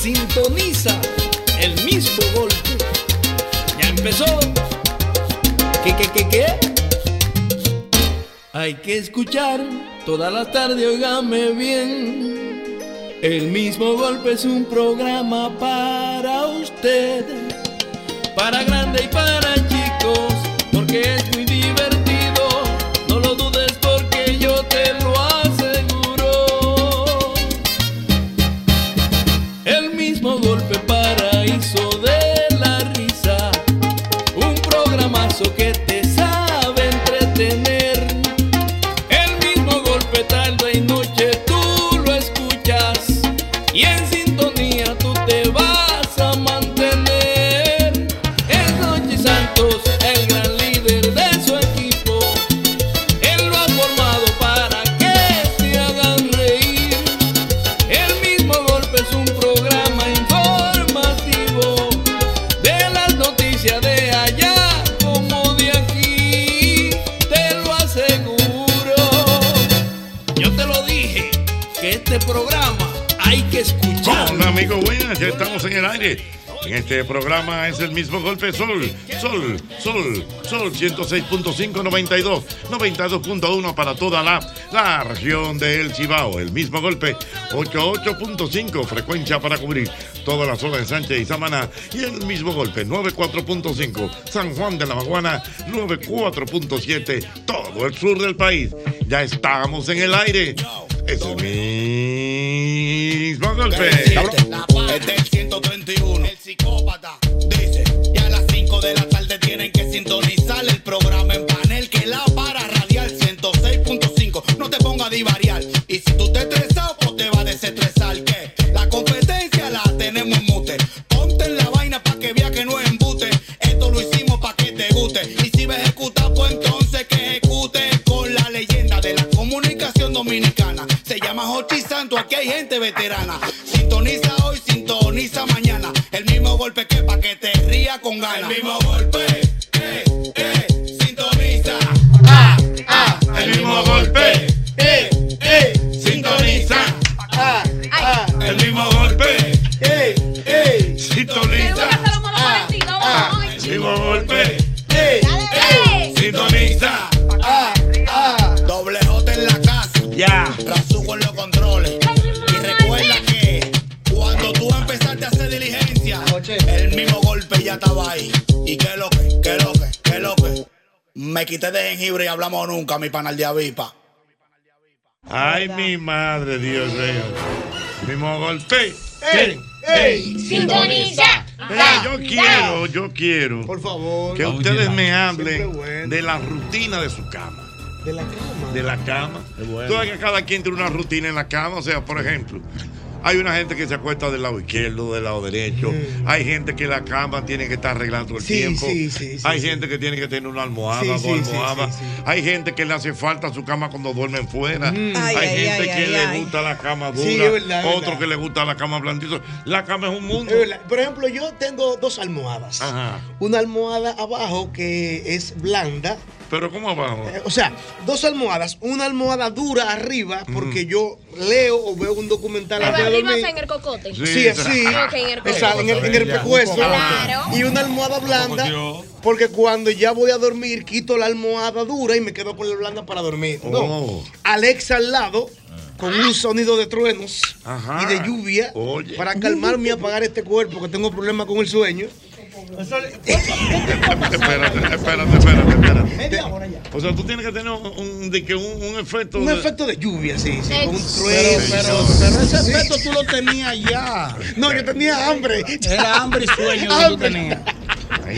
Sintoniza el mismo golpe. Ya empezó. ¿Qué, qué, qué, qué? Hay que escuchar toda la tarde, óigame bien. El mismo golpe es un programa para usted, para grande y para chicos, porque amigos, buenas, ya estamos en el aire. En este programa es el mismo golpe Sol, Sol, Sol, Sol 106.5, 92, 92.1 para toda la, la región del Cibao. El mismo golpe 88.5, frecuencia para cubrir toda la zona de Sánchez y Samaná. Y el mismo golpe 94.5, San Juan de la Maguana 94.7, todo el sur del país. Ya estamos en el aire. Es el mismo golpe. Es del 131. El psicópata dice: Y a las 5 de la tarde tienen que sintonizar el programa en panel que la para radial 106.5. No te pongas a divariar. Y si tú te estresado, pues te va a desestresar. Que la competencia la tenemos en mute. Ponte en la vaina para que vea que no es embute. Esto lo hicimos para que te guste. Y si va a ejecutar, pues entonces que ejecute con la leyenda de la comunicación dominicana. Se llama Jochi Santo, aquí hay gente veterana. Sintoniza hoy, sintoniza mañana. El mismo golpe que pa' que te ría con ganas. El mismo golpe, estaba ahí. ¿Y qué lo que? ¿Qué lo que? ¿Qué lo que? Me quité de jengibre y hablamos nunca, mi panal de avispa. Ay, mi madre, Dios mío. Golpe. ¡Ey! ¡Ey! Sintoniza. Eh, yo quiero, yo quiero Por favor. que ustedes me hablen bueno. de la rutina de su cama. De la cama. De la cama. Tú sabes que cada quien tiene una rutina en la cama. O sea, por ejemplo, hay una gente que se acuesta del lado izquierdo, del lado derecho. Hay gente que la cama tiene que estar arreglando todo el Mm. Sí, tiempo. sí, sí, sí, hay sí. gente que tiene que tener una almohada, Sí, dos sí, sí, almohadas. sí, sí. Hay gente que le hace falta su cama cuando duermen fuera. Ay, hay ay, gente ay, que ay, le ay. gusta la cama dura. Sí, es verdad, otro verdad. que le gusta la cama blandita. La cama es un mundo. Es verdad. Por ejemplo, yo tengo dos almohadas. Ajá. Una almohada abajo que es blanda. Pero ¿cómo abajo? Eh, O sea, dos almohadas. Una almohada dura arriba porque yo leo o veo un documental Pero dormir. en el cocote. Sí, así. Ok, en el Exacto, en el, en el. Claro. Y una almohada blanda. Porque cuando ya voy a dormir, quito la almohada dura y me quedo con la blanda para dormir. No. Oh. Alexa al lado, con un sonido de truenos Ajá. y de lluvia, Oye. para calmarme y apagar este cuerpo que tengo problemas con el sueño. Espérate, espérate, espérate, espérate. O sea, tú tienes que tener un, un- de que un, un efecto. Un de- efecto de lluvia, sí, sí, con un trueno. Pero, pero ese efecto tú lo tenías ya. No, yo tenía hambre. Era hambre y sueño que tú tenías.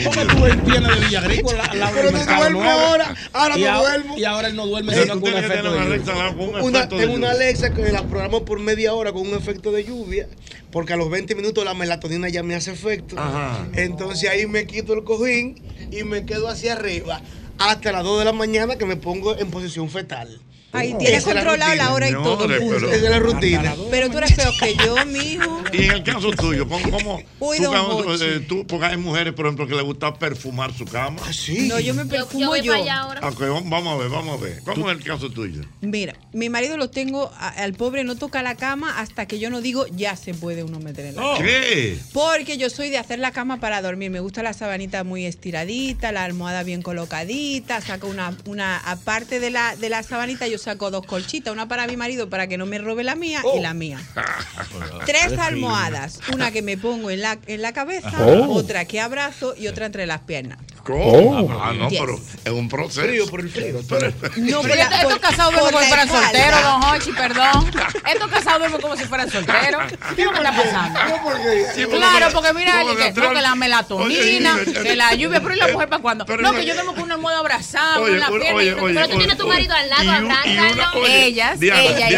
Porque tú él tiene de Villa Agrícola al lado Pero del no mercado duermo nuevo. ahora. Ahora y no duermo. Y ahora él no duerme Eh, sino con un efecto una de lluvia. Una, efecto de tengo una. Alexa que la programo por media hora con un efecto de lluvia, porque a los 20 minutos la melatonina ya me hace efecto. Ajá. Entonces ahí me quito el cojín y me quedo hacia arriba hasta las 2 de la mañana que me pongo en posición fetal. Ahí tienes controlado la hora y todo. Pero- es la rutina. Pero tú eres peor que yo, mijo. Y en el caso tuyo, ¿cómo, cómo Uy, tú, don eh, tú- porque hay mujeres, por ejemplo, que les gusta perfumar su cama? Ah, sí. No, yo me perfumo yo voy yo. para allá ahora. Vamos a ver, vamos a ver. ¿Cómo es el caso tuyo? Mira, mi marido lo tengo, a- al pobre no toca la cama hasta que yo no digo ya se puede uno meter en la cama. ¿Qué? Porque yo soy de hacer la cama para dormir. Me gusta la sabanita muy estiradita, la almohada bien colocadita. Saco una, una aparte de la, de la sabanita, yo saco dos colchitas, una para mi marido para que no me robe la mía y la mía. Tres almohadas, una que me pongo en la, en la cabeza, otra que abrazo y otra entre las piernas. ¿Cómo? Ah, no, Yes. pero es un proceso. Frío por el frío. Pero- No, Pero la- estos casados duermen como si fueran solteros, don Hochi, perdón. Estos casados duermen como si fueran solteros. ¿Qué es lo que está pasando? No, porque Sí, porque- Claro, porque mira, él, que, no, que la melatonina, Oye, que la lluvia, pero ¿y la mujer para cuándo? Pero No, no- que yo duermo con una almohada abrazada, con la pierna. oye, y- oye, Pero tú tienes tu marido al lado, abrázalo. Ellas, ella y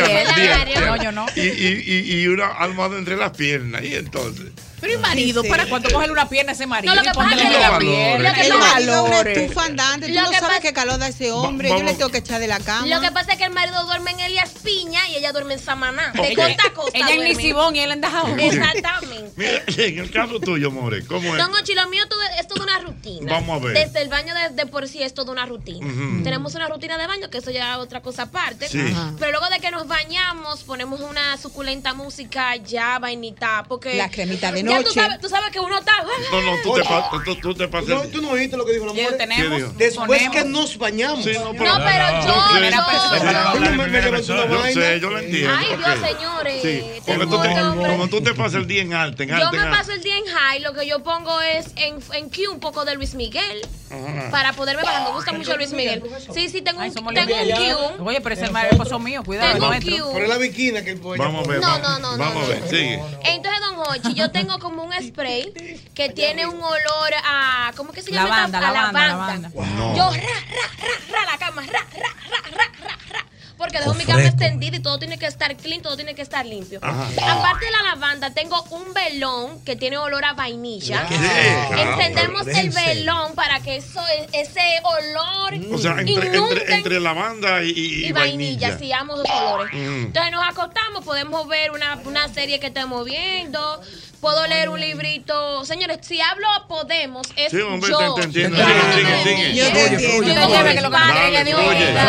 él. No, yo no. Y, y, y, y una almohada entre las piernas. ¿Y entonces? Pero marido, Sí. para cuando cogerle una pierna a ese marido No, lo que pasa es que- El marido es una estufa andante. Tú Lo no que sabes qué calor da ese hombre. Va- Yo le tengo que echar de la cama. Lo que pasa es que el marido duerme en Elias Piña y ella duerme en Samaná. De costa a costa. Ella en. Lisibón y él en Dajabón. Exactamente. Mira, en el caso tuyo, More, ¿cómo es? Don Ochi, lo mío todo- es toda una rutina. Vamos a ver. Desde el baño de, de por sí es toda una rutina. Tenemos una rutina de baño, que eso ya es otra cosa aparte. Pero luego de que nos bañamos, ponemos una suculenta música ya vainita. Porque. La cremita de Ya tú sabes, tú sabes que uno está. No, no, tú te, pa- tú, tú te pasas. No, tú no oíste lo que dijo la mujer. ¿Qué tenemos. dijo? Después ponemos. que nos bañamos. Sí, no, No, pero yo. yo sé. yo- Yo me- me levanto una Yo vaina. sé, yo lo entiendo. Ay, Dios, señores. Sí, Tengo porque tú te, como tú te pasas el día en alta, en Yo me paso el día en high, lo que yo pongo es en, en Q un poco de Luis Miguel Ajá. para poderme bajar. Me gusta mucho Luis Miguel. Sí, sí, tengo un, tengo un. Q. Oye, pero ese es el esposo mío, cuidado, Tengo no un. Q. Pero la viquina que el pollo. Vamos a ver, No, vamos, no, no, vamos a ver, sigue. Entonces, don Hochi, yo tengo como un spray que tiene un olor a. ¿Cómo que se llama? Lavanda, a lavanda, lavanda. lavanda. No. Yo ra, ra, ra, ra la cama, ra, ra, ra, ra, ra, ra. Porque dejo mi cama extendida y todo tiene que estar clean, todo tiene que estar limpio. Ajá. Aparte de la lavanda, tengo un velón que tiene olor a vainilla. Sí. Encendemos el velón para que eso, ese olor O sea, entre, entre, inunde entre lavanda y, y, y vainilla, si amo esos olores. Mm. Entonces nos acostamos, podemos ver una, una serie que estemos viendo, puedo leer un librito. Señores, si hablo podemos, es Sí, hombre, yo. te- te entiendo. Yo Sigue, sigue, sigue. Yo te entiendo.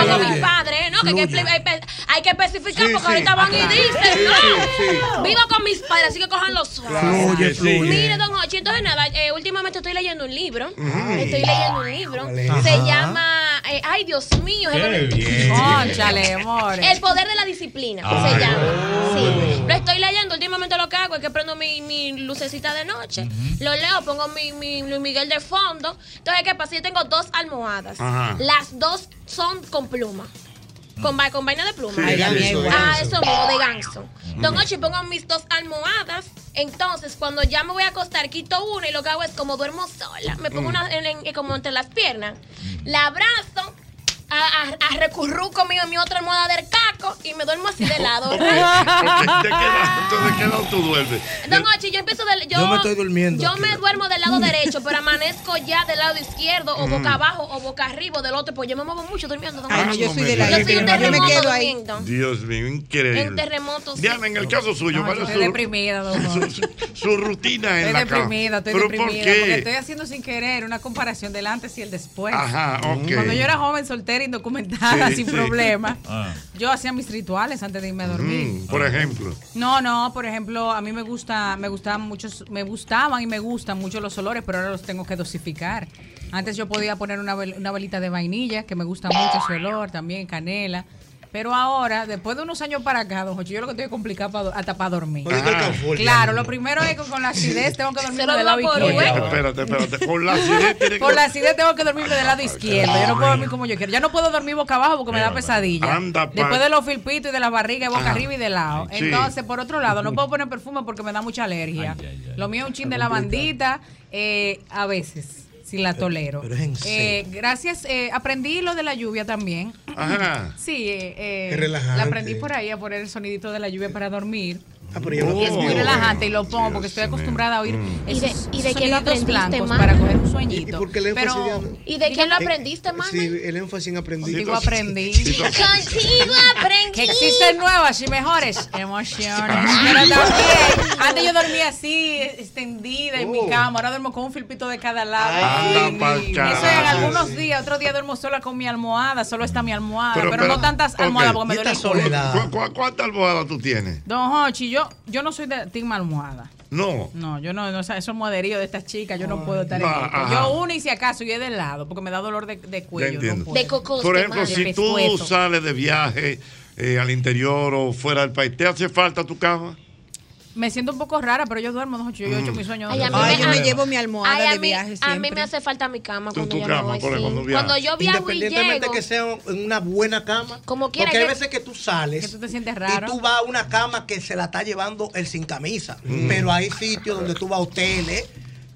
Yo mi padre, ¿no? Que hay que, Fluye. hay, pe- hay que especificar Sí, porque sí. ahorita van y dicen, Sí, no. sí, sí. Vivo con mis padres, así que cojan los suaves. Fluye, Sí, fluye. Mire, don Ochi, entonces nada, eh, últimamente estoy leyendo un libro. Estoy leyendo un libro. Se llama, eh, ay Dios mío, se me- Cónchale, amor. el poder de la disciplina se llama. Sí. Lo estoy leyendo. Últimamente lo que hago es que prendo mi, mi lucecita de noche, lo leo, pongo mi, mi Luis Miguel de fondo. Entonces, ¿qué pasa? Yo tengo dos almohadas. Ajá. Las dos son con pluma. Con, va- con vaina de pluma. Ay. Ah, eso mismo, de ganso. Entonces, pongo mis dos almohadas. Entonces, cuando ya me voy a acostar, quito una y lo que hago es como duermo sola. Me pongo una en- en- como entre las piernas. La abrazo. A, a, a recurruco mi, mi otra almohada del caco y me duermo así de lado. ¿De qué lado, entonces, ¿de qué lado tú duermes? Don Ochi, yo empiezo del, yo, Yo me estoy durmiendo Yo aquí. me duermo del lado derecho, pero amanezco ya del lado izquierdo, o boca abajo, o boca arriba, o del otro, pues yo me muevo mucho durmiendo. Don Ay, no, yo soy de la Yo soy un Yo me terremoto quedo ahí. durmiendo. Dios mío, increíble. En terremotos. sí. Diana, en el caso suyo, No, ¿cuál es estoy su, deprimida, don su, Jorge. su- su rutina en Estoy la cama? deprimida, estoy ¿Pero deprimida. por qué? Porque estoy haciendo sin querer una comparación del antes y el después. Ajá, ok. Cuando yo era joven, soltera, indocumentada, Sí, sin sí. problema, Ah. yo hacía mis rituales antes de irme a dormir. Mm, por ejemplo. No, no, por ejemplo, a mí me gusta, me gustaban muchos, me gustaban y me gustan mucho los olores, pero ahora los tengo que dosificar. Antes yo podía poner una, vel- una velita de vainilla, que me gusta mucho ese olor, también canela. Pero ahora, después de unos años para acá, don Jochi, yo lo que estoy complicado pa do- hasta para dormir. Claro, lo primero es que con la acidez tengo que dormir Se lo del lado izquierdo. Oye. Espérate, espérate. Con la acidez tiene que- Por la acidez tengo que dormirme del lado izquierdo. Yo no puedo dormir como yo quiero. Ya no puedo dormir boca abajo porque me da pesadilla. Después de los filpitos y de la barriga, y boca Ajá. arriba y de lado. Sí. Entonces, por otro lado, no puedo poner perfume porque me da mucha alergia. Ay, ay, ay. Lo mío es un chin de lavandita, eh, a veces. Sí, la tolero. Pero es en Eh, gracias, eh, aprendí lo de la lluvia también. Ajá. Sí, eh, eh, la aprendí por ahí a poner el sonidito de la lluvia para dormir. Ah, pero yo lo Y es muy relajante y lo pongo porque estoy acostumbrada a oír ¿Y de- esos y de quién lo aprendiste, blancos ma? para coger un sueñito. ¿Y Pero de- ¿Y de quién lo Eh, aprendiste, mami? Sí, el énfasis en aprendí. contigo aprendí. Contigo aprendí. Que existen nuevas y mejores emociones. Pero también, antes yo dormía así, extendida en Oh. mi cama. Ahora duermo con un filpito de cada lado. Anda Y pa'l Eso en algunos días. Otro día duermo sola con mi almohada. Solo está mi almohada. Pero, Pero- pero- no tantas almohadas porque me Y duele soledad. ¿Cu- cu- ¿Cuántas almohadas tú tienes? Don Hochi, yo, yo no soy de team almohada. No. No, yo no, no eso es moderío de estas chicas, yo no puedo estar en Ah, esto. Yo una y si acaso, y es de lado, porque me da dolor de, de Ya cuello. no. De cocos, Por ejemplo, madre. si tú sales de viaje eh, al interior o fuera del país, ¿te hace falta tu cama? Me siento un poco rara, pero yo duermo, don Hochi, yo he hecho mi sueño. Ay, a mí Ay, me- yo me llevo mi almohada Ay, a de mí, viaje a mí me hace falta mi cama cuando tu yo cama, me voy. por sí. cuando viajas. Cuando yo viajo y Independientemente llego. que sea en una buena cama. Como quiera Porque hay que- veces que tú sales. Que tú te sientes Y tú vas a una cama que se la está llevando el sin camisa. Pero hay sitios donde tú vas a hoteles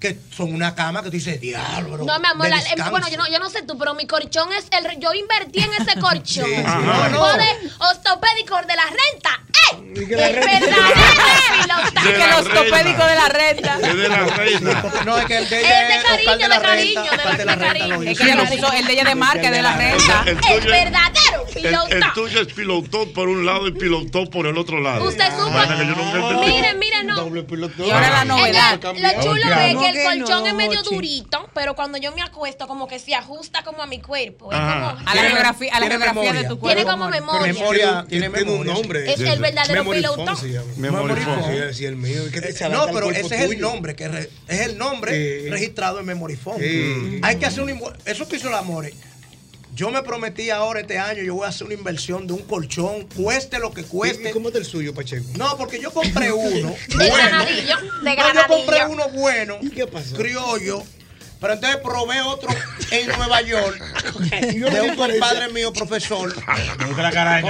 que son una cama que tú dices, diablo. bro, No, mi amor, de la- eh, descanso". bueno, yo no, yo no sé tú, pero mi colchón es el. Yo invertí en ese colchón. Sí, sí, Ajá. no, no. Pone ortopédico de la renta. ¡Eh! Y que la el renta- verdadero De que la de renta. Es de la reina. Porque no, es que el de Es ella de es Oscar cariño, de de cariño, renta. de de la de renta. Es que ella lo puso el de ella de marca, el de la renta. Tuyo, verdadero el, el tuyo es pilotón por un lado y pilotón por el otro lado. Usted supo. Entendí. Miren, miren, no. Y ahora la novedad. Ella- lo chulo es que el ¿Cómo que colchón no, es medio durito, pero cuando yo me acuesto como que se ajusta como a mi cuerpo. Es como, A la geografía, a la tiene geografía de memoria. tu cuerpo. Tiene como memoria. Memoria, tiene, Tiene un nombre. es el verdadero pilotón. Sí, el mío. ¿Qué te Eh, No, pero ese es el nombre, que es el nombre registrado en. Sí. Hay que hacer un Eso que hizo el Amore. Yo me prometí ahora este año, yo voy a hacer una inversión de un colchón, cueste lo que ¿Y cueste. cómo es el suyo, Pacheco? No, porque yo compré uno. De granadillo. De No, yo compré uno bueno, ¿Y qué pasó? criollo, pero entonces probé otro en Nueva York de un compadre mío, profesor.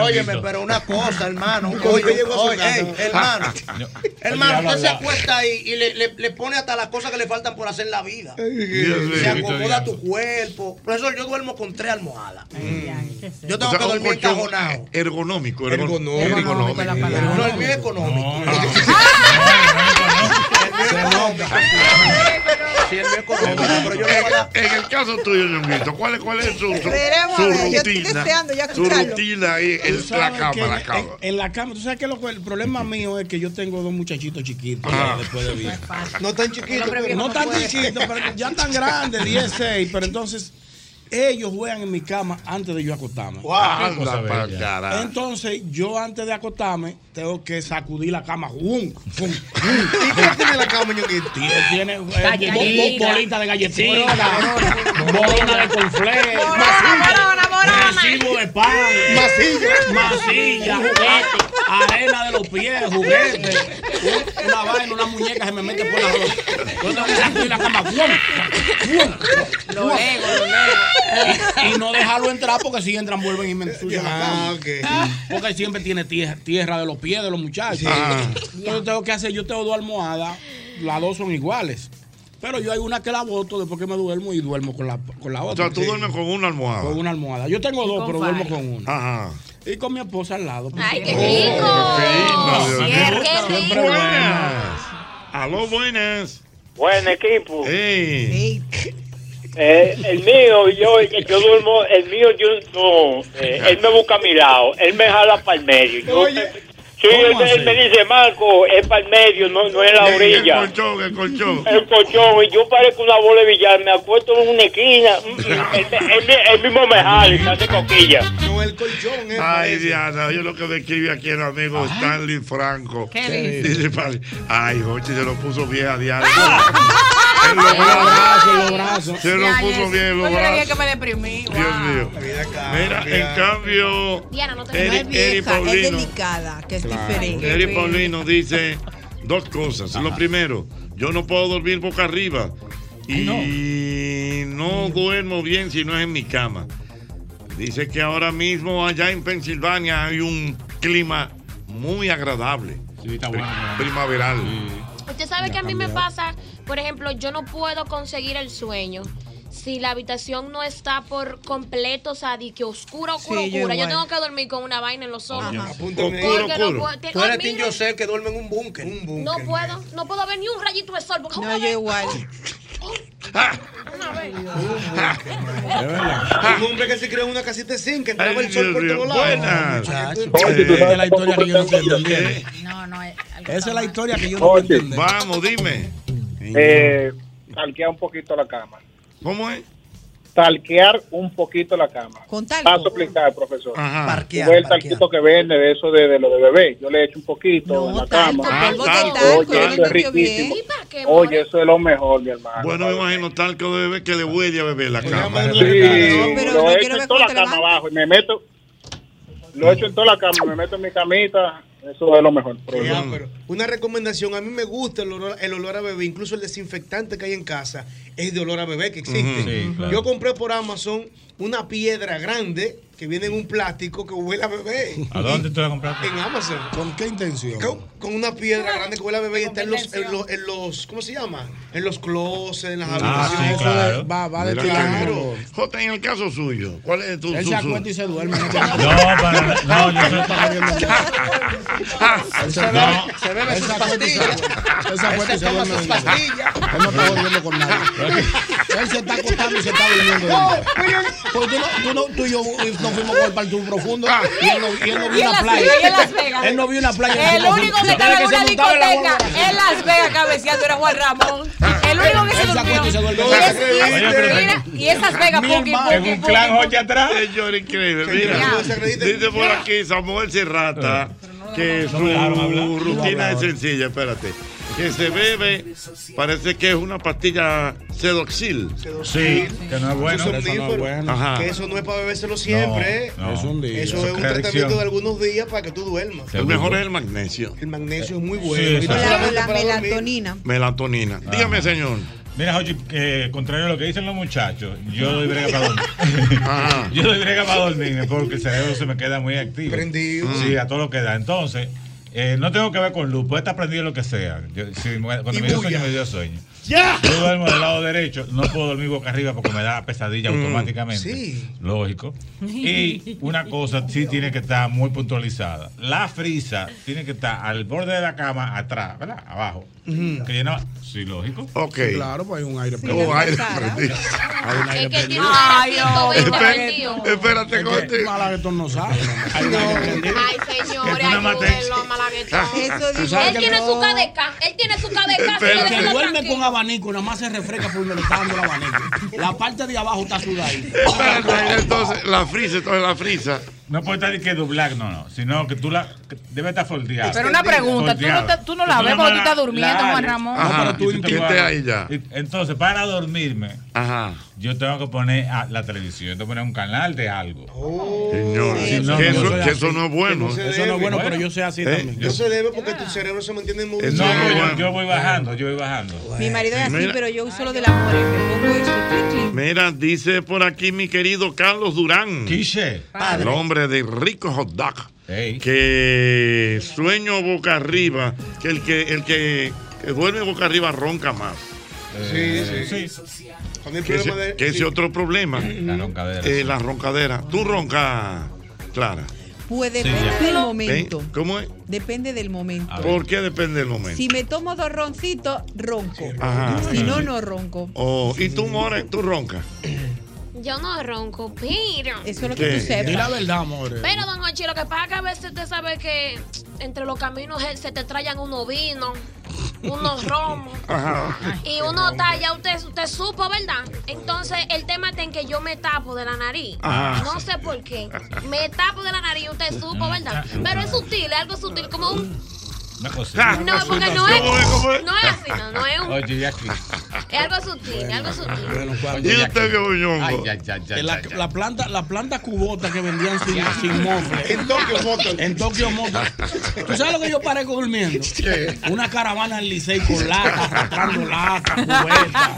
Óyeme, pero una cosa, hermano. ¿Cómo Oye, hermano. hermano, usted se acuesta ahí y le, le, le pone hasta las cosas que le faltan por hacer en la vida. Se acomoda tu cuerpo. Profesor, yo duermo con tres almohadas. Yo O tengo sea, que dormir ergonado. ergonómico. Ergonómico. Ergonómico. No, el mío es económico. En el caso tuyo, Ñonguito, ¿cuál es, cuál es su, su, su rutina? ya su rutina ahí en la cama, la en- cama. En, en la cama, tú sabes que lo, el problema mío es que yo tengo dos muchachitos chiquitos Ah. después de viejo. No tan chiquito, pero No tan chiquitos, pero ya tan grandes, 10, 6, pero entonces ellos juegan en mi cama antes de yo acostarme. Anda pa'l carajo. Entonces, yo antes de acostarme, tengo que sacudir la cama. ¡Bum! ¡Bum! ¿Y qué tiene la cama, ñonguito? Tiene, eh, Galletita. bo- bo- bolita de galletita, bolita de conflé, Recibo de pan, Masilla. masilla, juguete, arena de los pies, juguete, un- una vaina, una muñeca se me mete por la ropa. Yo tengo que sacudir la cama. Lo lego, lo lego. Y, y no dejarlo entrar porque si entran vuelven y me ensucian la Ah, cama. ok. Porque siempre tiene tierra, tierra de los pies de los muchachos. Ah. Entonces tengo que hacer, yo tengo dos almohadas, las dos son iguales. Pero yo hay una que la boto después que me duermo y duermo con la, con la O otra. sea, tú duermes con una almohada. Con una almohada. Yo tengo dos, pero duermo con una. Ajá. Y con mi esposa al lado. pues, Ay, qué siempre- rico. Dios mío. Qué rico. Buenas. Aló, buenas. Buen equipo. Ey. Ey, Eh, el mío, yo, yo duermo, el mío, yo no, eh, él me busca a mi lado, él me jala para el medio. Yo, Oye, sí, él, ¿cómo él me dice, Marco, es para el medio, no, no es la El orilla. colchón, el colchón. El colchón, y yo parezco una bola de billar, me acuesto en una esquina, mm, mm, él, él- él mismo me jala y me hace coquilla. No, el colchón es. Ay. Diana, yo lo que me escribe aquí el amigo Stanley Franco. ¿Qué dice? Dice, ay, Jochi, se lo puso bien a Diana. En los brazos. brazos, en los brazos. Se lo puso bien en los Yo creía que brazos. me deprimí. Dios mío. Mira en cambio, Diana, no te Eri, vieja, es Paulino. delicada, que. Diferente. Eri Paulino dice dos cosas. Lo primero, yo no puedo dormir boca arriba. Y no duermo bien si no es en mi cama. Dice que ahora mismo allá en Pensilvania hay un clima muy agradable. Sí, está pri- bueno. primaveral. Usted sabe que a mí me pasa, por ejemplo, yo no puedo conseguir el sueño si la habitación no está por completo, o sea, de que oscura, oscura, Sí, yo oscura. Yo, igual. tengo que dormir con una vaina en los ojos. Apúntame. Porque no puedo- te- Tú eres Joseph que duerme en un búnker. Un búnker. No puedo, no puedo ver ni un rayito de sol. Porque No, yo igual. Una vez. Un hombre que se creó en una casita de zinc, que entraba el sol por todos lados. Buenas. Esa es la historia que yo no es algo Esa es la historia que yo no Oye. Vamos, dime. Eh, un poquito la cama. ¿Cómo es? Talquear un poquito la cama. Con Paso a explicar, profesor. Ajá. Parquear, el talquito que vende de eso de, de lo de bebé. Yo le echo un poquito en la cama. Ah, polvo Oye, talco, eso no es riquísimo. ¿Y para qué, Oye, eso es lo mejor, mi hermano. Bueno, me imagino talco de bebé que le huele a bebé la cama. Sí, pero lo no he quiero hecho ver en toda la cama abajo y me meto. Lo he hecho en toda la cama, me meto en mi camita. Eso es lo mejor. Ya, pero una recomendación, a mí me gusta el olor, el olor a bebé, incluso el desinfectante que hay en casa es de olor a bebé que existe. Ujú. Sí, claro. Yo compré por Amazon una piedra grande que viene en un plástico que huele a bebé. ¿A dónde tú la compraste? En Amazon. ¿Con qué intención? Con, con una piedra grande que huele a bebé y está en los, en los, en los- ¿cómo se llama? En los closets, en las Ah, sí, habitaciones. claro. Va, va Mira, claro. Jota, en el caso suyo, ¿cuál es tu Él su- se acuesta y se duerme. No, para no, yo soy Se No. bebe- Se bebe sus pastillas. Y Él se toma sus pastillas. Él no está jodiendo con nadie. Él se está acostando y se está durmiendo. Porque tú, no, tú, no, tú y yo nos fuimos con el partido profundo y él no, y él no Y vio en una playa. Vegas, y en Las Vegas. Él no vio una playa. El único que estaba en una discoteca en Las Vegas cabeceando era Juan Ramón. El único que se durmió. y esas Vegas, Puki, en un clan oye atrás. Señor, increíble. Mira, dice por aquí Samuel Serrata que su rutina es sencilla, espérate. Que se bebe, parece que es una pastilla sedoxil. Sí, que no es bueno. Eso Eso no es bueno. Ajá. Que eso no es para bebérselo siempre. No, Es un día. Eso Eso es un tratamiento de algunos días para que tú duermas. El mejor es el magnesio, El magnesio es muy Sí, bueno. y no exacto. La, la melatonina. melatonina. Dígame, señor. Mira, Jochi, que contrario a lo que dicen los muchachos, yo doy brega para dormir. Ajá. yo doy brega para dormirme porque el cerebro se me queda muy activo. Prendido. Sí, a todo lo que da. Entonces, eh, no tengo que ver con luz, puede estar prendido lo que sea. Yo, si me- cuando Y me dio sueño, me dio sueño. ¡Ya! Yo duermo del lado derecho, no puedo dormir boca arriba porque me da pesadilla automáticamente. Sí. Lógico. Y una cosa sí tiene que estar muy puntualizada. La frisa tiene que estar al borde de la cama, atrás, ¿verdad? Abajo. Que llena. Sí, lógico. Ok. Claro, pues hay un aire Sí, Oh, la aire prendido. Hay un Es aire prendido. un Ay, aire 120 Espera- prendido. Espérate, Es Conte. que Malaguetón no sabe. Hay un aire prendido. Ay, señores, ayúdenlo, Malaguetón. Sabes Él tiene su KDK. Él tiene su si El que duerme con abanico nada más se refresca por donde le está dando el abanico. La parte de abajo está sudadita. Espérate, entonces, la frisa, entonces la frisa. No puede estar que doblar, no, no. Sino que tú la. que debe estar foldeada. Pero una pregunta, ¿tú no, te- tú no la ves cuando tú estás durmiendo, Juan Ramón? Ajá, pero tú y tú metes ahí ya. y- Entonces, para dormirme, Ajá. yo tengo que poner a la televisión, tengo que poner un canal de algo. Señor, Sí, que, no, eso, yo que así. eso no es bueno. No Eso no es bueno, pero yo soy así ¿Eh? también. No se debe porque tu cerebro se mantiene en No, movimiento. Eso no, es yo, bueno. yo voy bajando, yo voy bajando. Mi marido es así, Mira. pero yo uso lo esto, clic, clic. Mira, dice por aquí mi querido Carlos Durán, Quiche. el hombre de rico hot dog, que sueño boca arriba, que el que el que, que duerme boca arriba ronca más. Eh, sí. sí. Hay Que ese, problema de- que ese sí. otro problema, La roncadera. eh, la roncadera. Tú roncas, Clara. Pues depende del ¿Eh? momento. ¿Cómo es? Depende del momento. ¿Por qué depende del momento? Si me tomo dos roncitos, ronco. Ajá. Si no, no ronco. Oh, ¿Y tú, More, tú roncas? Yo no ronco, pero. Eso es lo ¿Qué? que tú sepas. Di la verdad, amor. Pero, don Ochi, lo que pasa es que a veces te sabe que entre los caminos se te trayan unos vinos, unos romos. Ajá. Y uno está, ya usted, usted supo, ¿verdad? Entonces, el tema está en que yo me tapo de la nariz. Ajá. No sé por qué. Me tapo de la nariz, usted supo, ¿verdad? Pero es sutil, es algo sutil, como un... Una cosita. No, porque no es, no es así, no, no es un... Oye, y aquí. Es algo sutil, es algo sutil. Bueno, cuando- ¿Y usted qué Ay, buñongo? ya, ya, ya, En la, ya, ya. la planta, la planta cubota que vendían sin, sin mofle. En Tokio Motor. En Tokio Motor. ¿Tú sabes lo que yo parezco durmiendo? Una caravana en Licey con lata, arrastrando lata, cubeta.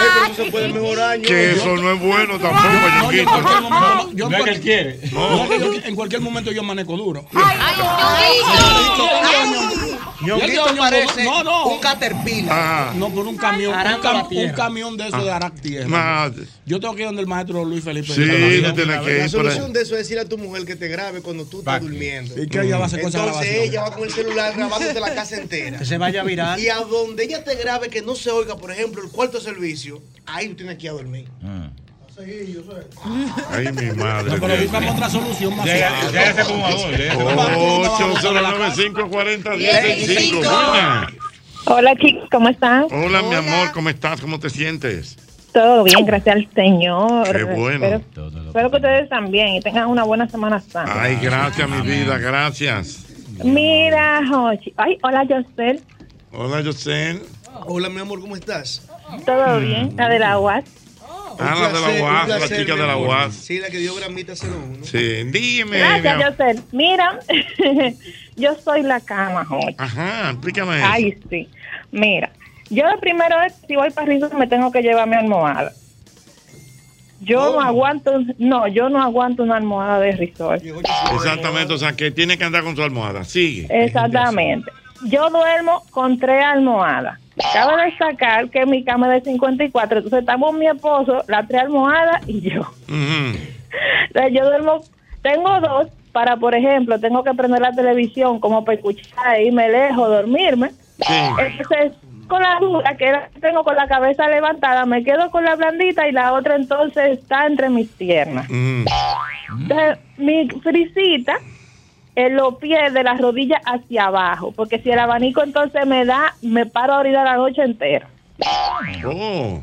Eh, pero eso se puede mejorar. Que eso no es bueno tampoco, No, yo en Ñonguito. cualquier momento, yo en No es que él cualquier- quiere. no, que yo- en cualquier momento yo amanezco duro. Ay, Ñonguito. Ñonguito parece no, no. un caterpillar. Ah. No, por un camión, un, cam- la camión de eso de Ah. arar tierra. Yo tengo que ir donde el maestro Luis Felipe. Sí, Díaz. tú tienes que ir La solución de eso es decirle a tu mujer que te grabe cuando tú estás durmiendo. Y que ella va a hacer cosas Entonces ella va con el celular grabándote la casa entera. Que se vaya a virar. Y a donde ella te grabe que no se oiga, por ejemplo, el cuarto servicio, ahí tú tienes que ir a dormir. Ay, mi madre. No, pero buscamos otra solución más Llega- ese fumador, llega ese fumador. 809-540-1065. Hola chicos, ¿cómo están? Hola, mi amor, ¿cómo estás? ¿Cómo te sientes? Todo bien, gracias al Señor. Qué bueno. Espero, espero que ustedes también y tengan una buena Semana Santa. Ay, gracias, mi vida, gracias. Mira, Jochi. Ay, hola, José. Hola, José. Hola, mi amor, ¿cómo estás? ¿Todo bien? La de la UAS. Ah, la de la UAS, la chica de la UAS. Sí, la que dio gramita 01. Sí, dime. Gracias. José. Mira, yo soy la cama, Jochi. Ajá, explícame eso. Ay, sí. Mira, yo de primero, si voy para Rizzo, me tengo que llevar mi almohada. Yo no aguanto, no, yo no aguanto una almohada de risol. Exactamente, o sea, que tiene que andar con su almohada. Sigue. Exactamente. Yo duermo con tres almohadas. Cabe destacar que mi cama es de 54, entonces estamos mi esposo, las tres almohadas y yo. Entonces yo duermo, tengo dos para, por ejemplo, tengo que prender la televisión como para escuchar e irme lejos, dormirme. Entonces, con la dura que tengo con la cabeza levantada, me quedo con la blandita y la otra entonces está entre mis piernas. Entonces, mi frisita en los pies de las rodillas hacia abajo, porque si el abanico entonces me da, me paro a la noche entera. Oh.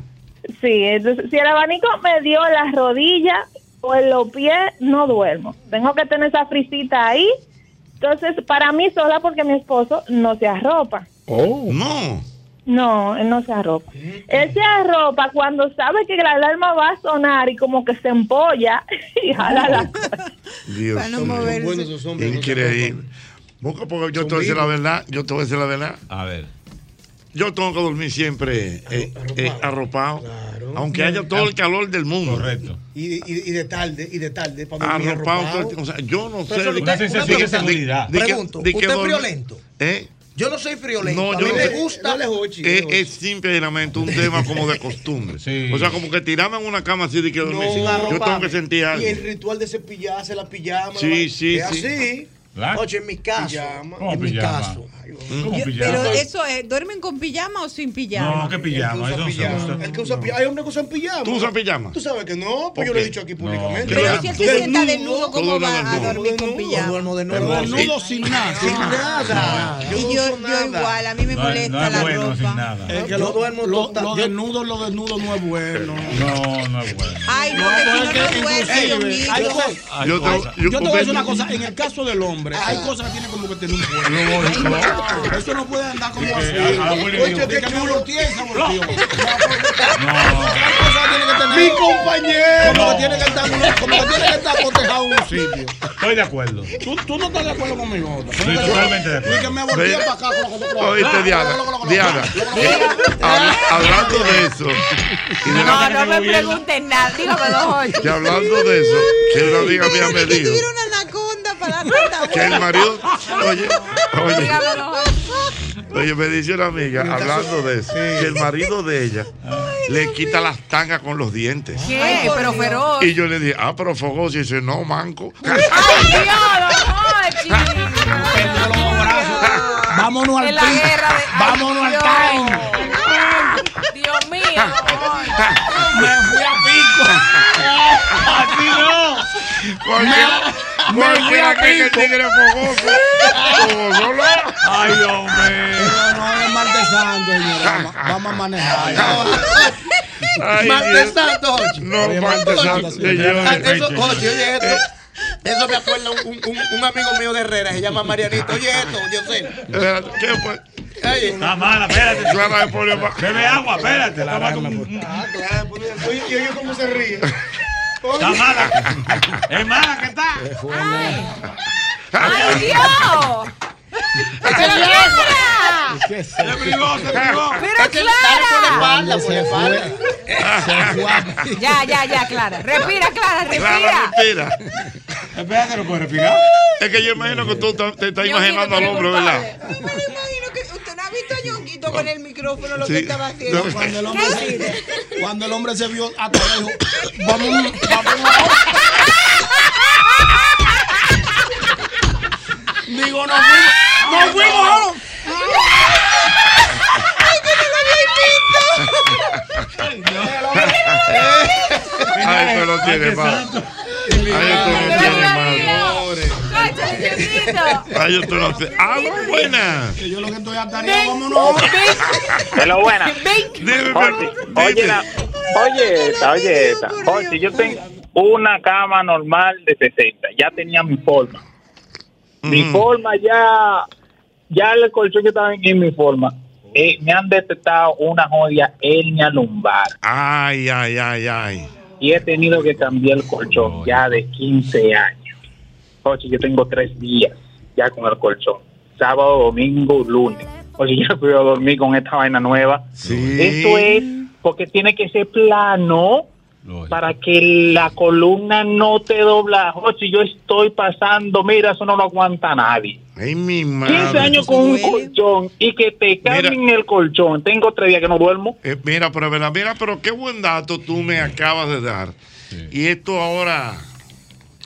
Sí, entonces, si el abanico me dio en las rodillas o en los pies, no duermo. Tengo que tener esa frisita ahí. Entonces, para mí sola, porque mi esposo no se arropa. Oh. No. No, él no se arropa. Él se arropa cuando sabe que la alarma va a sonar y como que se empolla y jala la Dios Para no moverse. Increíble. Busca porque yo te voy a decir la verdad. Yo te voy a decir la verdad. A ver. Yo tengo que dormir siempre eh, eh, arropado. Aunque haya todo el calor del mundo. Correcto. Y, y, y de tarde, y de tarde, para Arropado. arropado. todo el- O sea, yo no sé. Pero de- de- una de- pregunta. de- de que- Pregunto, de que ¿usted es friolento? ¿Eh? Yo no soy friolento. No, a yo mí no me gusta. Es, es simplemente un tema como de costumbre. O sea, como que tirarme en una cama así de que dormir. sin yo tengo que sentir algo. Y el ritual de cepillarse la pijama. Sí, la- sí, es sí. así. Oye, en mi caso, Pijama. en mi caso, ¿Cómo Yo- pijama? pero eso es, ¿duermen con pijama o sin pijama? No, ¿qué pijama? Eso no se usa. El que usa pijama. Hay hombres que usan pijama. ¿Tú usas pijama? Tú sabes que no, pues yo lo he dicho aquí públicamente. Pero si él se sienta desnudo, ¿cómo va a dormir con pijama? duermo de Pero desnudo sin nada. Sin nada. Y yo, igual, a mí me molesta no es la bueno ropa. sin nada. Es que lo, duermo lo, yo- desnudo, lo desnudo no es bueno. No, no es bueno. Ay, no, Yo te- cosas. yo- Yo te voy a decir una cosa, en el caso del hombre, hay cosas que tienen como que tener un pueblo. Eso no puede andar como Sí, así. a- a la Willy Oye. No. Tienen que tener. Mi compañero. Como que tiene que estar, como que tiene que estar cotejado en un sitio. Estoy de acuerdo. ¿Tú, tú no estás de acuerdo conmigo? Estoy totalmente de Y que me volteé Ve- para acá. Oíste, Diana. Diana. hablando de eso. No, no me pregunten nada. Dígame, Jorge. Que hablando de eso, que una amiga mía me Que dijo tuviera una anaconda para la que el marido. Oye, oye. Oye, me dice una amiga, hablando de eso, que el marido de ella le quita las tangas con los dientes. ¿Qué? Pero feroz. Y yo le dije, ah, pero fogoso. Y dice, no, manco. ¡Ay, Dios. Vámonos al la guerra de- Ay, Vámonos al time. Dios mío. Me fui a pico. Así no. Porque, me porque fui a aquel que el tigre fogoso. Fogoso no. Ay, hombre. No, no, es martes santo, señora. Vamos- a manejar. Ay, Martes Dios. Santo. No, Oye, martes Martes santo. Ah, Eso, oye, oye esto. Eso me acuerda un, un, un, amigo mío de Herrera, se llama Marianito. Oye esto, yo sé. Espérate, ¿Qué fue? Oye, Está mala, espérate. De. Bebe agua, espérate. La Ah, claro. pues, Oye, y oye cómo se ríe. Está mala. Es mala que está. ¡Ay, Dios! ¡Pero Clara! Se privó, se privó. ¡Pero Clara! la espalda. Se fue Ya, ya, ya, Clara. Respira, Clara, Clara, respira. respira. Espérate, no puede respirar. Es que yo imagino que tú te estás imaginando al hombre, ¿verdad? imagino que usted visto a Ñonguito con el micrófono lo Sí. que estaba haciendo. No, Cuando el hombre ¿Qué se, cuando el hombre se vio hasta dijo, vamos, vamos. Digo, nos fuimos, nos fuimos. Ay, esto no tiene más. Ay, esto no tiene más. Ay, esto no tiene. ¡Ah, buena! Que yo lo que estoy atareado, vámonos. De lo buena. Dime, Oye, oye, la- oye esta, oye esta. Oye, yo tengo una cama normal de 60. Ya tenía mi forma. Mi forma ya, ya el colchón que estaba en mi forma. eh, me han detectado una jodia hernia lumbar. Ay, ay, ay, ay. Y he tenido que cambiar el colchón ya de 15 años. Oye, yo tengo tres días ya con el colchón. Sábado, domingo, lunes. Oye, yo fui a dormir con esta vaina nueva. Eso es porque tiene que ser plano para que la columna no te dobla. Oye, yo estoy pasando, mira, eso no lo aguanta nadie. Ay, mi 15 madre. años con un colchón y que te cambien el colchón. Tengo tres días que no duermo. Eh, mira, pero, mira, mira, pero qué buen dato tú me acabas de dar. Y esto ahora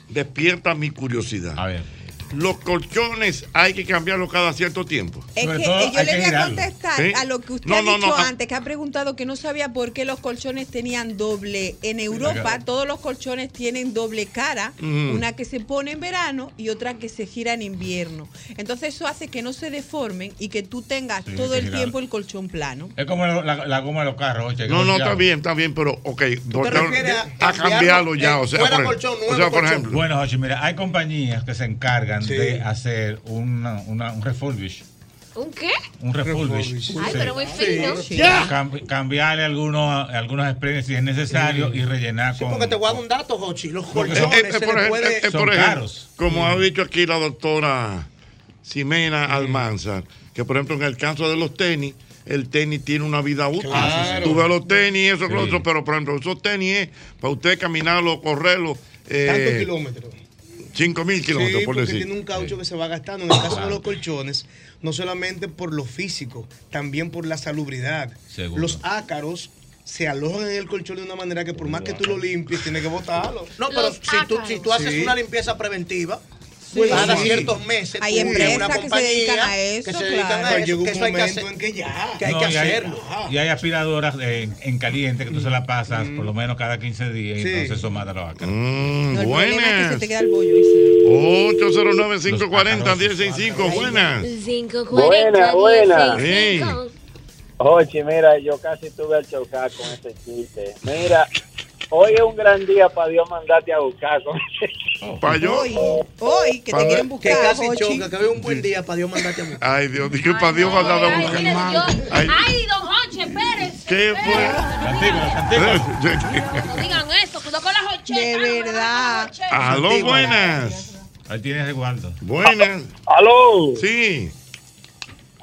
despierta mi curiosidad. A ver. Los colchones hay que cambiarlos cada cierto tiempo. Es que yo le voy a contestar a lo que usted No, ha dicho no, antes, que ha preguntado que no sabía por qué los colchones tenían doble. En Europa todos los colchones tienen doble cara, Mm. una que se pone en verano y otra que se gira en invierno. Entonces eso hace que no se deformen y que tú tengas Sí, todo el girar. tiempo el colchón plano. Es como la, la goma de los carros. oye, No, no, está bien, está bien, pero, ok, doctor, refieres a, a cambiarlo ya, eh, o sea, fuera por, colchón, o nuevo sea, por colchón. ejemplo. Bueno, Jochi, mira, hay compañías que se encargan Sí. de hacer una, una- un refurbish. ¿Un qué? Un refurbish. Ay, pero muy Sí. fino. Sí. Cam- cambiarle algunos, algunos sprays si es necesario y rellenar con. Porque te voy a dar un dato, Jochi. Los colchones son- Eh, se por ejemplo, puede... eh, por ejemplo, como ha dicho aquí la doctora Ximena Almanzar, que por ejemplo en el caso de los tenis, el tenis tiene una vida útil. Claro. Tú ves los tenis, eso, Sí. lo otro, pero por ejemplo, esos tenis es para usted caminarlo, correrlo. Eh, Tantos kilómetros. 5 mil kilómetros, Sí, por porque decir. tiene un caucho que se va gastando. En el caso de los colchones, no solamente por lo físico, también por la salubridad. Seguro. Los ácaros se alojan en el colchón de una manera que por más que tú lo limpies, tienes que botarlo. No, pero si tú, si tú haces Sí. una limpieza preventiva, Pues cada sí. ciertos meses, Hay y empresas una que se compañía dedican a eso, que se dedican claro. a Pero eso, llega que un eso hay que momento hacer. en que ya. que hay No, que y hay- hacerlo. Y hay aspiradoras en, en caliente que tú se la pasas por lo menos cada 15 días y Sí. entonces eso mata los ácaros. Mm, No, el problema es que se buenas. te queda el bollo. 809-540-1065. Buenas. Buena, buena. Sí. Oye, mira, yo casi tuve al chocar con ese chiste. Mira, hoy es un gran día para Dios mandarte a buscar con ¿Para yo? Hoy, hoy que Pa' te quieren buscar. Que casi Jochi. choca, que ve un buen día para Dios mandarte a buscar. Ay, Dios, dije para Dios mandar a Ay, buscar. Ay. Ay, don Hoche, espérese. ¿Qué No digan eso, cuidado con las hochetas. De verdad. Aló, buenas. Ahí tienes Eduardo. Buenas. Aló. Sí.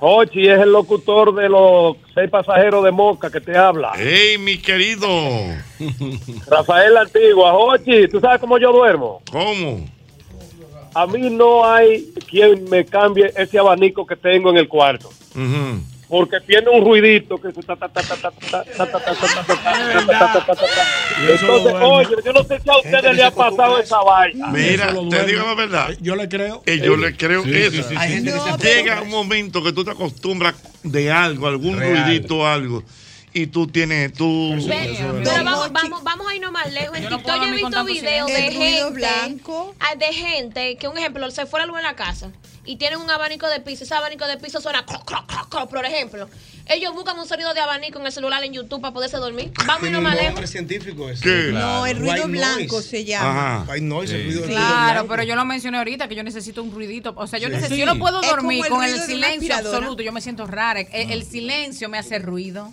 Ochi es el locutor de los seis pasajeros de Moca que te habla. Hey, mi querido. Rafael Antigua. Ochi, ¿tú sabes cómo yo duermo? ¿Cómo? A mí no hay quien me cambie ese abanico que tengo en el cuarto porque tiene un ruidito que se Entonces, oye, yo no sé si a ustedes le ha pasado esa vaina. Mira, te digo la verdad. Yo le creo. Yo le creo eso. Llega un momento que tú te acostumbras de algo, algún ruidito, algo y tú tienes tú pero, vamos, vamos, vamos a irnos más lejos en yo TikTok yo he visto videos de gente blanco. de gente que un ejemplo se fue la luz en la casa y tienen un abanico de piso. Ese abanico de piso suena por ejemplo. Ellos buscan un sonido de abanico en el celular en YouTube para poderse dormir. Vamos a Tiene irnos un más nombre lejos. científico eso. ¿Qué? No, el ruido White blanco noise. se llama. Ajá. White noise, el Sí. ruido, el ruido Claro, pero yo lo mencioné ahorita que yo necesito un ruidito. O sea, yo Sí. necesito, Sí. yo no puedo dormir el con el silencio absoluto. Yo me siento rara. El, el silencio me hace ruido.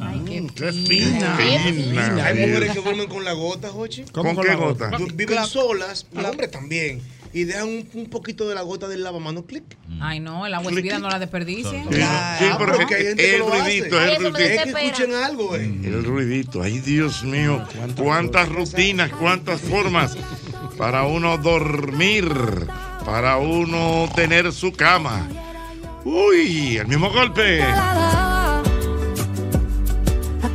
Ay, qué, Qué fina, fina. Hay mujeres que duermen con la gota, Jochi. ¿Con qué gota? Viven solas, los hombres también. Y dejan un, un poquito de la gota del lavamanos, clic. Ay, no, el agua hervida no la desperdicien. Sí, sí, porque porque hay gente que el lo hace. ruidito, Ay, el ruidito. Es que escuchen algo, eh. El ruidito, ay Dios mío, cuántas rutinas, cuántas formas para uno dormir. para uno tener su cama. Uy, el mismo golpe.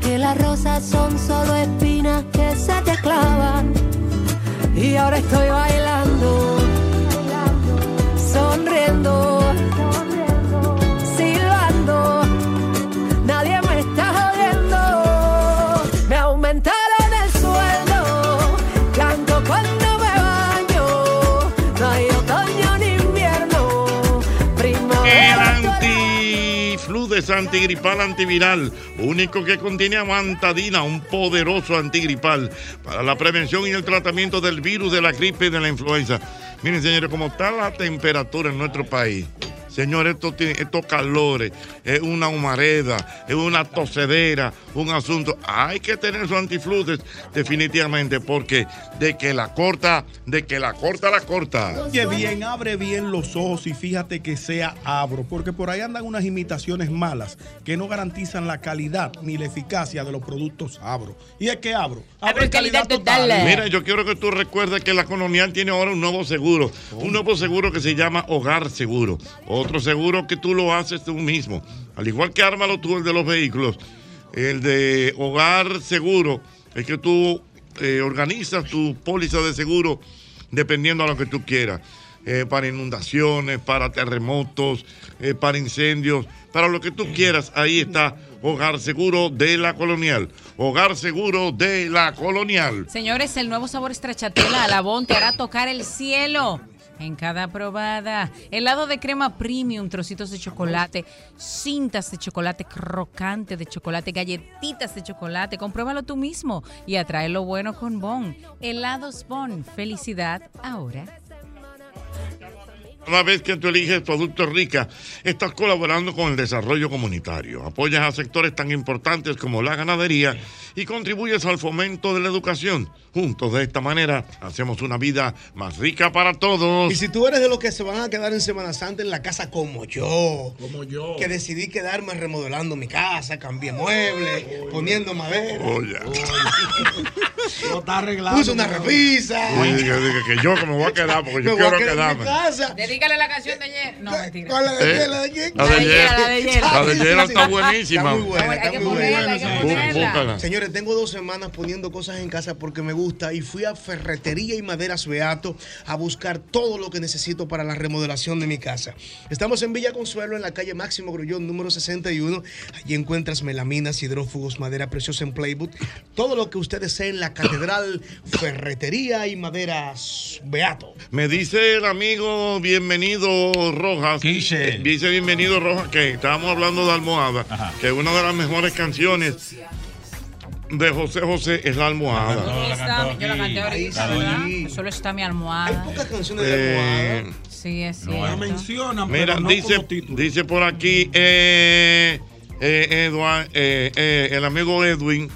Que las rosas son solo espinas que se te clavan. Y ahora estoy bailando, sonriendo, antigripal antiviral, único que contiene amantadina, un poderoso antigripal para la prevención y el tratamiento del virus de la gripe y de la influenza. Miren, señores, como está la temperatura en nuestro país. Señores, esto tiene- estos calores, es una humareda, es una tosedera, un asunto. Hay que tener su antifludes definitivamente, porque de que la corta, de que la corta, la corta. Oye bien, abre bien los ojos y fíjate que sea abro, porque por ahí andan unas imitaciones malas que no garantizan la calidad ni la eficacia de los productos abro. Y es que abro, abro calidad total. Mira, yo quiero que tú recuerdes que la colonial tiene ahora un nuevo seguro. Un nuevo seguro que se llama Hogar Seguro. Otro seguro que tú lo haces tú mismo. Al igual que ármalo tú el de los vehículos. El de Hogar Seguro es que tú eh, organizas tu póliza de seguro dependiendo a lo que tú quieras. Eh, para inundaciones, para terremotos, eh, para incendios, para lo que tú quieras. Ahí está Hogar Seguro de la Colonial. Hogar Seguro de la Colonial. Señores, el nuevo sabor stracciatella Alabón te hará tocar el cielo. En cada probada, helado de crema premium, trocitos de chocolate, cintas de chocolate crocante de chocolate, galletitas de chocolate. Compruébalo tú mismo y atrae lo bueno con Bon. Helados Bon, felicidad ahora. Cada vez que tú eliges Productos Rica, estás colaborando con el desarrollo comunitario, apoyas a sectores tan importantes como la ganadería y contribuyes al fomento de la educación. Juntos de esta manera hacemos una vida más rica para todos. Y si tú eres de los que se van a quedar en Semana Santa en la casa como yo, como yo, que decidí quedarme remodelando mi casa, cambié muebles, poniendo madera. Oye. No está arreglado. Puse una repisa. Oye, diga, diga, que yo que me voy a quedar porque yo Me voy a quiero quedar en mi quedarme. casa. Dedícale la canción de ayer. No, mentira. ¿Cuál es la de Eh, ayer? La de ayer. la de ayer. La de ayer. La de ayer está buenísima. Está muy buena, está muy buena. Señores, tengo dos semanas poniendo cosas en casa porque me gusta y fui a Ferretería y Maderas Beato a buscar todo lo que necesito para la remodelación de mi casa. Estamos en Villa Consuelo, en la calle Máximo Grullón, número 61. Allí encuentras melaminas, hidrófugos, madera preciosa en Playbook. Todo lo que usted desee en la Catedral Ferretería y Maderas Beato. Me dice el amigo bienvenido Rojas. eh, dice bienvenido Rojas que estábamos hablando de almohada, que una de las mejores canciones de José José es la almohada. Ahí está, yo la canté ahorita, ¿verdad? Solo está mi almohada. Hay pocas canciones Eh, Sí, es No cierto. mencionan, Mira, pero no dice, como título. dice por aquí eh, eh, eh, eh, el amigo Edwin,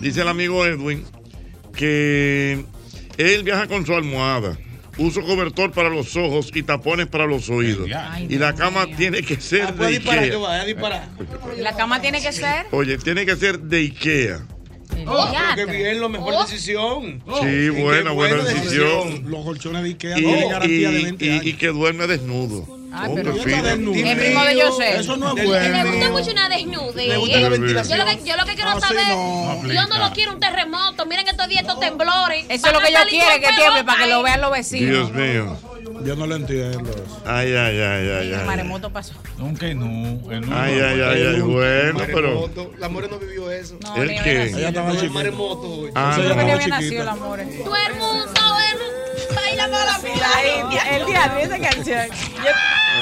dice el amigo Edwin que él viaja con su almohada. Uso cobertor para los ojos y tapones para los oídos. y la cama tiene que ser de Puede disparar, que Ikea. vaya disparar. La cama tiene que ser. Oye, tiene que ser de Ikea. Oh, pero qué bien, la mejor decisión. Sí, buena, buena decisión. Los colchones de Ikea Y, tienen garantía de y- 20 y- años. y que duerme desnudo. Ah, pero yo. Es primo de José. Eso no es bueno. Me gusta mucho una desnude. Le gusta la Yo ventilación. lo que, yo lo que quiero Ah, sí, saber, no. yo no lo quiero un terremoto. Miren estos días estos temblores. Eso es lo que yo quiero, que tiemble para que lo vean los vecinos. Dios mío. Yo no lo entiendo. eso. Ay, ay, ay, ay, El ay. maremoto pasó. Nunca y no. Ay, ay, ay, ay, bueno, pero. Maremoto. La More no vivió eso. No, ¿El qué? Ella estaba El chiquita. maremoto. güey. Ah, Ella Yo no. no había chiquita. nacido el amor. Todo el mundo baila para la La India, el diablo, esa canción. Yo,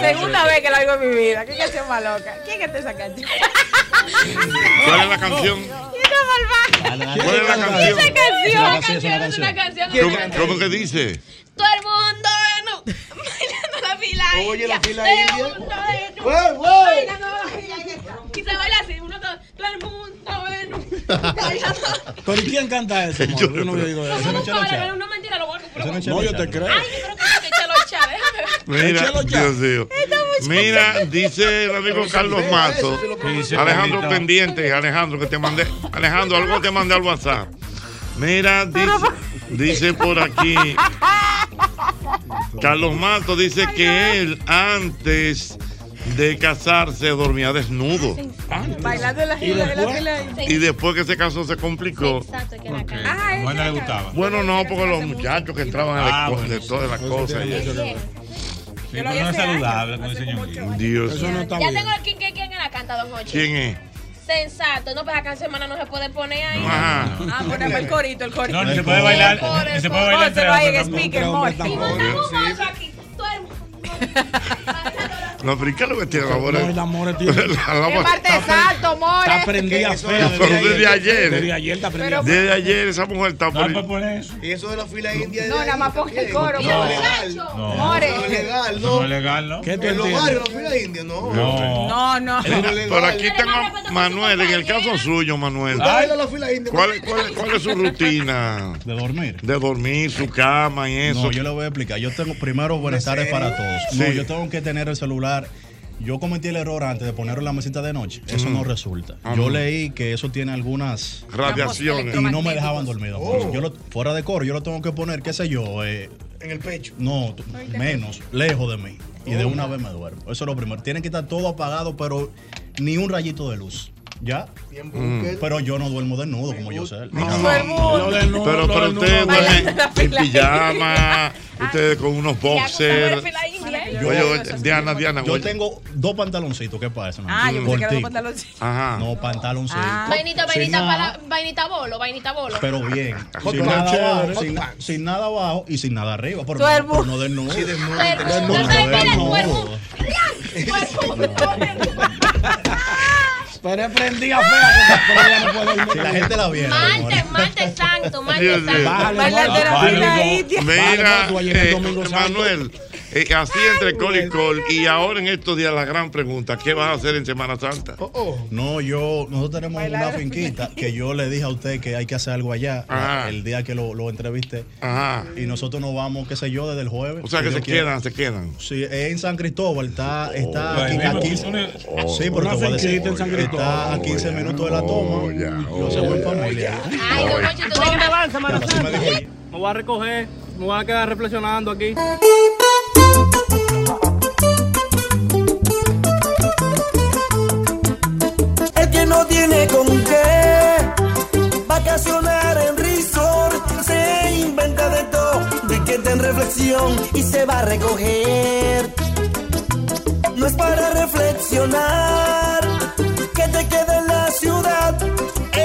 segunda vez que la oigo en mi vida. ¿Qué canción más loca? ¿Quién canta esa canción? ¿Cuál es la canción? ¿Cuál es la canción? Esa canción. Es una canción. ¿Cómo, que dice? Todo el mundo bailando la fila Oye, la india. fila Todo el india. bailando la fila india. Y se baila así, uno todo, todo el mundo en- bailando. ¿Pero ¿y quién canta eso? amor? Yo no había oído eso. No, ¿Eso no es Chelo vale, Chá? pero no mentira, lo voy a comprobar. No, yo te creo. Ay, yo creo que es que Chelo Chá, déjame ver. Mira. Dios mío. Mira, dice el amigo Carlos Mato. Dice Alejandro pendiente, Alejandro, que te mandé. Alejandro, algo te mandé al WhatsApp. Mira, dice, dice por aquí. Carlos Mato dice que él antes de casarse dormía desnudo. Bailando en la ¿Y fila de la fila. Y después que se casó se complicó. Ah, Bueno, le gustaba. Bueno, no, porque los muchachos que entraban a la Ah, escuela, bueno, de todas las cosas. y eso. Sí, pero no es saludable, como dice Ñonguito. Dios. Ya tengo quién, quién, quién la canta, don Jochi. ¿Quién es? Sensato. No, pues canción hermana no se puede poner ahí. Ajá. Ah, poneme el corito, el corito. No, ni se puede bailar. Ni se puede bailar entre Pónselo ahí en hombres speaker, tampoco. more. Y montamos un aquí. Tú eres- No, pero ¿y ¿qué es lo que tiene la amor? No, el amor tiene- Es martes santo, more. Está prendida fea. Pero desde ayer. Desde ayer está prendida. Desde ayer esa mujer está por Y eso de la fila india. No, nada más ponga el coro. No, more. legal. No. More. No es legal, no. no es legal, ¿no? ¿Qué En los barrios, la fila india, no. No. No, no. Pero aquí tengo Manuel, en el caso suyo, Manuel. ¿Usted baila la fila india? ¿Cuál, cuál, cuál es su rutina? De dormir. De dormir, su cama y eso. No, yo le voy a explicar. Yo tengo, primero, buenas tardes para todos. No, yo tengo que tener el celular. Yo cometí el error antes de ponerlo en la mesita de noche. Eso no resulta. Ah, yo no. leí que eso tiene algunas Radiaciones. Y no me dejaban dormir. don Oh. Yo lo- fuera de coro, yo lo tengo que poner, qué sé yo, eh, En el pecho. no, menos, lejos de mí. Y de una vez me duermo. Eso es lo primero. Tiene que estar todo apagado, pero ni un rayito de luz. ¿Ya? Mm. Pero yo no duermo desnudo como yo sé. No, pero, pero ustedes duermen en pijama, ustedes con unos boxers. Oye, Diana, Diana, Yo oye. tengo dos pantaloncitos, ¿qué pasa? Ah, yo pensé que eran dos Cortico. pantaloncitos. Ajá. No, pantaloncitos. Vainita, Sin vainita, nada, para, vainita bolo, vainita bolo. Pero bien. Sin nada, abajo, sin, nada abajo y sin nada arriba. Pero, no, pero no desnudo. Sí, desnudo. Tuermo. No, Tuermo. desnudo. Pero es prendida fea. Pero ella no puede Si la gente la viera. Martes, martes santo, martes santo. Mira, el eh, domingo santo. Manuel, eh, así entre col y col, y ahora en estos días la gran pregunta, ¿qué vas a hacer en Semana Santa? No, yo, nosotros tenemos una finquita que yo le dije a usted que hay que hacer algo allá Ajá. el día que lo, lo entrevisté. Ajá. Y nosotros nos vamos, qué sé yo, desde el jueves. O sea que se quedan, se quedan. Sí, es en San Cristóbal, está, está Oh, aquí, a 15, sí, te voy a decir, finquita en San Cristóbal. está a 15 minutos de la toma. Oh, Yo soy buen familia. Ay, te van, Semana. Me voy a recoger, me voy a quedar reflexionando aquí. No tiene con qué vacacionar en resort se inventa de todo, de que en reflexión y se va a recoger. No es para reflexionar que te quede en la ciudad.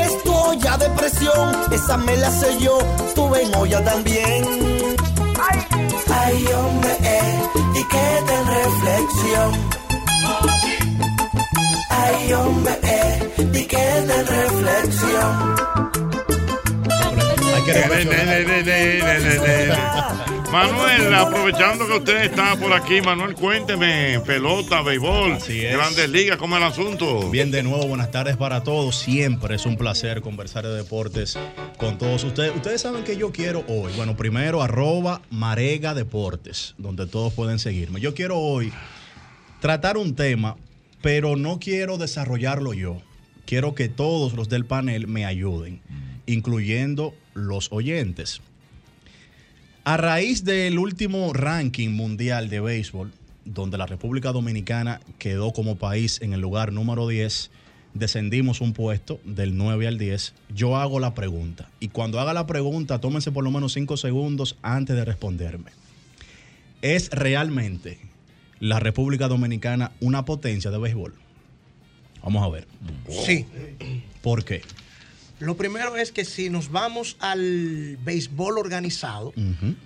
Esto ya depresión, esa me la sé yo, tuve en olla también. Ay, hombre, eh, y quede en reflexión. Ay, hombre, eh, en reflexión. Manuel, aprovechando que usted está por aquí, Manuel, cuénteme, pelota, béisbol, Así es. grandes ligas, ¿cómo es el asunto? Bien, de nuevo, buenas tardes para todos. Siempre es un placer conversar de deportes con todos ustedes. Ustedes saben que yo quiero hoy, bueno, primero arroba Marega Deportes, donde todos pueden seguirme. Yo quiero hoy tratar un tema, pero no quiero desarrollarlo yo. Quiero que todos los del panel me ayuden, incluyendo los oyentes. A raíz del último ranking mundial de béisbol, donde la República Dominicana quedó como país en el lugar número 10, descendimos un puesto del 9 al 10, yo hago la pregunta. Y cuando haga la pregunta, tómense por lo menos 5 segundos antes de responderme. ¿Es realmente la República Dominicana una potencia de béisbol? Vamos a ver. Sí. ¿Por qué? Lo primero es que si nos vamos al béisbol organizado,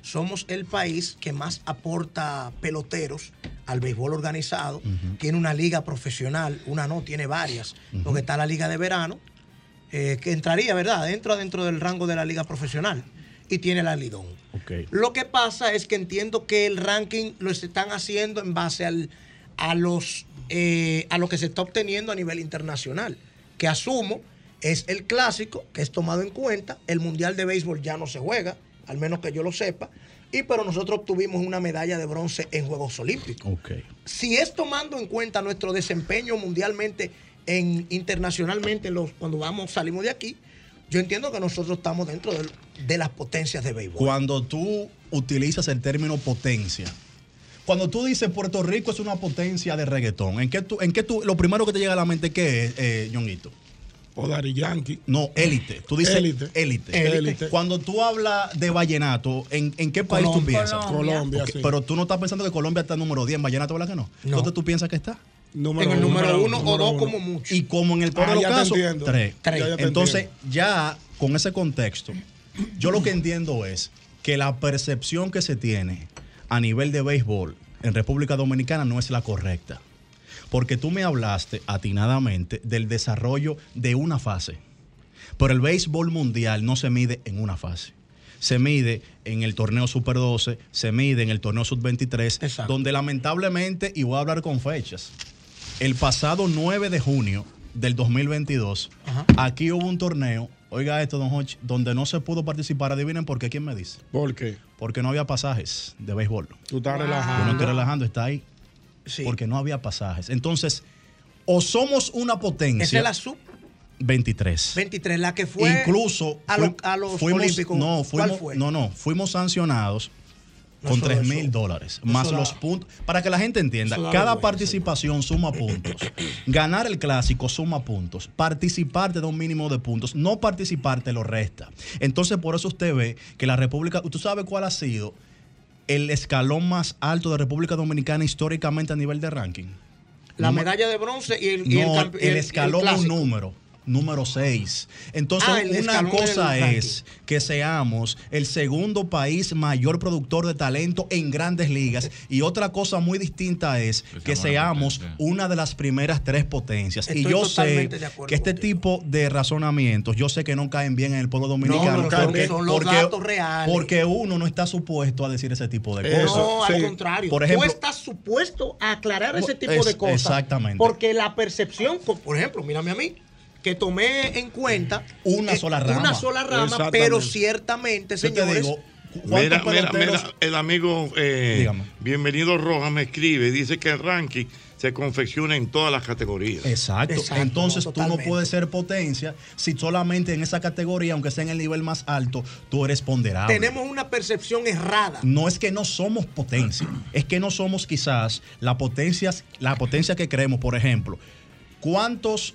somos el país que más aporta peloteros al béisbol organizado. Tiene una liga profesional, una no, tiene varias, porque está la liga de verano, eh, que entraría, ¿verdad? Entra dentro del rango de la liga profesional y tiene la Lidón. Ok. Lo que pasa es que entiendo que el ranking lo están haciendo en base al, a, los, eh, a lo que se está obteniendo a nivel internacional, que asumo es el clásico, que es tomado en cuenta, el Mundial de Béisbol ya no se juega, al menos que yo lo sepa, y pero nosotros obtuvimos una medalla de bronce en Juegos Olímpicos. Ok. Si es tomando en cuenta nuestro desempeño mundialmente, en, internacionalmente, los, cuando vamos, salimos de aquí, yo entiendo que nosotros estamos dentro de, de las potencias de béisbol. Cuando tú utilizas el término potencia, cuando tú dices Puerto Rico es una potencia de reggaetón, ¿en qué tú, en qué tú, lo primero que te llega a la mente qué es, eh, Ñonguito? O Dari Yankee. No, élite. Tú dices Élite. élite. Élite. Cuando tú hablas de vallenato, ¿en, en qué país tú Colombia. piensas? Colombia, sí. Pero tú no estás pensando que Colombia está número 10 en vallenato, ¿verdad que no? ¿Dónde tú piensas que está? Número en el número, número uno o número dos uno. como mucho. Y como en el peor Ah, de los casos, entiendo. tres. Tres. Ya, ya te Entonces, entiendo. ya con ese contexto, yo lo que entiendo es que la percepción que se tiene a nivel de béisbol en República Dominicana no es la correcta. Porque tú me hablaste atinadamente del desarrollo de una fase. Pero el béisbol mundial no se mide en una fase. Se mide en el torneo Super 12, se mide en el torneo Sub 23, donde lamentablemente, y voy a hablar con fechas, el pasado 9 de junio del 2022, aquí hubo un torneo, oiga esto, don Hochi, donde no se pudo participar. Adivinen por qué, ¿quién me dice? ¿Por qué? Porque no había pasajes de béisbol. Tú estás Yo relajando. no estoy relajando, está ahí. Porque no había pasajes. Entonces, o somos una potencia. Esa es la sub 23. 23, la que fue Incluso a, a los fuimos, Olímpicos. No, ¿Cuál fuimos, fue? no, no, fuimos sancionados No, con eso- 3 eso- mil dólares, eso más da- los puntos. Para que la gente entienda, cada participación suma puntos. Ganar el clásico suma puntos. Participar te da un mínimo de puntos. No participar te lo resta. Entonces, por eso usted ve que la República. ¿Usted sabe cuál ha sido el escalón más alto de República Dominicana históricamente a nivel de ranking? La medalla de bronce y el, y el no, el, escalón es un número. Número 6. Entonces, Ah, una cosa es que seamos el segundo país mayor productor de talento en grandes ligas. Y otra cosa muy distinta es que seamos una de las primeras tres potencias. y yo sé que este tipo de razonamientos, yo sé que no caen bien en el pueblo dominicano. No, porque, son los porque- datos reales. porque uno no está supuesto a decir ese tipo de cosas. no, al contrario. Por ejemplo, tú estás supuesto a aclarar ese tipo Es- de cosas. exactamente. Porque la percepción, por ejemplo, mírame a mí, que tomé en cuenta Una eh, sola rama. Una sola rama, pero ciertamente, Yo te señores. digo, Mira, mira, peloteros- mira, el amigo eh. Bienvenido Rojas me escribe, dice que el ranking se confecciona en todas las categorías. Exacto. Exacto, Entonces no, tú no puedes ser potencia si solamente en esa categoría, aunque sea en el nivel más alto, tú eres ponderable. tenemos una percepción errada. No es que no somos potencia, es que no somos quizás la potencia, la potencia que creemos. Por ejemplo, ¿cuántos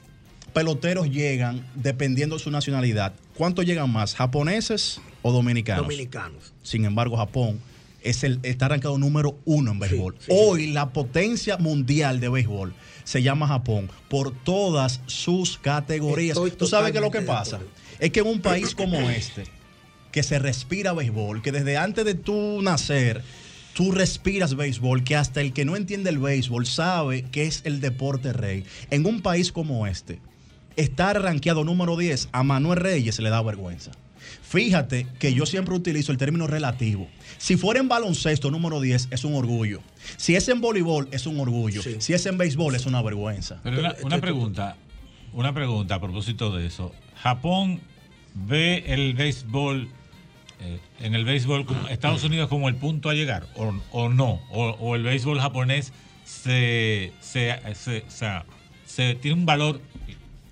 peloteros llegan dependiendo de su nacionalidad? ¿Cuántos llegan más, japoneses o dominicanos? Dominicanos. Sin embargo, Japón es el, está arrancado número uno en béisbol. Hoy la potencia mundial de béisbol se llama Japón por todas sus categorías. Estoy ¿Tú sabes qué es lo que pasa? Es que en un país como este, que se respira béisbol, que desde antes de tú nacer, tú respiras béisbol, que hasta el que no entiende el béisbol sabe que es el deporte rey. En un país como este, estar rankeado número 10 a Manuel Reyes le da vergüenza. Fíjate que yo siempre utilizo el término relativo. Si fuera en baloncesto número 10 es un orgullo. Si es en voleibol es un orgullo. Si es en béisbol es una vergüenza. Pero una, una pregunta, una pregunta a propósito de eso. Japón ve el béisbol, eh, en el béisbol, Estados Unidos como el punto a llegar, o, o no, o, o el béisbol japonés se, se, se- o sea, se- tiene un valor.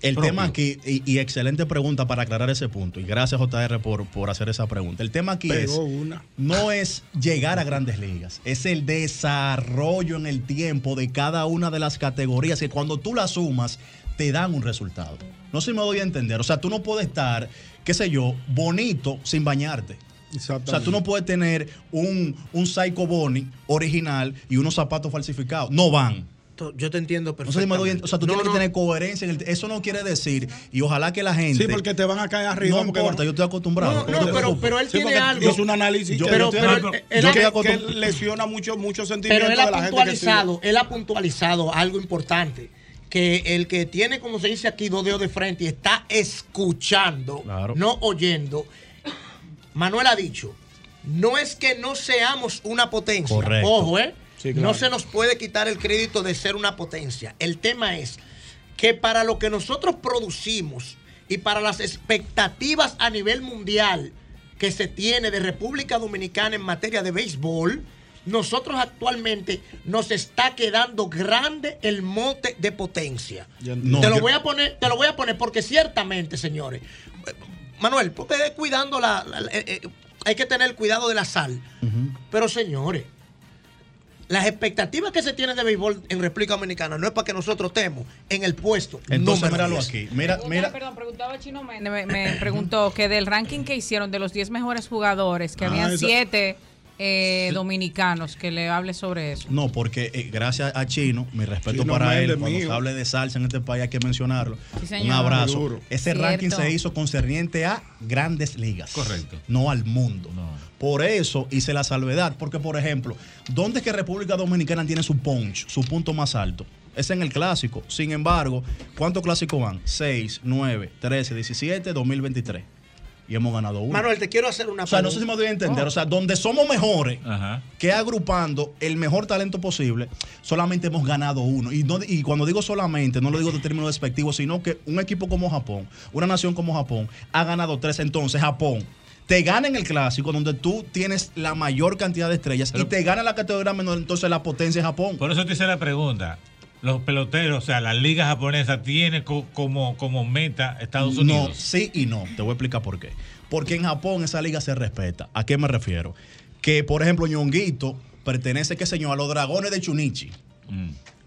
El propio. tema aquí, y, y excelente pregunta para aclarar ese punto, y gracias JR por, por hacer esa pregunta. El tema aquí es, una. no es llegar a grandes ligas, es el desarrollo en el tiempo de cada una de las categorías, que cuando tú las sumas, te dan un resultado. No sé si me doy a entender, o sea, tú no puedes estar, qué sé yo, bonito sin bañarte. O sea, tú no puedes tener un, un Psycho Bonnie original y unos zapatos falsificados. No van. Yo te entiendo No sé si me doy, perfectamente. o sea, tú No, tienes no. que tener coherencia. En el, eso no quiere decir, y ojalá que la gente. Sí, porque te van a caer arriba. No importa, yo estoy acostumbrado. No, No pero, pero él Sí, tiene algo. hizo un análisis Yo- pero- que- pero- que- él- que- él- que lesiona mucho, muchos Pero sentimientos él de ha la gente que puntualizado, él ha puntualizado algo importante. Que el que tiene, como se dice aquí, dos dedos de frente y está escuchando, Claro. no oyendo. Manuel ha dicho, no es que no seamos una potencia. Correcto. Ojo, ¿eh? Sí, claro. No se nos puede quitar el crédito de ser una potencia. El tema es que para lo que nosotros producimos y para las expectativas a nivel mundial que se tiene de República Dominicana en materia de béisbol, nosotros actualmente nos está quedando grande el mote de potencia. No, te lo yo- voy a poner, te lo voy a poner porque ciertamente, señores, Manuel, porque cuidando la, la- la- eh, eh, hay que tener cuidado de la sal. Pero señores, las expectativas que se tienen de béisbol en República Dominicana no es para que nosotros estemos en el puesto. Entonces, número míralo 10. aquí. Mira, mira. Perdón, preguntaba Chino Méndez, me, me preguntó que del ranking que hicieron de los 10 mejores jugadores, que Ah, habían esa- 7 dominicanos, que le hable sobre eso. No, porque eh, gracias a Chino, mi respeto Chino para él, cuando mío. se hable de salsa en este país hay que mencionarlo. Sí. Un abrazo. Ese Cierto. ranking se hizo concerniente a grandes ligas. Correcto. No al mundo. Por eso hice la salvedad, porque por ejemplo, ¿dónde es que República Dominicana tiene su punch, su punto más alto? Es en el clásico. Sin embargo, ¿cuántos clásicos van? 6, 9, 13, 17, 2023. Y hemos ganado uno. Manuel, te quiero hacer una O sea, no sé pregunta. si me doy a entender. No. O sea, donde somos mejores, que agrupando el mejor talento posible, solamente hemos ganado uno. Y, no, y cuando digo solamente, no lo digo de términos despectivos, sino que un equipo como Japón, una nación como Japón, ha ganado tres. Entonces, Japón te gana en el clásico, donde tú tienes la mayor cantidad de estrellas, y te gana en la categoría menor, entonces la potencia es Japón. Por eso te hice la pregunta. Los peloteros, o sea, la liga japonesa tiene co- como, como meta Estados Unidos. No, sí y no. Te voy a explicar por qué. Porque en Japón esa liga se respeta. ¿A qué me refiero? Que, por ejemplo, Ñonguito pertenece, qué señor, a los dragones de Chunichi.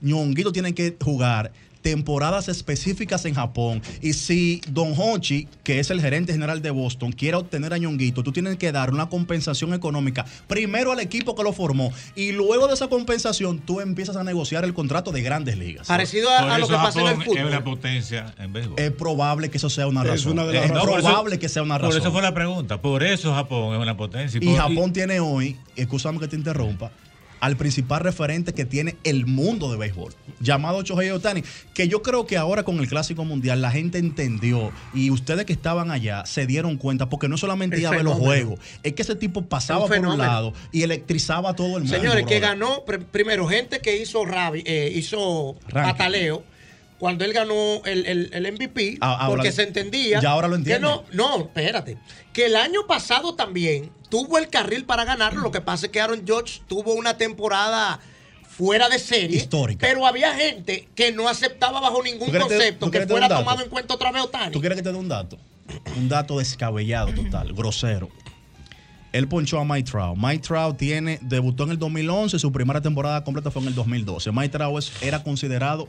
Ñonguito tiene que jugar temporadas específicas en Japón. Y si Don Hochi, que es el gerente general de Boston, quiere obtener a Ñonguito, tú tienes que dar una compensación económica primero al equipo que lo formó y luego de esa compensación tú empiezas a negociar el contrato de grandes ligas. Parecido Por Japón Es una potencia en béisbol. Es probable que eso sea una Es razón. una de las es. No, por probable eso- que sea una Por razón. eso fue la pregunta. Por eso Japón es una potencia. Y por- Japón tiene hoy, excusame que te interrumpa, al principal referente que tiene el mundo de béisbol, llamado Shohei Otani, que yo creo que ahora con el Clásico Mundial la gente entendió y ustedes que estaban allá se dieron cuenta, porque no solamente El iba a ver los juegos, es que ese tipo pasaba Un por un lado y electrizaba a todo el mundo. Señores, que ganó, pr- primero, gente que hizo rabi, eh, hizo pataleo cuando él ganó el, el- el MVP, Ah, porque se entendía. ya ahora lo que entienden. no, no, espérate. Que el año pasado también tuvo el carril para ganarlo. Lo que pasa es que Aaron Judge tuvo una temporada fuera de serie. Histórica. Pero había gente que no aceptaba bajo ningún ¿Tú quieres te- concepto que fuera tomado en cuenta otra vez Otani. ¿Tú quieres que te dé un dato? Un dato descabellado total, grosero. Él ponchó a Mike Trout. Mike Trout tiene, debutó en el 2011, su primera temporada completa fue en el 2012. Mike Trout es- era considerado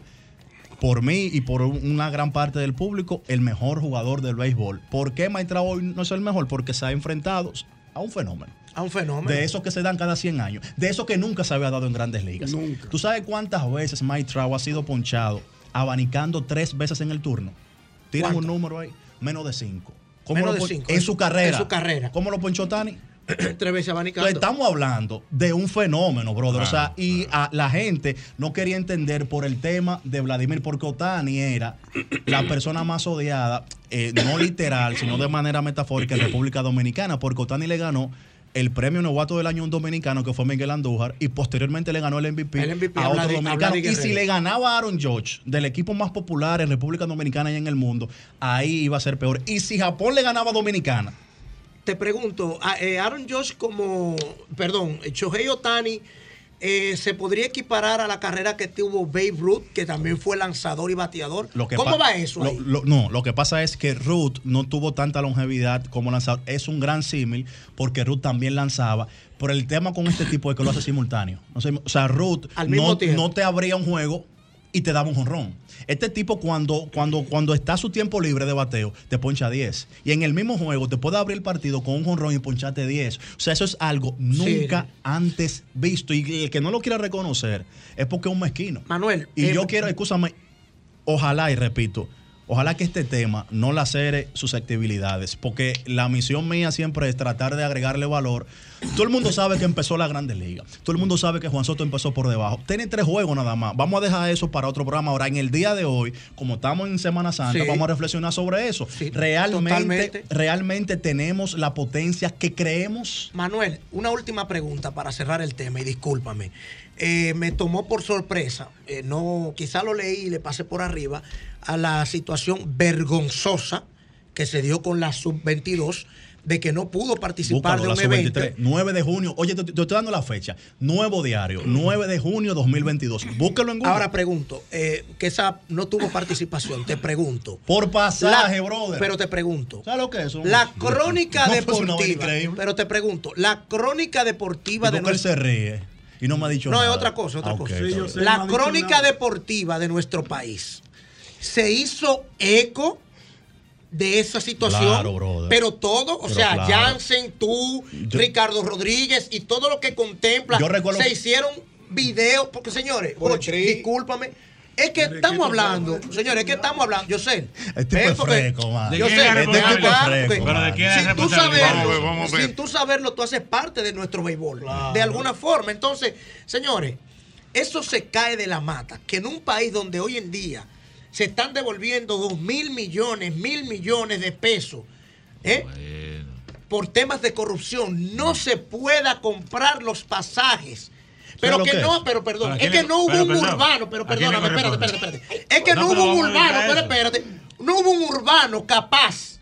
por mí y por una gran parte del público el mejor jugador del béisbol. ¿Por qué Trout hoy no es el mejor? Porque se ha enfrentado a un fenómeno. A un fenómeno. De esos que se dan cada 100 años. De esos que nunca se había dado en grandes ligas. ¿Tú sabes cuántas veces Mike Trout ha sido ponchado abanicando tres veces en el turno? Tiran un número ahí. Menos de cinco. ¿Cómo Menos lo de cinco. En su- carrera. en su carrera. ¿Cómo lo ponchó Tani? Tres veces abanicando. Entonces, estamos hablando de un fenómeno, brother. o sea, Claro, y a- la gente no quería entender por el tema de Vladimir, porque Otani era la persona más odiada, eh, no literal, sino de manera metafórica en República Dominicana, porque Otani le ganó el premio novato del año a un dominicano que fue Miguel Andújar y posteriormente le ganó el MVP, El MVP a otro dominicano. Y si le ganaba a Aaron George del equipo más popular en República Dominicana y en el mundo, ahí iba a ser peor. Y si Japón le ganaba a Dominicana, Te pregunto, eh, Aaron Josh como, perdón, eh, Shohei Otani, eh, ¿se podría equiparar a la carrera que tuvo Babe Ruth, que también fue lanzador y bateador? Lo que ¿Cómo va eso lo- ahí? lo- no, lo que pasa es que Ruth no tuvo tanta longevidad como lanzador. Es un gran símil porque Ruth también lanzaba. Pero el tema con este tipo es que lo hace simultáneo. O sea, Ruth Al mismo no, tiempo. no te abría un juego y te daba un jonrón. Este tipo cuando, cuando, cuando está su tiempo libre de bateo, te poncha 10. Y en el mismo juego te puede abrir el partido con un jonrón y poncharte 10. O sea, eso es algo nunca antes visto. Y el que no lo quiera reconocer es porque es un mezquino. Manuel. Y eh, yo quiero, escúchame, ojalá, y repito, ojalá que este tema no lacere susceptibilidades, porque la misión mía siempre es tratar de agregarle valor. Todo el mundo sabe que empezó la Grandes Ligas. Todo el mundo sabe que Juan Soto empezó por debajo. Tiene tres juegos nada más. Vamos a dejar eso para otro programa. Ahora, en el día de hoy, como estamos en Semana Santa, Sí. vamos a reflexionar sobre eso. realmente, totalmente. realmente tenemos la potencia que creemos. Manuel, una última pregunta para cerrar el tema y discúlpame. Eh, me tomó por sorpresa, eh, no, quizá lo leí y le pasé por arriba, a la situación vergonzosa que se dio con la sub-22 de que no pudo participar Búscalo, de la un evento. sub-23, 9 de junio. Oye, te, te estoy dando la fecha. Nuevo diario, 9 de junio 2022. Búscalo en Google. Ahora pregunto, eh, que esa no tuvo participación, te pregunto. Por pasaje, La- brother. Pero te pregunto. ¿Sabes lo que es eso? La crónica No, pues, deportiva. increíble. Pero te pregunto, la crónica deportiva ¿Y de él nuestro se ríe? Y no me ha dicho No, nada. es otra cosa, otra Ah, cosa. La crónica deportiva de nuestro país se hizo eco de esa situación. Claro, brother. pero todo, o Pero sea, claro. Jansen, tú, Ricardo Rodríguez y todo lo que contempla, Yo recuerdo- se hicieron videos, porque señores, Jochi, discúlpame. Es que estamos hablando, señores, es que estamos hablando, yo sé. Este tipo es fresco, man. Yo ¿De sé, quién es Fresco, Pero ¿de quién es sin tú saberlo, sin tú saberlo, tú haces parte de nuestro béisbol, de alguna forma. Entonces, señores, eso se cae de la mata, que en un país donde hoy en día se están devolviendo dos mil millones, mil millones de pesos, ¿eh? por temas de corrupción, no se pueda comprar los pasajes. Pero que que no, pero perdón, ¿Pero a es que le- no hubo pero un perdón, urbano, pero ¿a quién le perdóname, espérate, espérate, espérate. Es que No, no, hubo un urbano, pero espérate, no hubo un urbano capaz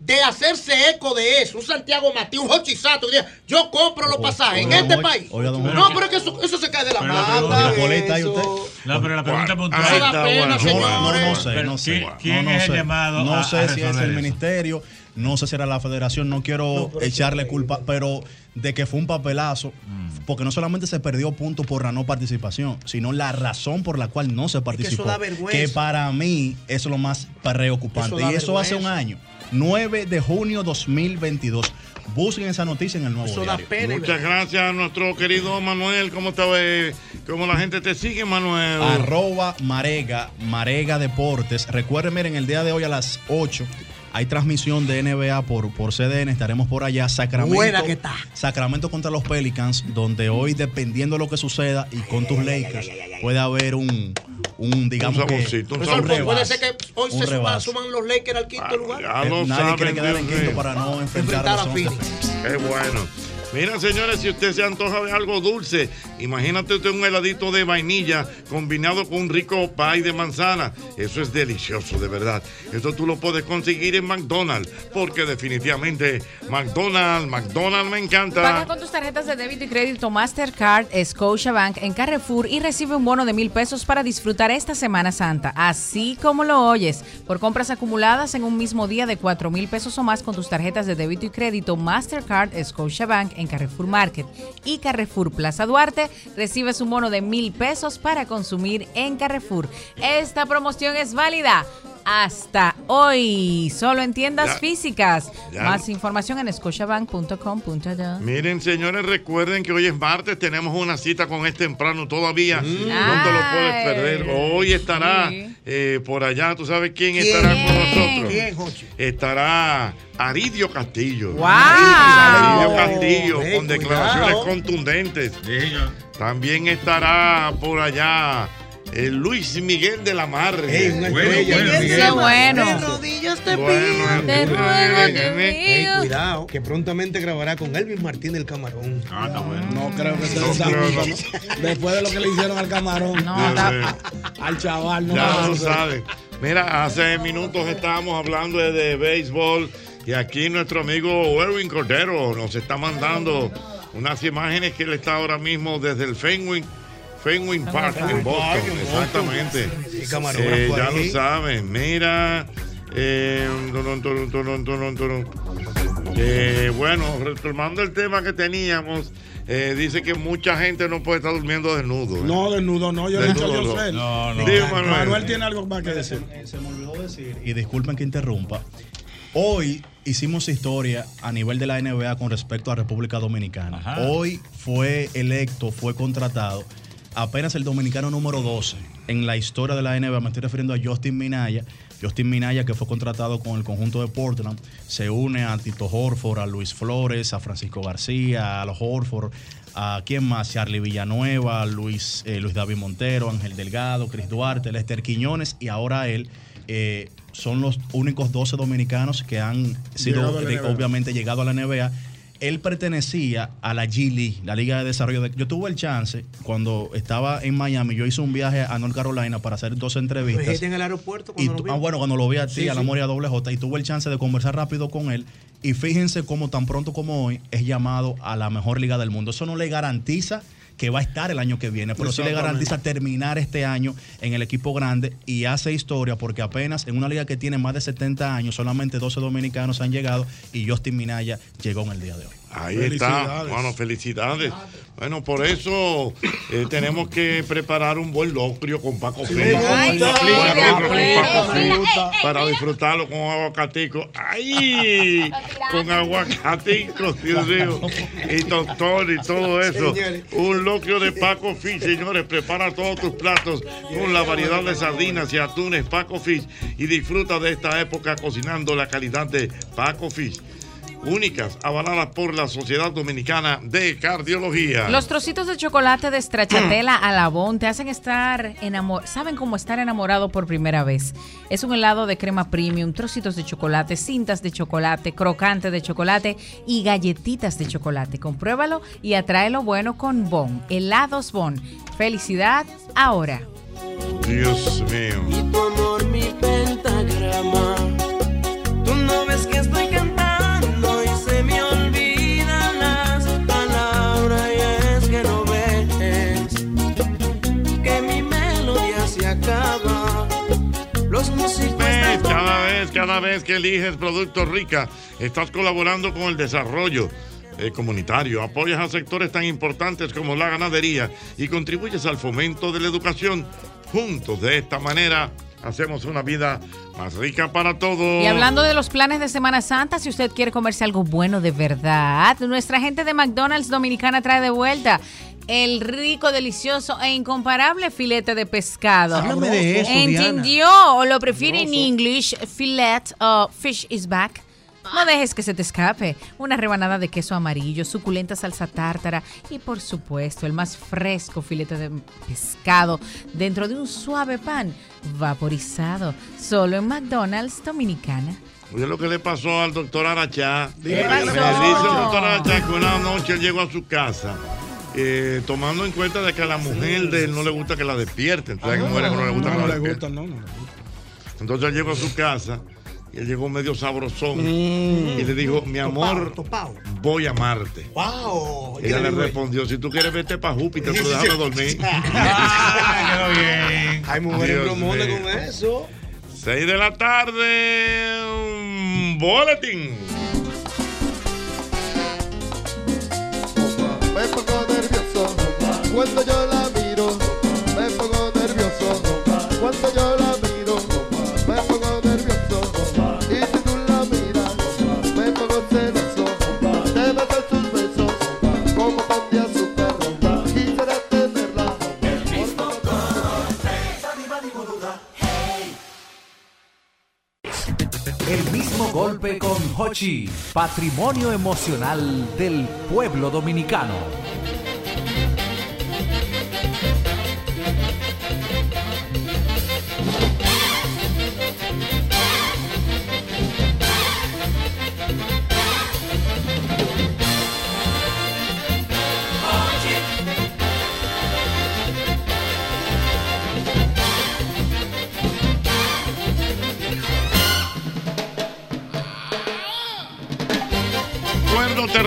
de hacerse eco de eso, un Santiago Matías, un Hochisato, que diga, yo compro los pasajes en este país. No, pero es que eso, eso se cae de la mata. pregunta- Boleta ahí eso. usted. No, pero la pregunta puntual. Eso da pena, Yo no, sé, no sé. ¿quién- quién no, no es el sé. llamado No a- sé a si es el eso? ministerio, no sé si era la federación, no quiero echarle culpa, pero de que fue un papelazo, Mm. porque no solamente se perdió puntos por la no participación, sino la razón por la cual no se participó. da vergüenza. que para mí eso es lo más preocupante. Eso y eso hace un año, 9 de junio 2022. Busquen esa noticia en el nuevo diario. Muchas gracias a nuestro querido Manuel. ¿Cómo está? eh? ¿Cómo la gente te sigue, Manuel? Arroba Marega, Marega Deportes. Recuerden, miren, el día de hoy a las 8 hay transmisión de NBA por, por CDN. Estaremos por allá. Sacramento. Buena que está. Sacramento contra los Pelicans, donde hoy, dependiendo de lo que suceda y con tus Lakers, puede haber un, un digamos Un saborcito, un pues, puede ser que hoy se suman, suman los Lakers al quinto lugar. Ya lo Nadie saben, quiere quedar en quinto para no enfrentar, Enfrentar a a. Phoenix. Qué bueno. Mira, señores, si usted se antoja de algo dulce, imagínate usted un heladito de vainilla combinado con un rico pie de manzana. Eso es delicioso, de verdad. Eso tú lo puedes conseguir en McDonald's, porque definitivamente McDonald's, McDonald's me Paga encanta. con tus tarjetas de débito y crédito Mastercard, Scotiabank en Carrefour y recibe un bono de mil pesos para disfrutar esta Semana Santa. Así como lo oyes, por compras acumuladas en un mismo día de cuatro mil pesos o más con tus tarjetas de débito y crédito Mastercard, Scotiabank en Carrefour Market y Carrefour Plaza Duarte, recibes un bono de mil pesos para consumir en Carrefour. Esta promoción es válida hasta hoy, solo en tiendas Ya. físicas. Ya. Más información en scotiabank.com.do. Miren, señores, recuerden que hoy es martes, tenemos una cita con este temprano todavía. Mm. No te lo puedes perder. Hoy estará Sí. eh, por allá, ¿tú sabes quién, ¿Quién? estará con nosotros? Estará Aridio Castillo. ¡Wow! Aridio Castillo, con declaraciones cuidado. contundentes. También estará por allá el Luis Miguel de la Mar. Ey, Bueno, bueno, Miguel. Bueno. De rodillas te Bueno, pido. Te ruego, te Ey, cuidado, que prontamente grabará con Elvis Martín el Camarón. Ah, está bueno. No creo que sea No esa creo, misma, no. ¿no? Después de lo que le hicieron al camarón. No, está- sé. Al chaval, no. Ya lo sabes. Mira, hace minutos estábamos hablando de, de béisbol y aquí nuestro amigo Erwin Cordero nos está mandando unas imágenes que él está ahora mismo desde el Fenway, Fenway Park en Boston. Exactamente. Eh, ya lo saben. Mira. eh. Eh, bueno, retomando el tema que teníamos, eh, dice que mucha gente no puede estar durmiendo desnudo. ¿eh? No, desnudo, no. Yo le he dicho a Desnudo, Yosel. No, no. Manuel. Manuel tiene algo más que decir. Se, se me olvidó decir, y disculpen que interrumpa, hoy hicimos historia a nivel de la NBA con respecto a República Dominicana. Ajá. Hoy fue electo, fue contratado apenas el dominicano número 12 en la historia de la NBA. Me estoy refiriendo a Justin Minaya. Justin Minaya, que fue contratado con el conjunto de Portland, se une a Tito Horford, a Luis Flores, a Francisco García, a los Horford, a quién más, Charlie Villanueva, Luis, eh, Luis David Montero, Ángel Delgado, Cris Duarte, Lester Quiñones y ahora él. eh, son los únicos 12 dominicanos que han sido Llegado obviamente llegado a la NBA él pertenecía a la G League, la Liga de Desarrollo. De, yo tuve el chance, cuando estaba en Miami, yo hice un viaje a North Carolina para hacer dos entrevistas. en el aeropuerto Y tu- lo vi. ah, bueno, cuando lo vi a ti, Sí, a la sí. Moria Doble J, y tuve el chance de conversar rápido con él. Y fíjense cómo tan pronto como hoy es llamado a la mejor liga del mundo. Eso no le garantiza que va a estar el año que viene, pero sí le garantiza terminar este año en el equipo grande y hace historia porque apenas en una liga que tiene más de 70 años, solamente 12 dominicanos han llegado y Justin Minaya llegó en el día de hoy. Ahí está. Bueno, felicidades. Bueno, por eso eh, tenemos que preparar un buen locrio con Paco Félix. Para disfrutarlo con aguacatico. ¡Ay! Con aguacatico, Dios mío. Y tostón y todo eso. Un locrio de Paco Fish, señores. Prepara todos tus platos con la variedad de sardinas y atunes Paco Fish y disfruta de esta época cocinando la calidad de Paco Fish. Únicas, avaladas por la Sociedad Dominicana de Cardiología. Los trocitos de chocolate de Stracciatella Alabón te hacen estar enamorados. ¿Saben cómo estar enamorado por primera vez? Es un helado de crema premium, trocitos de chocolate, cintas de chocolate, crocante de chocolate y galletitas de chocolate. Compruébalo y atrae lo bueno con Bon. Helados Bon. Felicidad ahora. Dios mío. tu amor mi pentagrama. Tú no ves que estoy vez, cada vez que eliges Productos Rica, estás colaborando con el desarrollo eh, comunitario, apoyas a sectores tan importantes como la ganadería y contribuyes al fomento de la educación. Juntos, de esta manera, hacemos una vida más rica para todos. Y hablando de los planes de Semana Santa, si usted quiere comerse algo bueno de verdad, nuestra gente de McDonald's Dominicana trae de vuelta el rico, delicioso e incomparable filete de pescado. Háblame de eso, ¿Entendió? O lo prefiere en English, filet o fish is back. No dejes que se te escape. Una rebanada de queso amarillo, suculenta salsa tártara y por supuesto el más fresco filete de pescado dentro de un suave pan vaporizado. Solo en McDonald's Dominicana. Oye lo que le pasó al doctor Arachá. ¿Qué pasó? Me dice el doctor Arachá que una noche él llegó a su casa. Eh, tomando en cuenta de que a la mujer de él no le gusta que la despierten. ¿Sabes que mujeres que no le gusta que No la le despierten? gusta, no, no. Entonces él llegó a su casa y él llegó medio sabrosón Mm. y le dijo, mi amor, voy a amarte. ¡Wow! Ella ¿Qué le respondió, si tú quieres vete para Júpiter, pero déjame dormir. quedó bien. Hay mujeres mío. con eso. 6 de la tarde, un boletín. Cuando yo la miro. Me pongo nervioso cuando yo la miro. Me pongo nervioso y si tú la miras, me pongo celoso. Te beso sus besos como pan de azúcar. Quisiera tenerla. El mismo El mismo golpe con Hochi, patrimonio emocional del pueblo dominicano.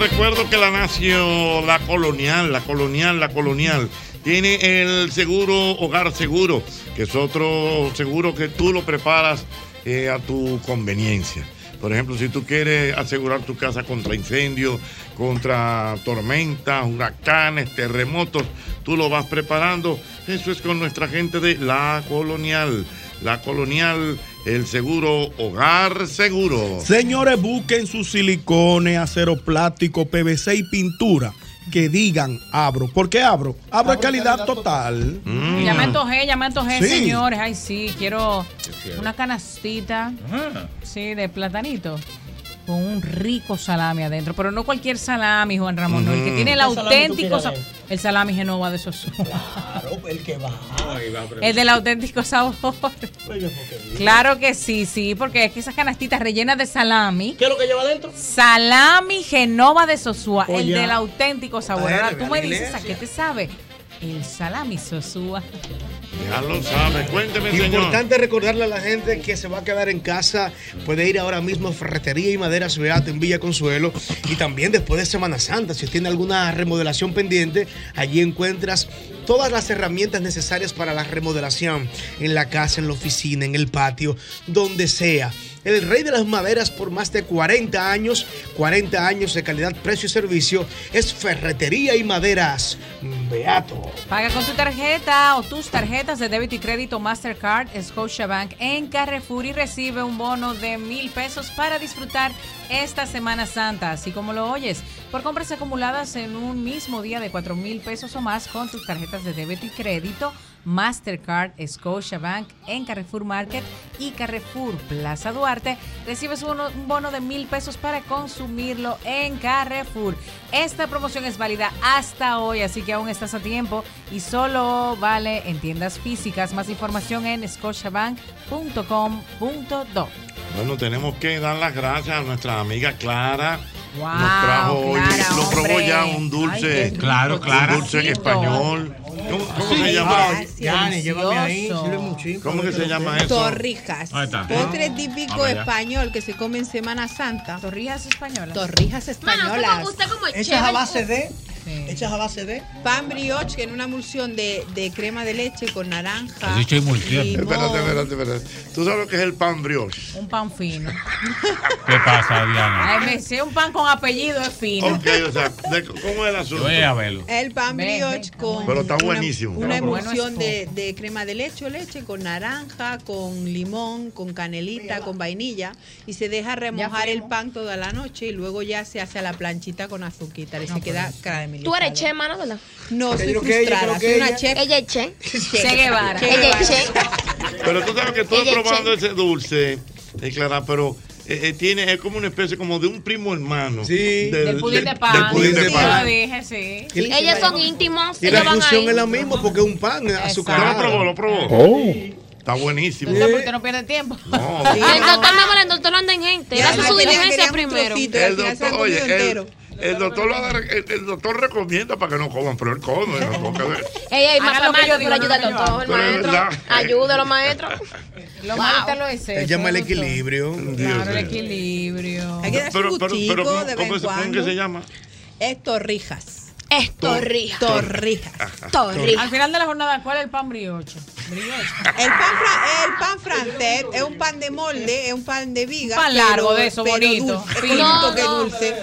Recuerdo, que la nación, la colonial, la colonial, la colonial, tiene el seguro Hogar Seguro, que es otro seguro que tú lo preparas eh, a tu conveniencia. Por ejemplo, si tú quieres asegurar tu casa contra incendios, contra tormentas, huracanes, terremotos, tú lo vas preparando. Eso es con nuestra gente de La Colonial. La Colonial, el seguro Hogar Seguro. Señores, busquen sus silicones, acero plástico, PVC y pintura que digan abro. ¿Por qué abro? Abro calidad total. Ya me antojé, ya me antojé, Sí. señores. Ay, sí, quiero una canastita. Sí, de platanito. Con un rico salami adentro, pero no cualquier salami, Juan Ramón, no, el que tiene el ¿Qué salami auténtico quieres sa- adentro? el salami Genova de Sosúa. Claro, el que va. El del auténtico sabor. Claro que sí, sí, porque es que esas canastitas rellenas de salami. ¿Qué es lo que lleva adentro? Salami Genova de Sosúa, el del auténtico sabor. Ahora tú me dices, ¿a qué te sabe? El salami Sosúa. Ya lo sabe. Cuénteme, señor. Importante recordarle a la gente que se va a quedar en casa. Puede ir ahora mismo a Ferretería y Maderas Beato en Villa Consuelo. Y también después de Semana Santa, si tiene alguna remodelación pendiente, allí encuentras todas las herramientas necesarias para la remodelación en la casa, en la oficina, en el patio, donde sea. El rey de las maderas por más de 40 años, 40 años de calidad, precio y servicio, es Ferretería y Maderas Beato. Paga con tu tarjeta o tus tarjetas de débito y crédito Mastercard Scotiabank en Carrefour y recibe un bono de mil pesos para disfrutar esta Semana Santa, así como lo oyes, por compras acumuladas en un mismo día de cuatro mil pesos o más con tus tarjetas de débito y crédito Mastercard Scotiabank en Carrefour Market y Carrefour Plaza Duarte. Recibes un bono de mil pesos para consumirlo en Carrefour. Esta promoción es válida hasta hoy, así que aún estás a tiempo y solo vale en tiendas físicas. Más información en scotiabank.com.do. Bueno, tenemos que dar las gracias a nuestra amiga Clara. Wow, Nos trajo hoy, Clara, lo probó hombre. ya un dulce. Ay, Claro. Clara. Un dulce en español. ¿Cómo, cómo Sí, se llama? llévame ahí. ¿Cómo que se llama eso? Torrijas. Ahí está. Postre típico español que se come en Semana Santa. Torrijas españolas. Torrijas Mano, usted españolas. como- usted como Hechas chef, a base de. Hechas a base de. Pan brioche que en una emulsión de, de crema de leche con naranja. Has dicho emulsión. limón. Espérate, espérate, espérate. ¿Tú sabes lo que es el pan brioche? Un pan fino. ¿Qué pasa, Diana? Ay, me sé un pan con apellido es fino. Ok, o sea, de- ¿cómo es el asunto? Voy a verlo. El pan brioche ven, con Pero está una- buenísimo. una, emulsión de, de crema de leche o leche con naranja, con limón, con canelita, con vainilla y se deja remojar el pan toda la noche y luego ya se hace a la planchita con azuquita y se queda Tú eres che, mano, ¿verdad? No, soy creo que ella, frustrada, soy una chef. Ella es che. Che Guevara. Che Ella es che. Pero tú sabes que estoy probando ese dulce, eh, Clara, pero eh, eh, tiene, es como una especie como de un primo hermano. Sí. Del pudín de pan. del pudín de sí, pan. lo dije, sí. Y- Ellos son íntimos. Y la función es la misma porque es un pan ¿Lo azucarado. probó? ¿Lo probó? Oh. Está buenísimo. No, porque usted no pierde tiempo. No. El doctor no vale, el doctor no anda en gente. Él Ya, hace su diligencia primero. El lo doctor, oye, el, doctor, lo el, el doctor recomienda para que no coman, pero él come. no. Ey, ey, más digo, pero ayuda al doctor, maestro. Ayúdalo, maestro. Lo Wow. malo es eso, llama el equilibrio. Claro, el equilibrio. Hay que darse Pero, pero, pero, ¿cómo, de vez cómo en se, ¿cómo que cuando. se llama? Es torrijas. Es torrija. Torrijas. Torrija. Al final de la jornada, ¿cuál es el pan brioche? El pan, fra- el pan francés es un pan de molde, es un pan de viga. Pan largo de eso, bonito, dulce, no. dulce.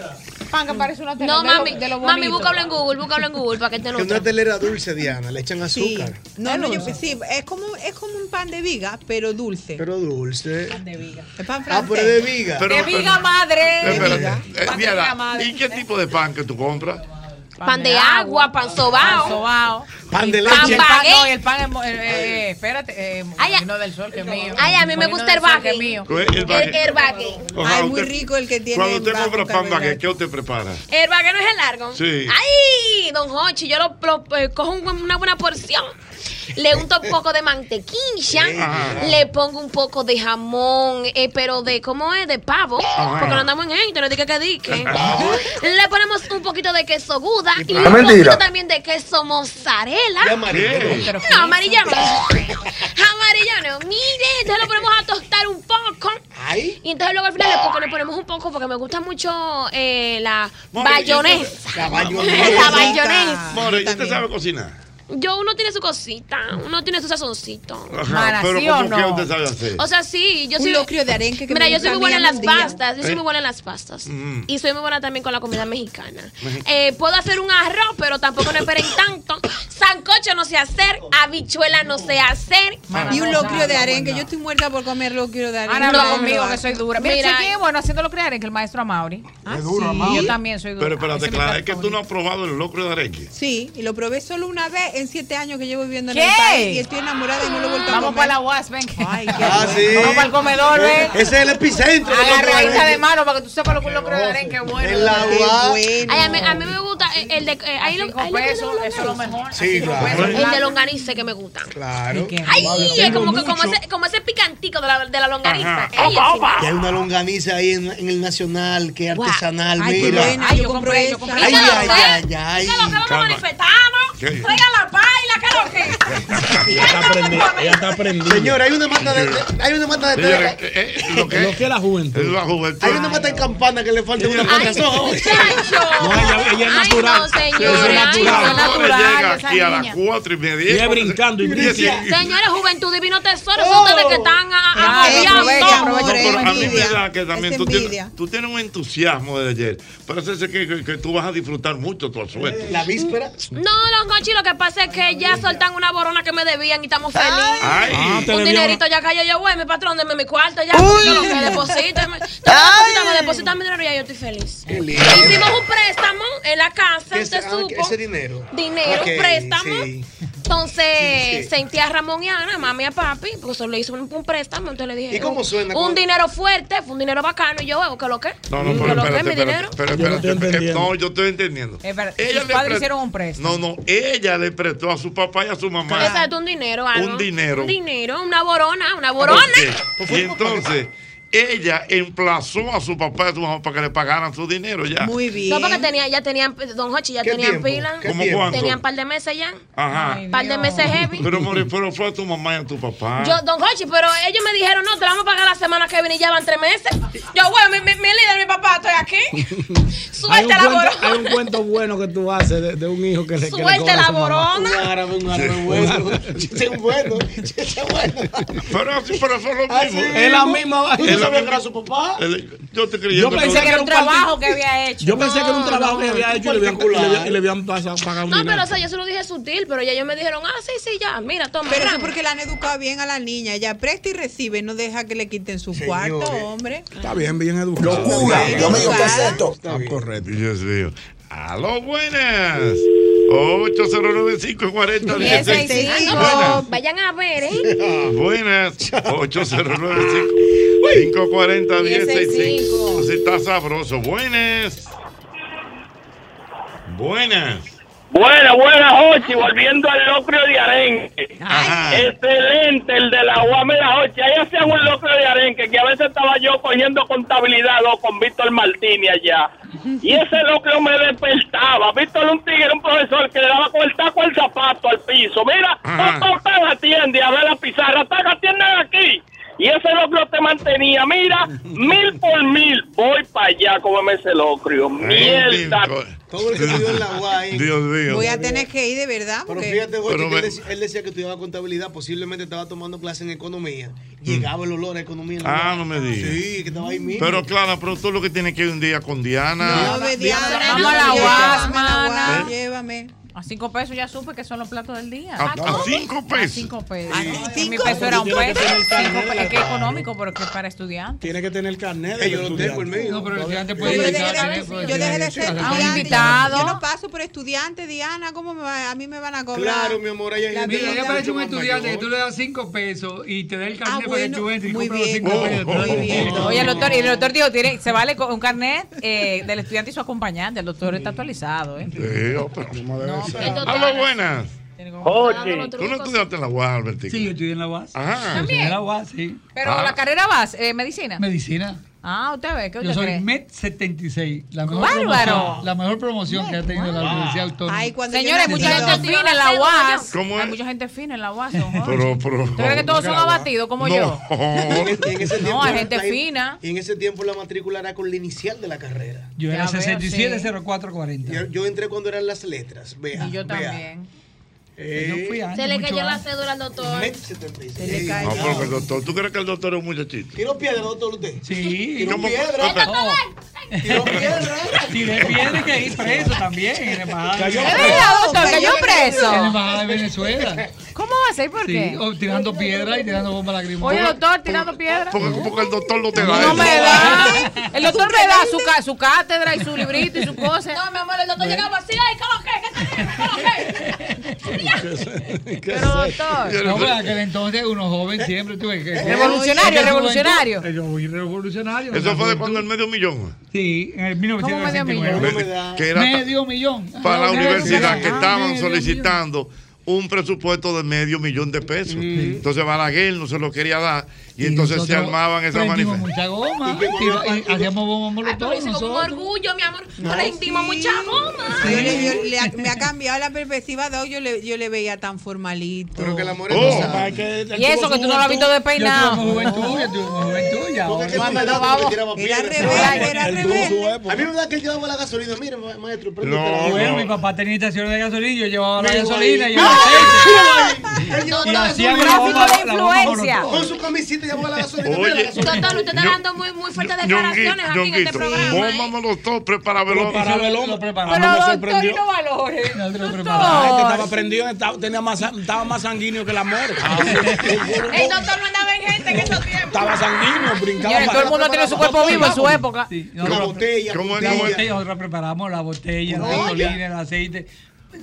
Pan que parece una tela No, de lo- mami, de lo mami, búscalo en Google, búscalo en Google para que te Que lo una telera dulce, Diana, le echan Sí. azúcar. No, no, yo sí, es como, es como un pan de viga, pero dulce. Pero dulce. de viga. el pan Ah, francés. pero es de viga. Pero- de viga madre. Viga. eh, Pan de Diana, viga madre. ¿y qué tipo de pan que tú compras? Pan de agua, pan sobao. sobao. Pan de leche. y el pan, baguette. no, y el pan, es mo- eh, eh, espérate, eh, Ay, molino del sol que es mío. Ay, a mí me gusta el Sol, que baguette. es mío. El. Ojalá Ay, muy rico el que tiene Cuando usted compra pan baguette, ¿qué usted prepara? El baguette no es el largo. Sí. Ay, don Hochi, yo lo, lo- eh, cojo un- una buena porción. Le unto un poco de mantequilla, le pongo un poco de jamón, eh, pero de, ¿cómo es? De pavo, porque no andamos en gente, no diga que dique. Le ponemos un poquito de queso guda y un Es mentira. poquito también de queso mozzarella. Y amarillero. Pero No, amarillo no. Amarillo no. Mire, entonces lo ponemos a tostar un poco. Ay. Y entonces luego al final le, ponemos un poco, porque me gusta mucho eh, la bayonesa. La bayonesa. La bayonesa. More, ¿y usted sabe cocinar? Yo, uno tiene su cosita, uno tiene su sazoncito. Ajá, pero ¿sí o ¿cómo que no? usted sabe hacer? O sea, sí, yo Un soy. locrio de arenque que Mira, me yo soy muy buena en las un pastas. Yo soy ¿Eh? muy buena en las pastas. Mm. Y soy muy buena también con la comida mexicana. Eh, puedo hacer un arroz, pero tampoco no esperen tanto. Sancocho no sé hacer. Habichuela no sé hacer. Y un locrio de arenque. Yo estoy muerta por comer locrio de arenque. Ahora No, habla conmigo no. que soy dura. Mira, Mira, bueno, haciéndolo creer en que el maestro Amauri. Ah, Es duro, sí. Yo también soy dura. Pero espérate, Clara, es que tú no has probado el locro de arenque. Sí, y lo probé solo una vez en siete años que llevo viviendo en el país y estoy enamorada y no lo Vamos para la UAS, ven. Vamos ah, para el comedor, eh, ven. Ese es el epicentro. De mano para que tú sepas lo que bueno. A, mí, me gusta eh, el, de... Eh, ahí lo, eso es lo mejor. El de longanice que me gusta. Claro. Ay, es como, que, ese, como ese picantico de la, de la longaniza. Ay, hay una longaniza ahí en, el Nacional que es artesanal. Mira. Yo, compré. Ay, ay, ay, baila, ¿qué Ella está prendida. Señor, hay una mata de. Hay una mata de. Eh, eh, lo, que, es la juventud. La juventud. Hay una mata de campana que le falta una patazón. No, ella, es natural. Ay, no, señor, es ay, natural. No, llega aquí a las cuatro y media. Ella brincando y brincando. Señores, juventud divino tesoro. Son oh. ustedes que están ah, agobiando. A mí me da que también tú tienes, tú tienes un entusiasmo de ayer. Parece que, que, tú vas a disfrutar mucho tu asueto. ¿La víspera? No, los cochilos que pasa pasa que ya soltan una borona que me debían y estamos felices. Un dinerito ya cayó yo, güey, mi patrón, deme mi cuarto ya. Yo lo que mi dinero y ya yo estoy feliz. Hicimos un préstamo en la casa, se, se supo. Ese dinero. Dinero, préstamo. Entonces sentía a Ramón y Ana, mami y a papi, porque eso le hizo un, préstamo. Entonces le dije. ¿Y cómo suena? Un dinero fuerte, fue un dinero bacano. Y yo, ¿qué lo que? No, no, pero. Espérate, mi dinero? Pero, pero, yo no, estoy no, yo estoy entendiendo. Eh, pero, ella sus padres hicieron un préstamo. No, no, ella le prestó a su papá y a su mamá. Un dinero, algo. Un dinero. Un dinero, una borona, una borona. Pues y entonces ella emplazó a su papá y a su mamá para que le pagaran su dinero ya. Muy bien. No, porque tenía, ya tenían, don Hochi, ya tenían tiempo? pila. ¿Cómo cuánto? Tenían par de meses ya. Ajá. Ay, par de meses heavy. Pero, pero fue a tu mamá y a tu papá. Yo, don Hochi, pero ellos me dijeron, no, te la vamos a pagar la semana que viene y ya van tres meses. Yo, bueno, mi, mi, mi líder, mi papá, estoy aquí. Suelta la borona. Hay un cuento bueno que tú haces de, un hijo que le Suelta que la borona. Un árabe, un árabe bueno. un bueno. bueno. Pero, pero eso lo mismo. Es la misma sabía que era su papá. Yo te creía. Yo pensé que era un trabajo que había hecho. Yo pensé que era un trabajo que había hecho y le habían pasado pagado No, pero o sea, yo se lo dije sutil, pero ya ellos me dijeron, ah, sí, sí, ya, mira, toma. Pero es porque la han educado bien a la niña. Ella presta y recibe, no deja que le quiten su cuarto, hombre. Está bien, bien educado. Locura. Yo me digo, ¿qué es esto? Está correcto. Dios mío. ¡Aló, buenas! 809-540-1065. Vayan a ver, ¿eh? Buenas. 809 540 1065. Así está sabroso. Buenas. Buenas. Buenas, buenas, Hochi. Volviendo al locrio de arenque. Excelente, el de la UAM de Hochi. Ahí hacían un locrio de arenque que a veces estaba yo cogiendo contabilidad o con Víctor Martínez allá. Y ese locrio me despertaba. Víctor, un tigre, un profesor que le daba con el taco el zapato al piso. Mira, taca, atiende a ver la pizarra. Taca, atiende aquí. Y ese locro te mantenía, mira, mil por mil. Voy para allá, cómeme ese locrio. Mierda. Todo el que en la UAI. Eh. Dios mío. Voy a tener que ir de verdad. Porque... Pero fíjate, Jorge, que él, decía, que estudiaba contabilidad, posiblemente estaba tomando clase en economía. Mm. Llegaba el olor a economía. Ah, no me digas. Sí, que estaba ahí mismo. Pero claro, pero tú lo que tienes que ir un día con Diana. No, Diana, Diana, Diana, Diana vamos a la Llévame. ¿Eh? A cinco pesos ya supe que son los platos del día. Ah, ¿A, ¿A cinco pesos? A cinco pesos. Sí. A cinco. Mi peso era un peso. es que económico, pero que es para estudiantes. Tiene que tener carnet. De eh, yo no tengo el mío. No, pero el estudiante puede yo ¿eh? yo dejé de ser ah, invitado. Yo no paso por estudiante, Diana. ¿Cómo me va? A mí me van a cobrar. Claro, mi amor. Ella Mira, ella parece un estudiante que tú le das cinco pesos y te da el carnet para que tú entres y compras los cinco pesos. Muy bien. Oye, el doctor, y el doctor dijo, se vale un carnet eh, del estudiante y su acompañante. El doctor está actualizado. Sí, pero gracias. Habla buenas. Jorge. Tú no estudiaste en la UAS, Albertico. Sí, yo estudié en la UAS. Ajá. También. En la UAS, sí. Pero ah. la carrera vas, eh, medicina. Medicina. Ah, usted ve, ¿qué usted Yo soy cree? MET 76, la mejor ¡Bárbaro! promoción, la mejor promoción que ha tenido la Universidad Autónoma. Señores, hay mucha gente fina en la UAS. ¿Cómo es? Hay mucha gente fina en la UAS. Pero, pero, que todos son abatidos como yo? no, hay gente fina. Y en ese tiempo la matrícula era con la inicial de la carrera. Yo era 670440. Sí. Yo, yo entré cuando eran las letras, vea. Y yo también. Eh, no años, se le cayó la cédula al doctor. Se le cayó. Ah, no, porque el doctor, ¿tú crees que el doctor es un muchachito? ¿Tiró piedra, doctor, usted? Sí. ¿Tiró piedra? ¿Tiró piedra? Tiré piedra que ir preso también. Cayó preso. Cayó preso. En la embajada de Venezuela. ¿Cómo va a ser? ¿Por qué? O tirando piedra y tirando bomba lacrimógena. Oye, doctor, tirando piedra. Porque, porque el doctor no te da No eso. me da. El doctor me da su, su cátedra y su librito y su cosa. No, mi amor, el doctor llegaba así, ay, ¿cómo que? ¿Cómo? Pero, doctor. No, pero entonces uno joven siempre tuve que. Revolucionario, revolucionario. Yo fui revolucionario. Eso fue de cuando el medio millón. Sí, en el ¿Cómo medio millón? 1969. Que era para la universidad que ah, estaban solicitando un presupuesto de medio millón de pesos. Entonces Balaguer no se lo quería dar y, entonces se armaban esas prendimos manifestaciones. mucha goma y, y hacíamos bombas molotov un nosotros. orgullo, mi amor. Prendimos mucha goma. Yo le- yo le- me ha cambiado la perspectiva de hoy, yo le, yo le veía tan formalito. Pero que la Oh. Y eso que tú no lo has visto despeinado. Yo tuve juventud, yo juventud ya. Es Cuando edad vamos- me tiraba Era rebelde, era rebelde. A mí me da que él llevaba la gasolina. Mire, ma- maestro, prende No, bueno, mi papá tenía estaciones de gasolina, yo llevaba la Mira, gasolina y el aceite. Y hacía bomba, la bomba. Con su camisita la gasolina. Oye, mira la gasolina. Doctor, usted está dando muy, muy fuertes declaraciones aquí en este programa. Bomba molotov, prepara velón. Prepara velón. A mí me Pero sorprendió. doctor, no valores. Estaba prendido, estaba, tenía más, estaba más sanguíneo que la muerte. El doctor no andaba en gente en esos tiempos. Estaba sanguíneo, brincaba. Todo el mundo tiene su cuerpo vivo en su época. La botella. ¿Cómo es La la botella, nosotros preparamos la botella, la Oye. gasolina, el aceite.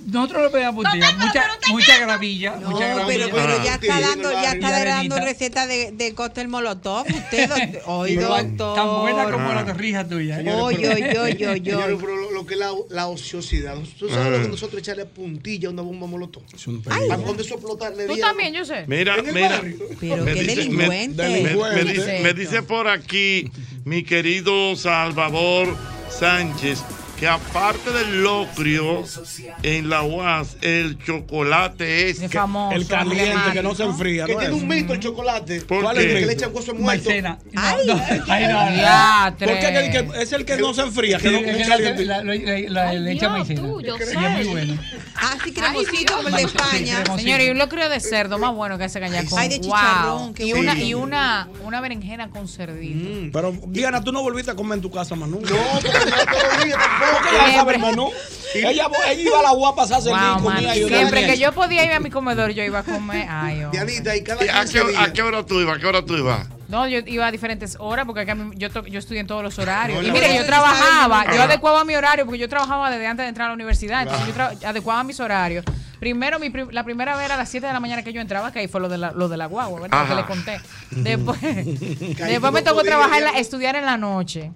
Nosotros le pedíamos mucha, mucha gravilla, No, mucha pero, gravilla. pero ya está dando, ya está dando recetas de, de cóctel molotov. Usted, doctor. Hoy, Pero doctor. Tan buena como la torrija tuya. Oy, oy, oy, oy, oy. Señores, pero lo, lo que es la, la ociosidad. ¿Tú sabes lo que nosotros echarle puntilla a una bomba molotov? Es un peligro. ¿A dónde eso explotar? Le Tú también, yo sé. Mira, mira. Pero Me qué dice- delincuente. Me, me- me Delincuente. dice, me dice por aquí mi querido Salvador Sánchez que aparte del locrio en la UAS, el chocolate es famoso. El caliente que no se enfría. Que ¿no tiene es? un mito el chocolate. ¿Por ¿Cuál qué? es el Que le echan. Maicena. No, Ay. no, ay, no, no. Diatre. ¿Por qué el que- es el que no se enfría? Que no, es la- caliente. la- la- la- Le echa maicena. yo es muy bueno. Así cremosito como el de España. Señores, y un locrio de cerdo más bueno que ese caña con Ay, de chicharrón, Y una, y una, una berenjena con cerdito. Pero Diana, tú no volviste a comer en tu casa, Manu. No, porque no días tampoco. Menú. Ella, ella iba a la UA a pasarse el Wow, día y Siempre que yo podía ir a mi comedor, yo iba a comer. Ay, hombre. Dianita, y cada ¿Y ¿A 15 qué, días. ¿A qué hora tú ibas? ¿A qué hora tú ibas? No, yo iba a diferentes horas porque acá yo, to- yo estudié en todos los horarios. No, y mire, yo trabajaba, yo bien. adecuaba mi horario porque yo trabajaba desde antes de entrar a la universidad. Entonces yo adecuaba mis horarios. Primero, mi prim- la primera vez era a las 7 de la mañana que yo entraba, que ahí fue lo de la, lo de la guagua, ¿verdad? Lo que Ajá. le conté. Después, después me tocó trabajar, en la- estudiar en la noche.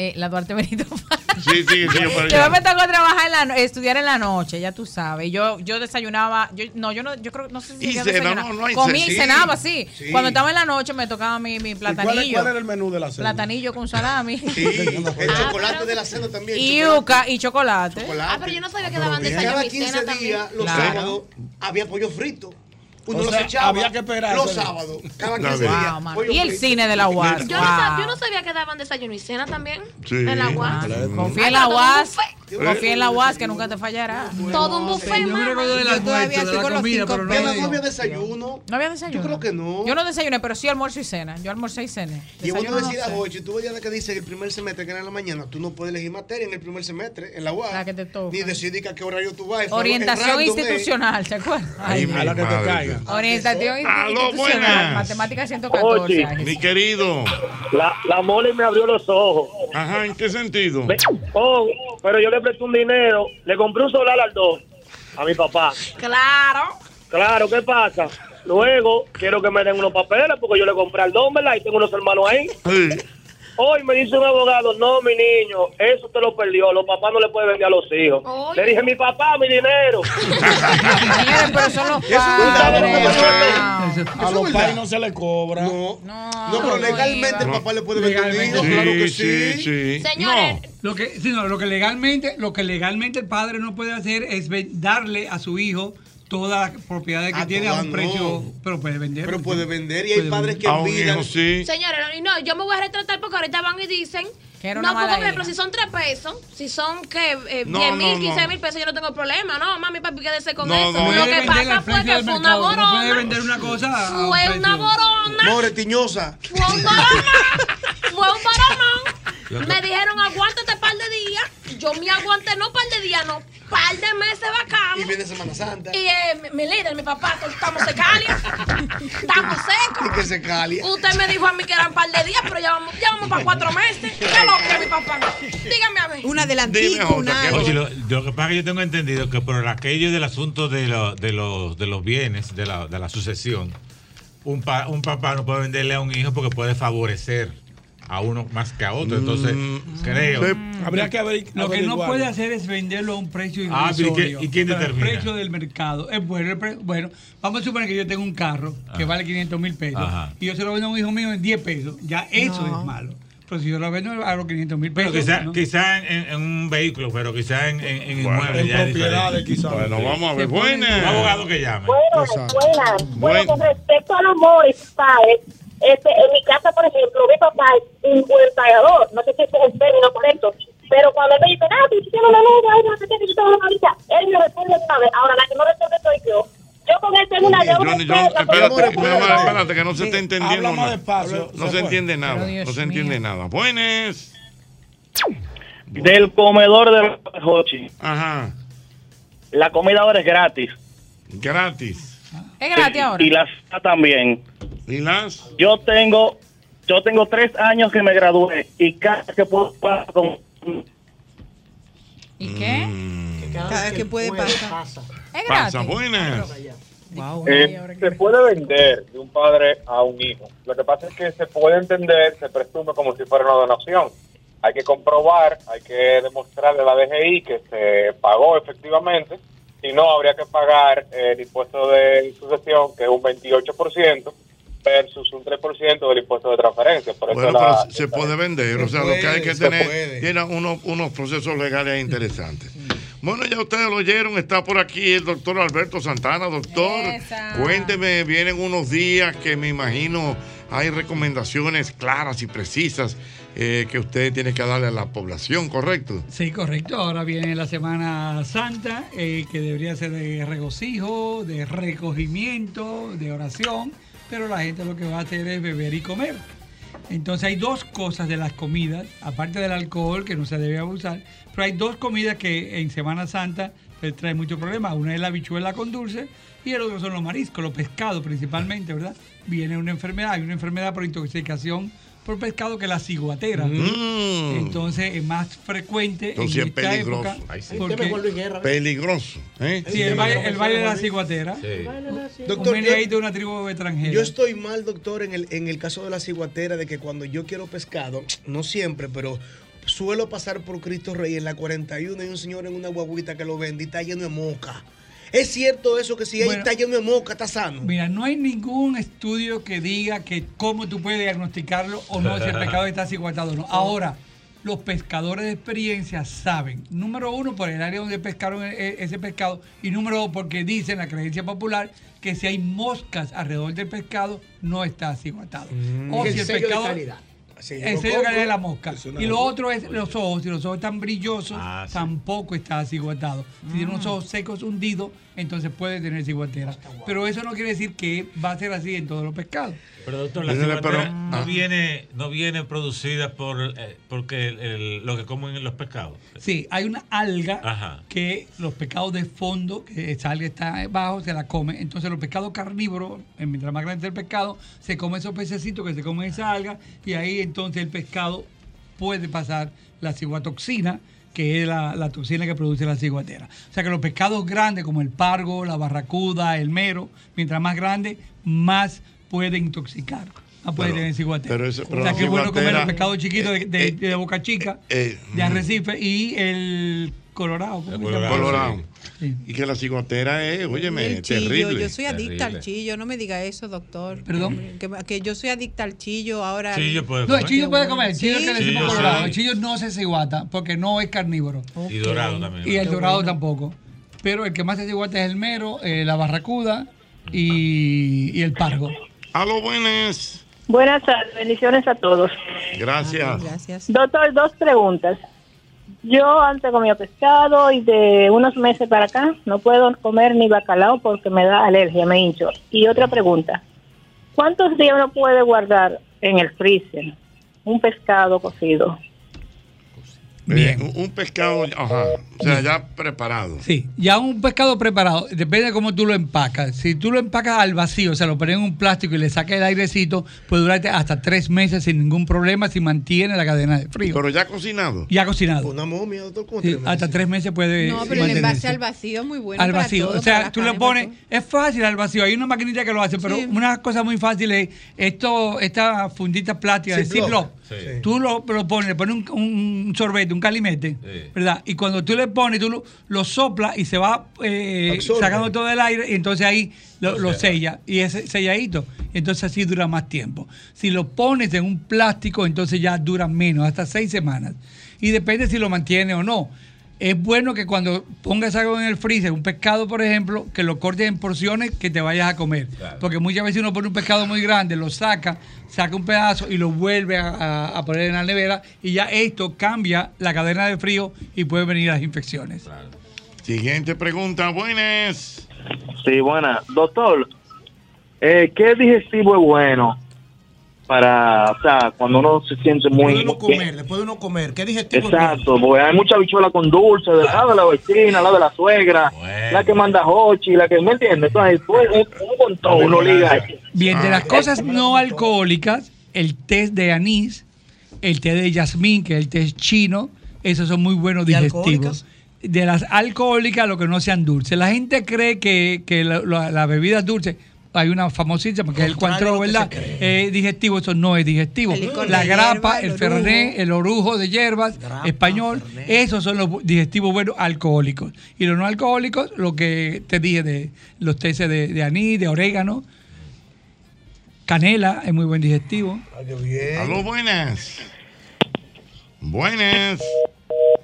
Eh, la Duarte Benito. Sí, sí, sí, yo por allá. Después me tocó trabajar en la estudiar en la noche, ya tú sabes. Yo, yo desayunaba, yo, no, yo no, yo creo, no sé si Y cena, desayunar. no, no hay y Sí, cenaba, sí. sí. Cuando estaba en la noche me tocaba mi, mi ¿Y ¿Cuál, platanillo. ¿Cuál era el menú de la cena? Platanillo con salami. Sí, el chocolate de la cena también. y yuca y chocolate. chocolate. Ah, pero yo no sabía que daban Cada desayuno y 15 cena también. días, los Claro. sábados, había pollo frito. Uno O los sea, echaba había que esperar los sábados. Cada Wow, 15 días. Wow, Y el cine de la UAS. Yo no, yo sabía que daban desayuno y cena también. Sí. En la UAS. Confía en la UAS. buffet. Confía en la UAS que nunca te fallará. Todo un buffet, Yo mamá. recuerdo del Yo todavía estoy la con los cinco pero no no había desayuno. ¿No había desayuno? Yo creo que no. Yo no desayuné, pero sí almuerzo y cena. Yo almorcé y cené. Y uno Desayuno no decía, sé. oye, tú veías que dice que el primer semestre que era en la mañana, tú no puedes elegir materia en el primer semestre, en la UAS. La que te toca. Ni decidir a qué horario tú vas. Orientación ¿eh? institucional, ¿te acuerdas? Ay, A la que te madre. Orientación Aló, institucional. buenas. Matemática 114. Oye. ay, Mi querido. La, la mole me abrió los ojos. Ajá, ¿en qué sentido? Oh, pero yo le presté un dinero, le compré un solar al dos a mi papá. Claro. Claro, ¿qué pasa? Luego quiero que me den unos papeles porque yo le compré al don, ¿verdad? Y tengo unos hermanos ahí. Sí. Hoy me dice un abogado, no, mi niño, eso te lo perdió, los papás no le pueden vender a los hijos. Oye. Le dije, mi papá, mi dinero. Señores, pero son los Eso es un padres. A los pais no se le cobra. No, No, no, pero legalmente el papá le puede vender un Legalmente, niño, Sí, claro que sí, sí. sí. Señores, Lo que, sí, no, lo que legalmente, lo que legalmente el padre no puede hacer es darle a su hijo todas las propiedades que Ah, tiene a un no. precio, pero puede vender. Pero puede vender y hay Puede padres que un envidian. hijo, sí. señores, y no, yo me voy a retratar porque ahorita van y dicen. Que no, porque, por ejemplo, si son 3 pesos, si son que eh, No, 10 no, mil, no. 15 mil pesos, yo no tengo problema. No, mami, papi, quédese con No, eso. no. Lo que vender pasa fue que fue una mercado, no puede borona. vender una cosa Fue una borona. More, tiñosa. Fue un boronón. Fue un boronón. Me dijeron, aguántate un par de días. yo me aguanté no par de días, no, par de meses bacano. Y viene Semana Santa. Y eh, mi líder, mi papá, estamos secalia. Estamos secos. Y que se calia. Usted me dijo a mí que eran par de días, pero ya vamos, ya vamos para cuatro meses. ¿Qué lo que mi papá? Dígame a ver. Una Dime, Oye, lo, lo que pasa es que yo tengo entendido que por aquello del asunto de, lo- de, los, de los bienes, de la, de la sucesión, un, pa- un papá no puede venderle a un hijo porque puede favorecer a uno más que a otro. Entonces, creo. Habría que Lo que no puede hacer es venderlo a un precio Ah, pero ¿y qué- irrisorio. y quién Pero determina? El precio del mercado es bueno. el pre- bueno, vamos a suponer que yo tengo un carro que vale 500 mil pesos Ajá. y yo se lo vendo a un hijo mío en 10 pesos. Ya eso No. es malo. Pero si yo lo vendo a los 500 mil pesos. quizá, ¿no? quizá en, en un vehículo, pero quizá en, en, en Bueno, inmuebles en propiedades, quizá. Bueno, vamos a ver. Buenas. Un abogado que llame. Buenas, buenas. Bueno, Bueno. con respecto a los mores, padres, este, en mi casa, por ejemplo, mi papá es un buen pagador, no sé si es el término correcto, pero cuando él me dice, ah, tú tienes una luz, ay, no sé qué, yo tengo una varita, él me responde una vez. Ahora, la que no responde soy yo. Yo con él tengo una deuda. Espérate, espérate, espérate, que no se está entendiendo nada. despacio, No se entiende nada. No se mío. entiende nada. Buenas. Del comedor de Hochi. Ajá. La comida ahora es gratis. Gratis. Es gratis ahora. Y las también. Yo tengo, yo tengo tres años que me gradué y cada vez que puedo pasar con ¿Y qué? Mm. Cada vez que puede pasar. Es Pasa, buenas. Eh, se puede vender de un padre a un hijo. Lo que pasa es que se puede entender, se presume como si fuera una donación. Hay que comprobar, hay que demostrarle a la DGI que se pagó efectivamente. Si no, habría que pagar el impuesto de sucesión, que es un 28%, versus un 3% del impuesto de transferencia. Por eso Bueno, la- se puede vender. O sea, lo que hay que tener tiene unos, unos procesos legales interesantes. Bueno, ya ustedes lo oyeron, está por aquí el doctor Alberto Santana. Doctor, cuénteme, vienen unos días que me imagino hay recomendaciones claras y precisas eh, que usted tiene que darle a la población, ¿correcto? Sí, correcto. Ahora viene la Semana Santa, eh, que debería ser de regocijo, de recogimiento, de oración, pero la gente lo que va a hacer es beber y comer. Entonces hay dos cosas de las comidas, aparte del alcohol que no se debe abusar, pero hay dos comidas que en Semana Santa pues, trae muchos problemas. Una es la habichuela con dulce y el otro son los mariscos, los pescados principalmente, ¿verdad? Viene una enfermedad, hay una enfermedad por intoxicación por pescado que la ciguatera. Mm. Entonces es más frecuente Entonces en es esta peligroso. época. Ahí sí. porque- Peligroso. ¿eh? Sí, el baile, el baile de la ciguatera. Doctor, un yo- ahí de una tribu extranjera. Yo estoy mal, doctor, en el, en el caso de la ciguatera, de que cuando yo quiero pescado, no siempre, pero suelo pasar por Cristo Rey en la 41 y un señor en una guaguita que lo vende y está lleno de moca. ¿Es cierto eso que si ahí Bueno. está lleno de moca, está sano? Mira, no hay ningún estudio que diga que cómo tú puedes diagnosticarlo o no si el pescado está ciguatado o no. Ahora, los pescadores de experiencia saben, número uno, por el área donde pescaron e- e- ese pescado, y número dos, porque dicen la creencia popular que si hay moscas alrededor del pescado, no está ciguatado. O El si el pescado. El lo sello de calidad de la mosca. Y lo otro es los ojos. Si los ojos están brillosos, tampoco está ciguatado. Si tiene unos ojos secos hundidos, entonces puede tener ciguatera. Pero eso no quiere decir que va a ser así en todos los pescados. Pero doctor, la ciguatera pero- no ah. viene, no viene producida por eh, porque el- el- lo que comen los pescados. Sí, hay una alga Ajá. que los pescados de fondo, que esa alga está bajo, se la come. Entonces los pescados carnívoros, mientras más grande es el pescado, se come esos pececitos que se comen esa alga y ahí entonces el pescado puede pasar la ciguatoxina, que es la, la toxina que produce la ciguatera. O sea que los pescados grandes como el pargo, la barracuda, el mero, mientras más grande, más puede intoxicar. Más puede Pero- tener ciguatera. pero pero o sea que es bueno comer los pescados chiquitos de, de- de boca chica, eh, de arrecife y el colorado. ¿cómo se llama? Y que la ciguatera es, óyeme, El chillo, terrible. yo soy adicta al chillo, no me diga eso, doctor. Perdón. Que, que yo soy adicta al chillo ahora. Chillo puede No, el chillo puede comer, el Sí. chillo que le decimos Chillo, colorado. sí. El chillo no se ciguata porque no es carnívoro. Y dorado también. Y el dorado bueno. tampoco. Pero el que más se ciguata es el mero, eh, la barracuda y, y el pargo. A lo buenas. Buenas tardes, bendiciones a todos. Gracias. Gracias. Doctor, dos preguntas. Yo antes comía pescado y de unos meses para acá no puedo comer ni bacalao porque me da alergia, me hincho. Y otra pregunta, ¿cuántos días uno puede guardar en el freezer un pescado cocido? Bien. un- un pescado, ajá, o sea, ya preparado. Sí, ya un pescado preparado, depende de cómo tú lo empacas. Si tú lo empacas al vacío, o sea, lo pones en un plástico y le sacas el airecito, puede durarte hasta tres meses sin ningún problema si mantiene la cadena de frío. Pero ya cocinado. Ya cocinado. Una momia, doctor, ¿cómo Sí, tres hasta tres meses puede No, pero el envase al vacío es muy bueno. al para vacío. todo, o sea, para tú le carne, pones, es fácil al vacío, hay una maquinita que lo hace, pero Sí. una cosa muy fácil es esto, esta fundita plástica de. Ziploc. Sí. Tú lo, lo pones, le pones un, un sorbete, un calimete, ¿verdad? Y cuando tú le pones, tú lo, lo soplas y se va eh, sacando todo el aire y entonces ahí lo, lo sella y es selladito. Entonces así dura más tiempo. Si lo pones en un plástico, entonces ya dura menos, hasta seis semanas. Y depende si lo mantiene o no. Es bueno que cuando pongas algo en el freezer, un pescado, por ejemplo, que lo cortes en porciones que te vayas a comer. Porque muchas veces uno pone un pescado muy grande, lo saca, saca un pedazo y lo vuelve a, a- a poner en la nevera y ya esto cambia la cadena de frío y puede venir las infecciones. Siguiente pregunta, buenas. Sí, buena. Doctor, eh, ¿qué digestivo es bueno para, o sea, cuando uno se siente Después de muy... uno muy bien? comer, después de uno comer, ¿qué digestivo Exacto, porque hay mucha bichuela con dulce, de la de la vecina, la de la suegra, la que manda Hochi, la que, ¿me entiendes? Entonces, pues, un, un montón, uno liga. Bien, de las cosas no alcohólicas, el té de anís, el té de jazmín, que es el té chino, esos son muy buenos ¿Y digestivos. De las alcohólicas, lo que no sean dulces. La gente cree que, que la- la- las bebidas dulces, hay una famosísima que es el cuantro, ¿verdad? Es digestivo, eso no es digestivo. La grapa, hierba, el el fernet, el orujo de hierbas, español, esos son los digestivos buenos alcohólicos. Y los no alcohólicos, lo que te dije de los tés de, de anís, de orégano, canela, es muy buen digestivo. Aló, buenas. Buenas.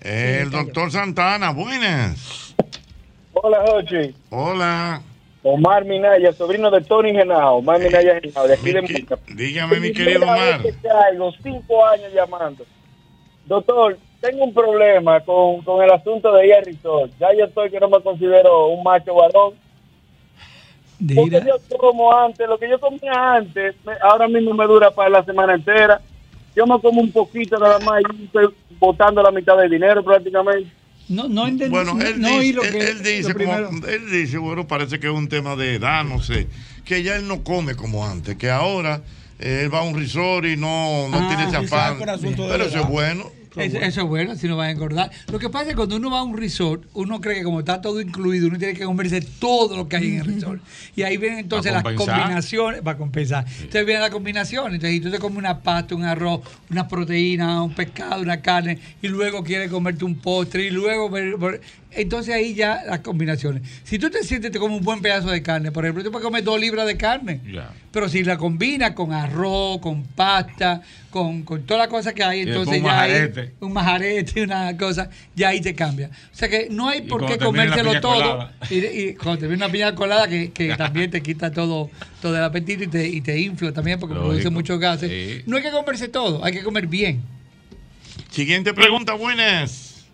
El doctor Santana, buenas. Hola, Jochi. Hola. Omar Minaya, sobrino de Tony Genao. Omar Minaya Genao, de aquí de Moca. Dígame, mi querido Omar. que caigo, cinco años llamando. Doctor, tengo un problema con, con el asunto de ir al resort. Ya yo estoy que no me considero un macho varón. Porque yo como antes, lo que yo comía antes, me- ahora mismo me dura para la semana entera. Yo me como un poquito nada más y estoy botando la mitad del dinero prácticamente. No, no entendí. Bueno, él no dice, lo él- que- él dice lo primero. como, él dice, bueno, parece que es un tema de edad, no sé, que ya él no come como antes, que ahora eh, él va a un resort y no, no Ah, tiene ese afán. Pero eso es bueno. Eso, eso es bueno, si no va a engordar. Lo que pasa es que cuando uno va a un resort, uno cree que como está todo incluido, uno tiene que comerse todo lo que hay en el resort. Y ahí vienen entonces las combinaciones, va a compensar. Entonces vienen las combinaciones. Entonces, si tú te comes una pasta, un arroz, una proteína, un pescado, una carne, y luego quieres comerte un postre, y luego. Entonces ahí ya las combinaciones. Si tú te sientes, te comes un buen pedazo de carne, por ejemplo, tú puedes comer dos libras de carne. Pero si la combinas con arroz, con pasta, con, con toda la cosa que hay, entonces ya hay un majarete, una cosa, ya ahí te cambia. O sea que no hay por qué comérselo todo. Y, y cuando te viene una piña colada que, que también te quita todo, todo el apetito y te, y te infla también porque Lógico. produce muchos gases. No hay que comerse todo, hay que comer bien. Siguiente pregunta, buenas.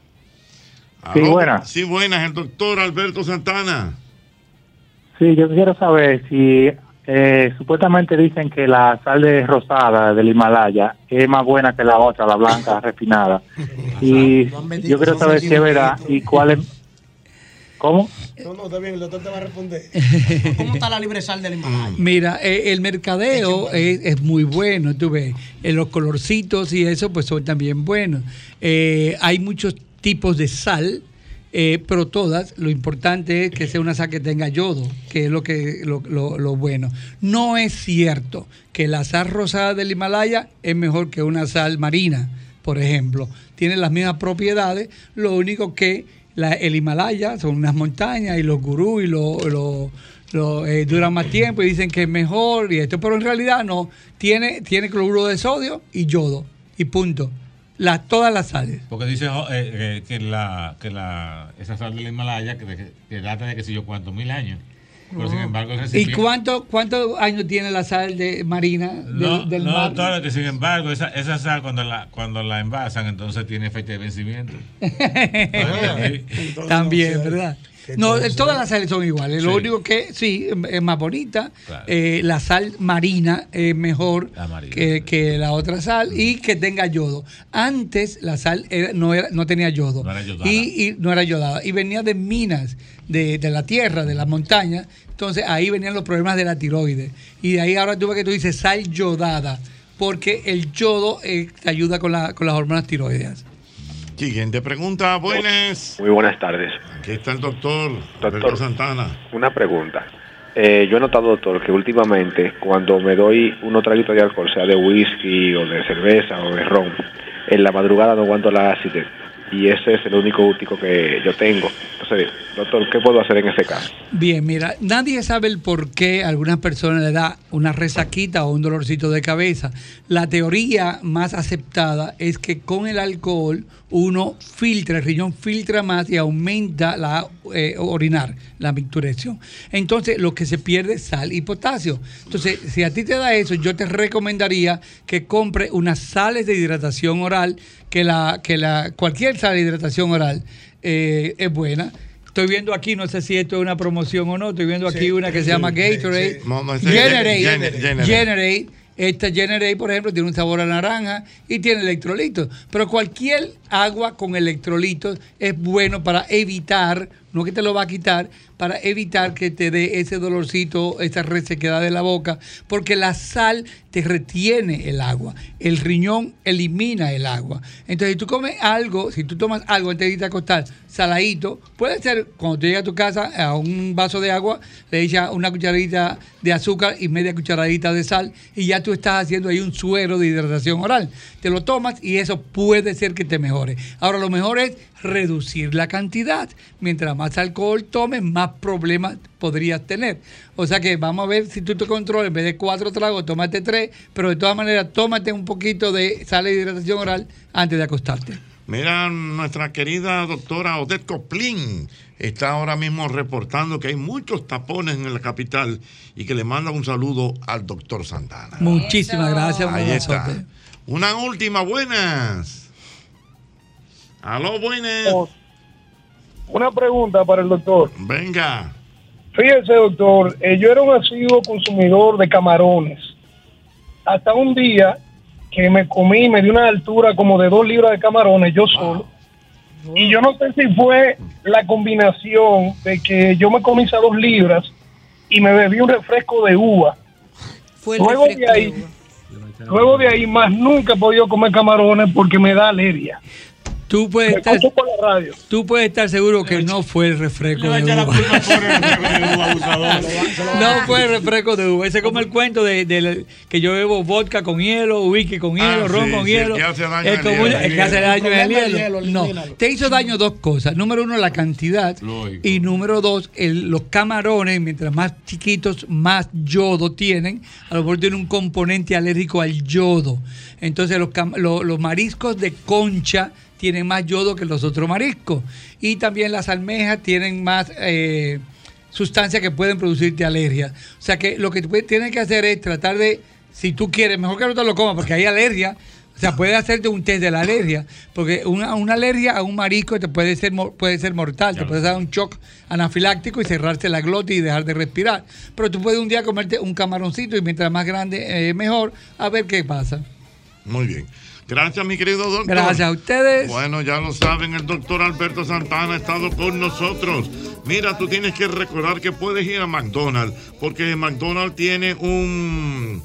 Sí, Aló. buenas. Sí, buenas, el doctor Alberto Santana. Sí, yo quiero saber si eh, supuestamente dicen que la sal de rosada del Himalaya es más buena que la otra, la blanca refinada. Y yo quiero saber si es verdad y cuál es... ¿Cómo? No, no, está bien, el doctor te va a responder. ¿Cómo está la libre sal del Himalaya? Mira, eh, el mercadeo es, es muy bueno, tú ves. Eh, los colorcitos y eso, pues son también buenos. Eh, hay muchos tipos de sal, eh, pero todas, lo importante es que sea una sal que tenga yodo, que es lo, que, lo, lo- bueno. No es cierto que la sal rosada del Himalaya es mejor que una sal marina, por ejemplo. Tiene las mismas propiedades, lo único que la- el Himalaya son unas montañas y los gurús y lo, lo, eh, duran más tiempo y dicen que es mejor y esto, pero en realidad no. Tiene, tiene cloruro de sodio y yodo y punto. La, todas las sales. Porque dice oh, eh, eh, que la que la esa sal del Himalaya que, que, que data de que sé yo cuántos mil años. Pero sin embargo, ¿Y recipiente- cuánto, cuántos años tiene la sal de marina del, No, del no, mar? claro que sin embargo, esa, esa sal cuando la, cuando la envasan, entonces tiene fecha de vencimiento. También, ¿verdad? No, eh, todas las sales son iguales. Lo único que sí, es más bonita. Claro. eh, la sal marina es mejor que, que la otra sal y que tenga yodo. Antes la sal era- no, era, no tenía yodo. No era yodada. Y, y no era yodada. Y venía de minas, de, de la tierra, de las montañas. Entonces ahí venían los problemas de la tiroides. Y de ahí ahora tú ves que tú dices sal yodada. Porque el yodo eh, te ayuda con, la, con las hormonas tiroideas. Siguiente pregunta, buenas. Muy buenas tardes. Aquí está el doctor, Doctor. Santana. Una pregunta. Eh, yo he notado, doctor, que últimamente cuando me doy unos traguitos de alcohol, sea de whisky o de cerveza o de ron, en la madrugada no aguanto la acidez. Y ese es el único útico que yo tengo. Doctor, ¿qué puedo hacer en ese caso? Bien, mira, nadie sabe el por qué a algunas personas le da una resaquita o un dolorcito de cabeza. La teoría más aceptada es que con el alcohol uno filtra, el riñón filtra más y aumenta la eh, orinar, la micturación. Entonces, lo que se pierde es sal y potasio. Entonces, si a ti te da eso, yo te recomendaría que compre unas sales de hidratación oral, que la, que la, cualquier sal de hidratación oral eh, es buena. Estoy viendo aquí, no sé si esto es una promoción o no, estoy viendo aquí Sí, una que sí, se llama Gatorade. sí. Generate, Gener- Generate. Generate. Esta Generate, por ejemplo, tiene un sabor a naranja y tiene electrolitos. Pero cualquier agua con electrolitos es bueno para evitar, no que te lo va a quitar, para evitar que te dé ese dolorcito, esa resequedad de la boca, porque la sal te retiene el agua. El riñón elimina el agua. Entonces, si tú comes algo, si tú tomas algo antes de irte a saladito, puede ser cuando tú llegas a tu casa a un vaso de agua, le echas una cucharadita de azúcar y media cucharadita de sal y ya tú estás haciendo ahí un suero de hidratación oral. Te lo tomas y eso puede ser que te mejore. Ahora, lo mejor es reducir la cantidad. Mientras más alcohol tomes, más problemas podrías tener. O sea que vamos a ver si tú te controlas, en vez de cuatro tragos, tómate tres, pero de todas maneras, tómate un poquito de sal de hidratación oral antes de acostarte. Mira, nuestra querida doctora Odette Coplin está ahora mismo reportando que hay muchos tapones en la capital y que le manda un saludo al doctor Santana. Muchísimas gracias. Ahí está. Una última, buenas. Aló, buenas. Una pregunta para el doctor. Venga. Fíjese, doctor, eh, yo era un asiduo consumidor de camarones. Hasta un día que me comí, me dio una altura como de dos libras de camarones yo solo. Y yo no sé si fue la combinación de que yo me comí esas dos libras y me bebí un refresco de uva. Fue el luego de ahí, luego de ahí más nunca he podido comer camarones porque me da alergia. Tú puedes, estar, escucho por la radio. tú puedes estar seguro que no fue el refresco de uva. No fue el refresco de uva. Ese es como el cuento de, de- que yo bebo vodka con hielo, whisky con hielo, Ah, ron sí, con sí, el hielo. que hace daño Es al como hielo. el que hace daño El hielo. hielo, No, te hizo daño dos cosas. Número uno, la cantidad. Y número dos, el- los camarones, mientras más chiquitos, más yodo tienen. A lo mejor tienen un componente alérgico al yodo. Entonces, los mariscos de concha tienen más yodo que los otros mariscos. Y también las almejas tienen más eh, sustancias que pueden producirte alergia. O sea que lo que tienes que hacer es tratar de, si tú quieres, mejor que no te lo comas porque hay alergia. O sea, puedes hacerte un test de la alergia, porque una, una alergia a un marisco te puede ser puede ser mortal, te puede dar un shock anafiláctico y cerrarse la glotis y dejar de respirar. Pero tú puedes un día comerte un camaroncito y mientras más grande, eh, mejor, a ver qué pasa. Muy bien. Gracias, mi querido doctor. Gracias a ustedes. Bueno, ya lo saben, el doctor Alberto Santana ha estado con nosotros. Mira, tú tienes que recordar que puedes ir a McDonald's, porque McDonald's tiene un,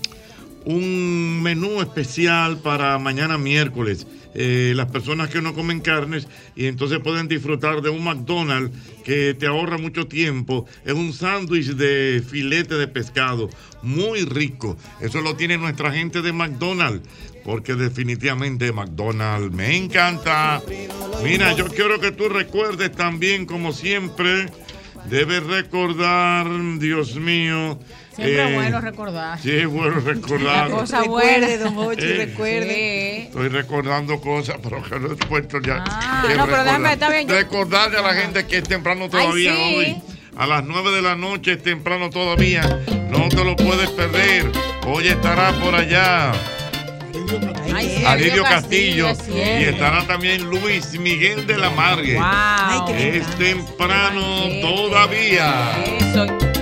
un menú especial para mañana miércoles. Eh, las personas que no comen carnes y entonces pueden disfrutar de un McDonald's que te ahorra mucho tiempo. Es un sándwich de filete de pescado, muy rico. Eso lo tiene nuestra gente de McDonald's, porque definitivamente McDonald's me encanta. Mira, yo quiero que tú recuerdes también, como siempre, debes recordar, Dios mío. Siempre eh, es bueno recordar. Sí, es bueno recordar. La cosa Recuerde, buena. don Hochi, Eh, recuerde. Estoy recordando cosas, pero que no he puesto ya. Ah, no, pero recordar. déjame, está bien, yo- Recordarle a la gente que es temprano todavía sí. hoy. A las 9 de la noche es temprano todavía. No te lo puedes perder. Hoy estará por allá. A Lidio Castillo. Y estará también Luis Miguel de la Margue. Wow. Ay, qué me es temprano todavía.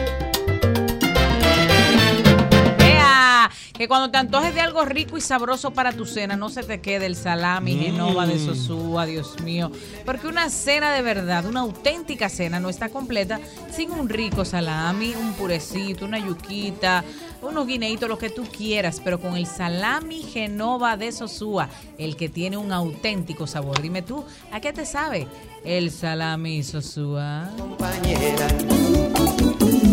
Que cuando te antojes de algo rico y sabroso para tu cena, no se te quede el salami Genova de Sosúa, Dios mío. Porque una cena de verdad, una auténtica cena, no está completa sin un rico salami, un purecito, una yuquita, unos guineitos, lo que tú quieras, pero con el salami Genova de Sosúa, el que tiene un auténtico sabor. Dime tú, ¿a qué te sabe el salami Sosúa?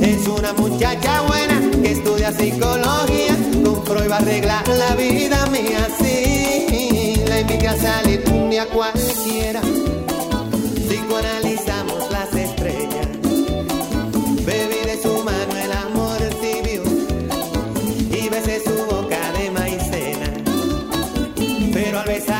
Es una muchacha buena que estudia psicología. Con Freud va a arreglar la vida mía. Sí, la invita a salir un día cualquiera. Psicoanalizamos las estrellas. Bebí de su mano el amor tibio. Y besé su boca de maicena. Pero al besarla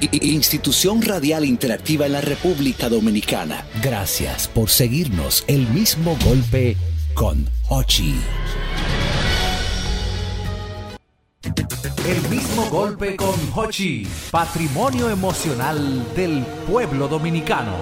Institución Radial Interactiva en la República Dominicana. Gracias por seguirnos. El Mismo Golpe con Hochi. El mismo golpe con Hochi, patrimonio emocional del pueblo dominicano.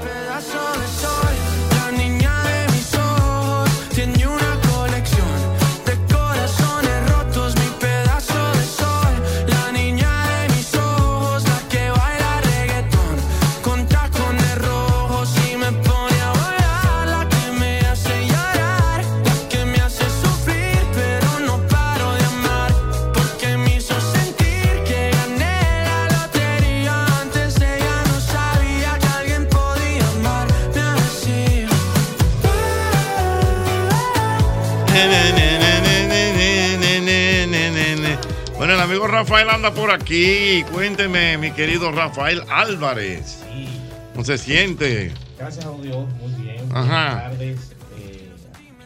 Rafael anda por aquí. Cuénteme, mi querido Rafael Álvarez. ¿Cómo se siente? Gracias a Dios, muy bien. Ajá. Buenas tardes eh,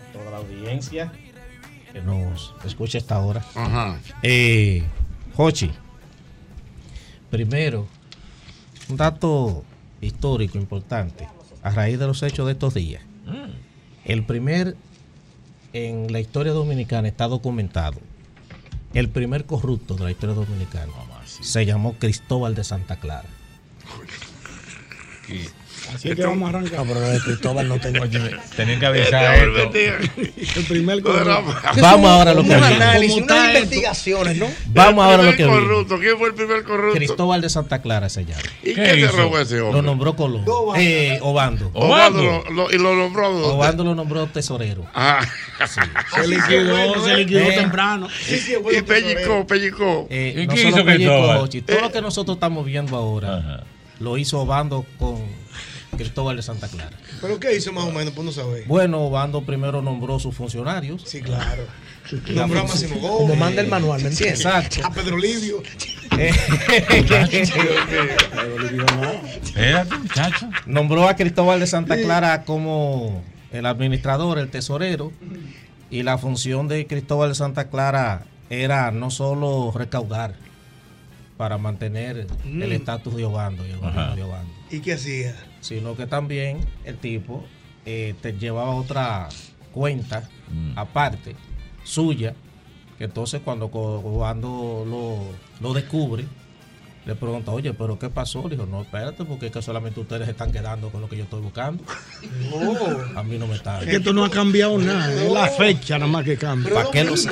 a toda la audiencia que nos escucha a esta hora. Ajá. Eh, Jochi, primero, un dato histórico importante a raíz de los hechos de estos días. El primer, en la historia dominicana está documentado, el primer corrupto de la historia dominicana se llamó Cristóbal de Santa Clara. Así que vamos a arrancar. No, pero de Cristóbal no tenía. Tenían que avisar esto. El primer corrupto. Vamos ahora a lo que Un análisis, ¿Cómo unas investigaciones, ¿no? Vamos ahora a lo que corrupto. ¿Quién fue el primer corrupto? Cristóbal de Santa Clara se llama. ¿Y qué se robó ese hombre? Lo nombró Colón. Eh, Obando. Obando y lo nombró. Obando lo nombró tesorero. Ah. Se liquidó, se liquidó Eh, temprano. Y pellizcó, pellizcó. Eh, ¿Y no qué solo hizo Cristóbal? Todo lo que nosotros estamos viendo ahora lo hizo Obando con Cristóbal de Santa Clara. ¿Pero qué hizo más o menos? Pues no saber. Bueno, Obando primero nombró sus funcionarios. Sí, claro. La Nombró a Máximo Gómez. Como manda el manual, ¿me entiendes? Exacto. A Pedro Livio. Espérate, muchacho. Nombró a Cristóbal de Santa Clara como el administrador, el tesorero, y la función de Cristóbal de Santa Clara era no solo recaudar para mantener Mm. el estatus de Obando y el de Obando, ¿Y qué hacía? Sino que también el tipo eh, te llevaba otra cuenta Mm. aparte suya, que entonces cuando Obando lo, lo descubre, le pregunta, oye, pero ¿qué pasó? Le dijo, no, espérate, porque es que solamente ustedes se están quedando con lo que yo estoy buscando. A mí no me está. Es que esto no ha cambiado nada. Es la fecha nada más que cambia. ¿Para qué lo sé?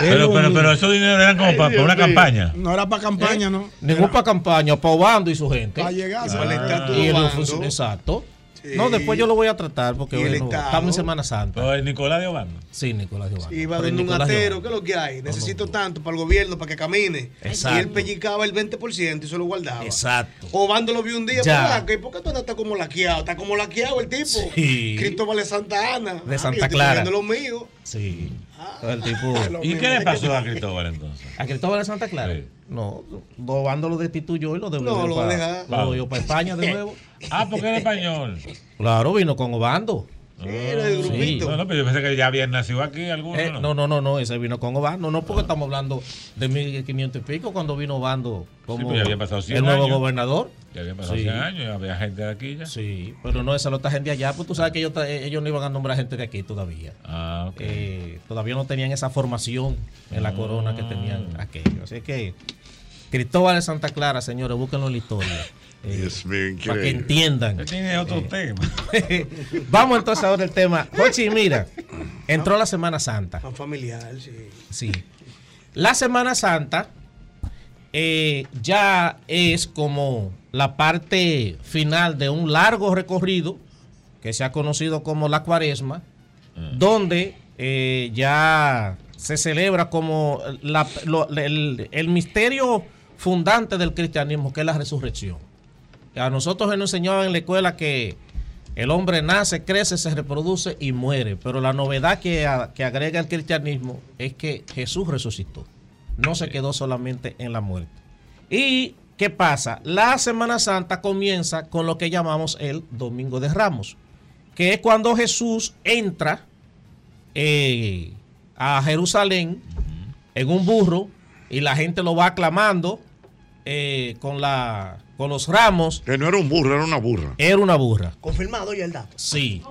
Pero, pero, pero esos dineros eran como para, para una campaña. No era para campaña, ¿no? Ningún para campaña, para Obando y su gente. Para llegar Ah. Y func- Exacto. Sí. No, después yo lo voy a tratar porque Y el bueno, Estado. estamos en Semana Santa. Nicolás de Obando. Sí, Nicolás de Obando. Iba donde un atero. ¿qué es lo que hay? Necesito tanto para el gobierno, para que camine. Exacto. Y él pellicaba el 20% y se lo guardaba. Exacto. Obando lo vi un día, Ya. ¿por qué? ¿Por qué tú andas como laqueado? Está como laqueado el tipo. Sí. Cristóbal de Santa Ana. De Ah, Santa yo estoy Clara. lo mío. Sí. El tipo, ¿Y qué le pasó a Cristóbal entonces? ¿A Cristóbal de Santa Clara? No, dos bandos lo destituyó y lo devolvió No, lo para, lo devolvió para España de nuevo. Ah, porque era español. Claro, vino con Obando. Era el grupito. No, no, pero yo pensé que ya habían nacido aquí algunos. Eh, no, no, no, no, ese vino con Obando. No, porque estamos hablando de 1500 y pico cuando vino Obando como Sí, ya habían pasado 100 el nuevo años. gobernador. Ya habían pasado Sí. 100 años, ya había gente de aquí ya. Sí, pero no, esa no está gente allá, pues tú sabes que ellos, no iban a nombrar gente de aquí todavía. Ah, ok. Eh, todavía no tenían esa formación en la corona que tenían aquellos. Así que Cristóbal de Santa Clara, señores, búsquenlo en la historia. Eh, Dios mío, para que entiendan. Usted tiene otro Eh, tema. Vamos entonces ahora al tema. Jochi, mira, entró la Semana Santa. Más familiar, sí. Sí. La Semana Santa eh, ya es como la parte final de un largo recorrido que se ha conocido como la Cuaresma, donde eh, ya se celebra como la- lo- el, el misterio fundante del cristianismo, que es la resurrección. A nosotros se nos enseñaban en la escuela que el hombre nace, crece, se reproduce y muere. Pero la novedad que, a- que agrega el cristianismo es que Jesús resucitó. No se quedó solamente en la muerte. ¿Y qué pasa? La Semana Santa comienza con lo que llamamos el Domingo de Ramos, que es cuando Jesús entra eh, a Jerusalén en un burro y la gente lo va aclamando eh, con, la, con los ramos. Que no era un burro, era una burra. Era una burra. Confirmado ya el dato. Sí.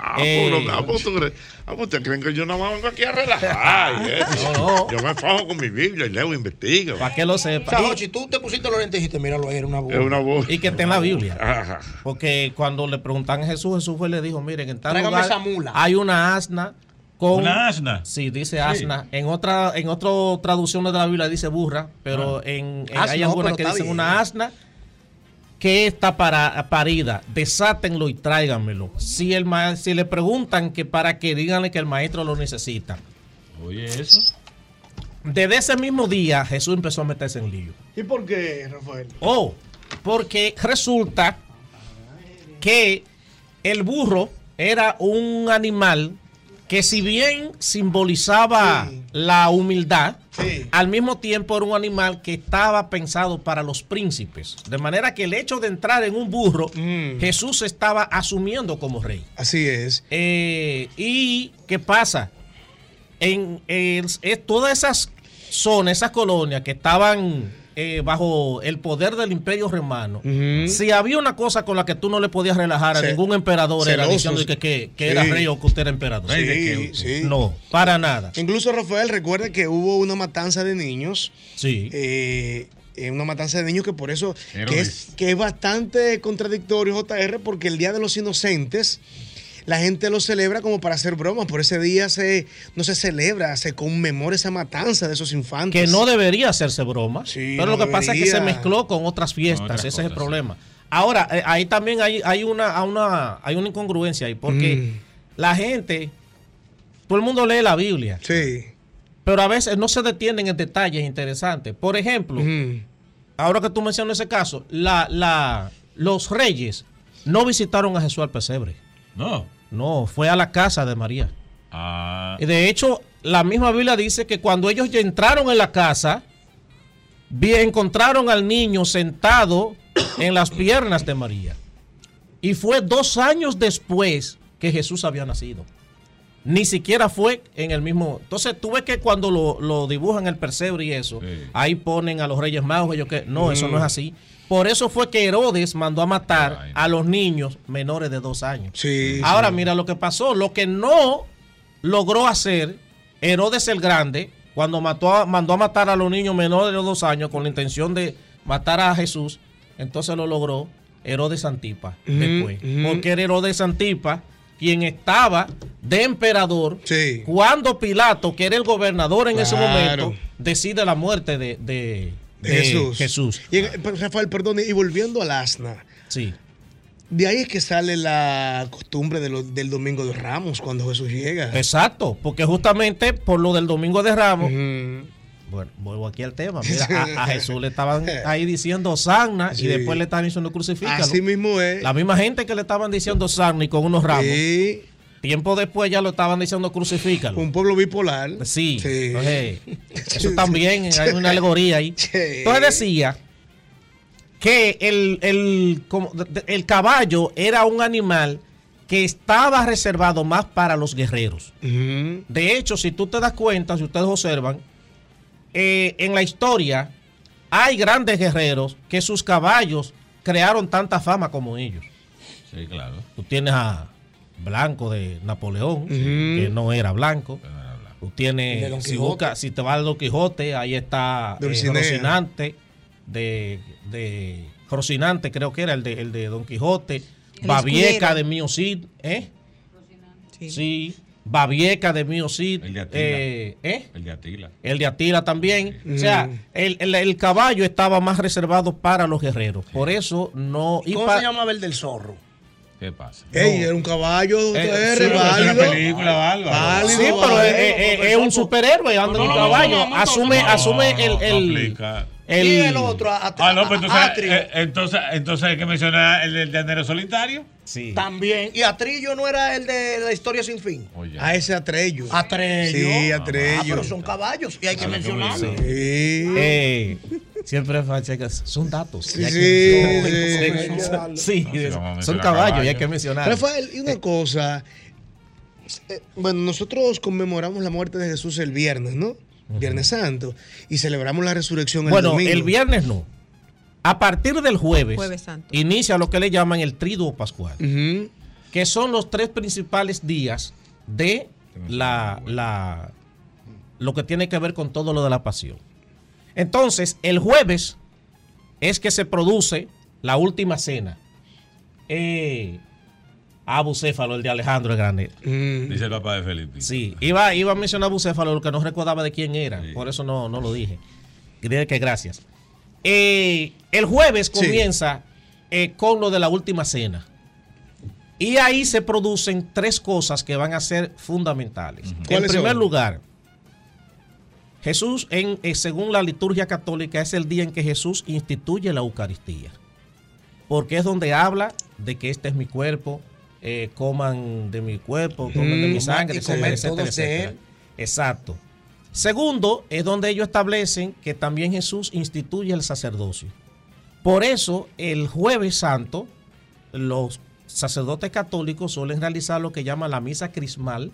Ah, Eh, pues, ah, pues, ¿tú crees? Ah, pues, ¿ustedes creen que yo más vengo aquí a relajar? y eso? Yo me fajo con mi Biblia y leo, investigo. Para que lo O sepa. sea, Jochi, tú te pusiste los lentes y dijiste, míralo ahí, era una burra. Es una burra. Y que está en la Biblia. Porque cuando le preguntan a Jesús, Jesús fue y le dijo, miren, en tal Tráigame lugar esa mula. hay una asna con... ¿Una asna? Sí, dice Sí. asna. En otra en otra traducción de la Biblia dice burra, pero Ah. en, en- Asno, hay algunas que dicen bien. una asna que está para, parida. Desátenlo y tráiganmelo. Si, el ma- si le preguntan que para qué, díganle que el maestro lo necesita. Oye, eso. Desde ese mismo día, Jesús empezó a meterse en lío. ¿Y por qué, Rafael? Oh, porque resulta que el burro era un animal que si bien simbolizaba la humildad, al mismo tiempo era un animal que estaba pensado para los príncipes. De manera que el hecho de entrar en un burro, Jesús estaba asumiendo como rey. Así es. Eh, ¿Y qué pasa? En, es- todas esas zonas, esas colonias que estaban eh, bajo el poder del imperio romano, si había una cosa con la que tú no le podías relajar a ningún emperador, era diciendo que, que- que era rey o que usted era emperador. Sí, sí. No, para nada. Incluso Rafael recuerda que hubo una matanza de niños. Sí. Eh, eh, una matanza de niños que por eso que es, que es bastante contradictorio JR porque el Día de los Inocentes la gente lo celebra como para hacer bromas, por ese día se no se celebra, se conmemora esa matanza de esos infantes. Que no debería hacerse broma. pero no lo que pasa es que se mezcló con otras fiestas. Con otras ese es el problema. Ahora, eh, ahí también hay, hay, una, una, hay una incongruencia ahí, porque Mm. la gente, todo el mundo lee la Biblia. Sí. Pero a veces no se detienen en detalles interesantes. Por ejemplo, ahora que tú mencionas ese caso, la, la, los reyes no visitaron a Jesús al pesebre. No. No, fue a la casa de María. Ah. Y de hecho, la misma Biblia dice que cuando ellos ya entraron en la casa, encontraron al niño sentado en las piernas de María. Y fue dos años después que Jesús había nacido. Ni siquiera fue en el mismo. Entonces, tú ves que cuando lo, lo dibujan el persebre y eso, ahí ponen a los Reyes Magos. Ellos que, no, eso no es Mm. así. Por eso fue que Herodes mandó a matar a los niños menores de dos años. Sí, Ahora, sí. mira lo que pasó. Lo que no logró hacer Herodes el Grande, cuando mató a- mandó a matar a los niños menores de dos años con la intención de matar a Jesús, entonces lo logró Herodes Antipa Ujú, después. Porque era Herodes Antipa quien estaba de emperador cuando Pilato, que era el gobernador en ese momento, decide la muerte de, de- de de Jesús. Jesús. Y, eh, Rafael, perdón, y volviendo al asna. Sí. De ahí es que sale la costumbre de lo- del Domingo de Ramos cuando Jesús llega. Exacto, porque justamente por lo del Domingo de Ramos, bueno, vuelvo aquí al tema, mira, a, a Jesús le estaban ahí diciendo sagna Sí. y después le estaban diciendo crucifícalo. Así mismo es. La misma gente que le estaban diciendo sagna y con unos ramos. Tiempo después ya lo estaban diciendo crucifícalo. Un pueblo bipolar. Sí. Oye, eso también hay una alegoría ahí. Entonces decía que el, el, el caballo era un animal que estaba reservado más para los guerreros. De hecho, si tú te das cuenta, si ustedes observan, eh, en la historia hay grandes guerreros que sus caballos crearon tanta fama como ellos. Sí, claro. Tú tienes a Blanco de Napoleón, que no era blanco. Tú De tienes, si, te vas a Don Quijote, ahí está eh, Dulcinea. Rocinante, de, de Rocinante creo que era el de, el de Don Quijote, El Babieca escudero. de Mío Cid, ¿eh? Sí. Babieca de Mío Cid. El de Atila. eh, ¿eh? El de Atila. El de Atila también. O sea, el, el- el caballo estaba más reservado para los guerreros. Por eso no. y ¿Cómo se llamaba el del zorro? ¿Qué pasa? Ey, era un caballo, Eh, eres sí, pero es válido. una película. Válido, Sí, pero válido. es, es- es un superhéroe, anda en un caballo. asume, asume el. el, el- y el otro, a- Ah, no, pues entonces, Atrio. eh, entonces, entonces hay que mencionar el del llanero solitario. Sí. También. Y Atrillo no era el de la historia sin fin. A ese Atrello. Atrello. Sí, Ah, Atrello. pero son caballos y hay que Sí. mencionarlo. Eh, siempre Francesca, son datos. Sí, y hay sí, que- sí. Sí, Sí, son caballos y hay que mencionar. Rafael, y una cosa. eh, Bueno, nosotros conmemoramos la muerte de Jesús el viernes, ¿no? Viernes Santo. Y celebramos la resurrección el Bueno, domingo. el viernes no. A partir del jueves, Jueves Santo. inicia lo que le llaman el triduo pascual, que son los tres principales días de la, la- lo que tiene que ver con todo lo de la pasión. Entonces, el jueves es que se produce la última cena. Eh, a Bucéfalo, el de Alejandro el Grande. Dice el papá de Felipe. Sí, iba, iba a mencionar Bucéfalo, lo que no recordaba de quién era, por eso no, no lo dije. Diré que gracias. Eh, el jueves Sí. comienza eh, con lo de la última cena. Y ahí se producen tres cosas que van a ser fundamentales. En ¿Cuáles primer son? lugar, Jesús, en, eh, según la liturgia católica, es el día en que Jesús instituye la Eucaristía. Porque es donde habla de que este es mi cuerpo, eh, coman de mi cuerpo, comen de Mm, mi sangre, etcétera, etcétera, de. Exacto. Segundo, es donde ellos establecen que también Jesús instituye el sacerdocio. Por eso, el jueves santo, los sacerdotes católicos suelen realizar lo que llaman la misa crismal,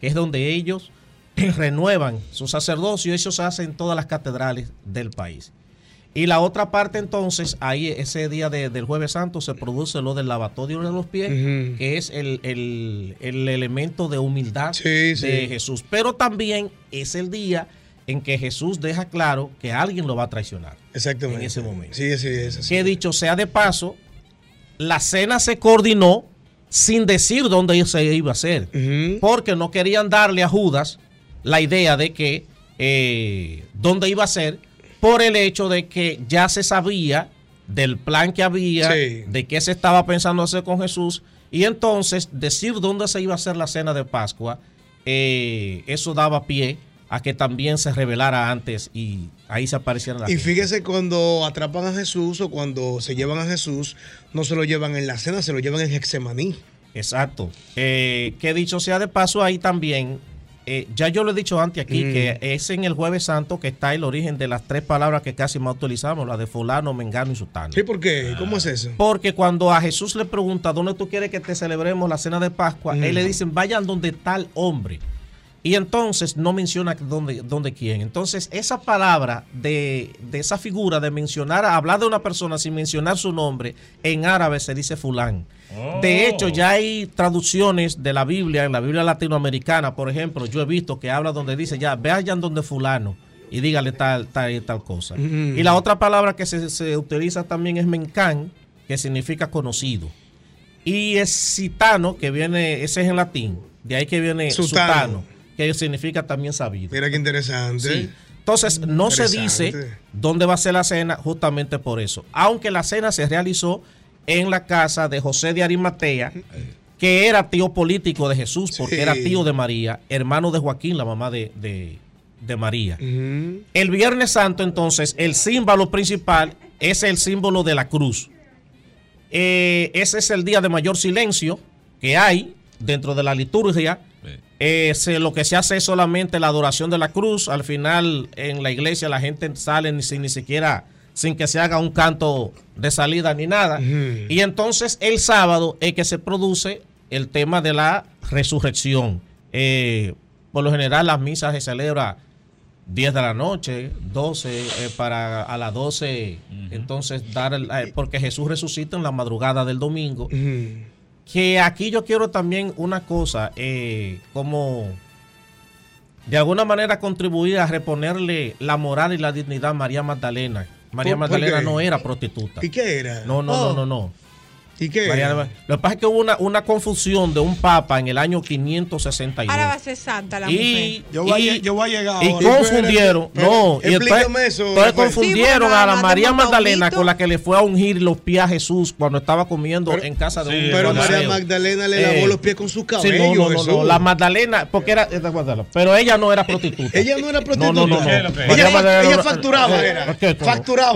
que es donde ellos renuevan su sacerdocio. Eso se hace en todas las catedrales del país. Y la otra parte entonces, ahí ese día de- del jueves santo se produce lo del lavatorio de los pies, que es el, el- el elemento de humildad de sí. Jesús. Pero también es el día en que Jesús deja claro que alguien lo va a traicionar. Exactamente. En ese momento. Sí, sí, es así. Que dicho sea de paso, la cena se coordinó sin decir dónde se iba a hacer. Porque no querían darle a Judas la idea de que eh, dónde iba a ser, por el hecho de que ya se sabía del plan que había, Sí. de qué se estaba pensando hacer con Jesús, y entonces decir dónde se iba a hacer la cena de Pascua, eh, eso daba pie a que también se revelara antes y ahí se apareciera la Y gente. fíjese cuando atrapan a Jesús o cuando se llevan a Jesús, no se lo llevan en la cena, se lo llevan en Hexemaní. Exacto. Eh, que dicho sea de paso, ahí también, eh, ya yo lo he dicho antes aquí, Mm. que es en el Jueves Santo que está el origen de las tres palabras que casi más utilizamos, la de fulano, mengano y sutano. Sí, ¿por qué? ¿Cómo es eso? Porque cuando a Jesús le pregunta dónde tú quieres que te celebremos la cena de Pascua, Mm. él le dicen vayan donde tal hombre. Y entonces no menciona dónde, dónde quién. Entonces, esa palabra de, de esa figura de mencionar, hablar de una persona sin mencionar su nombre, en árabe se dice fulán. De hecho, ya hay traducciones de la Biblia, en la Biblia latinoamericana, por ejemplo, yo he visto que habla donde dice ya, vayan donde fulano y dígale tal, tal y tal cosa. Mm. Y la otra palabra que se, se utiliza también es mencán, que significa conocido. Y es citano, que viene, ese es en latín, de ahí que viene Sutano. sutano, que significa también sabido. Mira qué interesante. Sí. Entonces, no se dice dónde va a ser la cena justamente por eso. Aunque la cena se realizó en la casa de José de Arimatea, que era tío político de Jesús, porque Sí. era tío de María, hermano de Joaquín, la mamá de, de- de María. El Viernes Santo, entonces, el símbolo principal es el símbolo de la cruz. Eh, ese es el día de mayor silencio que hay dentro de la liturgia, eh, se- lo que se hace es solamente la adoración de la cruz. Al final, en la iglesia, la gente sale ni, sin, ni siquiera sin que se haga un canto de salida ni nada. Y entonces el sábado es que se produce el tema de la resurrección. Eh, por lo general, las misas se celebran 10 de la noche, 12 eh, para a las 12, entonces dar el- eh, porque Jesús resucita en la madrugada del domingo. Que aquí yo quiero también una cosa, eh, como de alguna manera contribuir a reponerle la moral y la dignidad a María Magdalena. María ¿Por- por Magdalena qué? no era prostituta. ¿Y qué era? No, no, Oh. no, no, no. ¿Y qué lo que pasa es que hubo una, una confusión de un papa en el año 562. Ahora va a ser santa la Y, mujer. yo voy a- yo voy a llegar y ahora. confundieron, Pero, no, y explícame entonces, eso, entonces confundieron Sí, bueno, a la María Magdalena con la que le fue a ungir los pies a Jesús cuando estaba comiendo en casa de un Pero María. Magdalena le lavó Eh, los pies con su Sí, cabello. no, no, no, la Magdalena, porque era, Magdalena, pero ella no era prostituta. Ella no era prostituta. Ella- Magdalena ella no- facturaba, eh. Facturaba.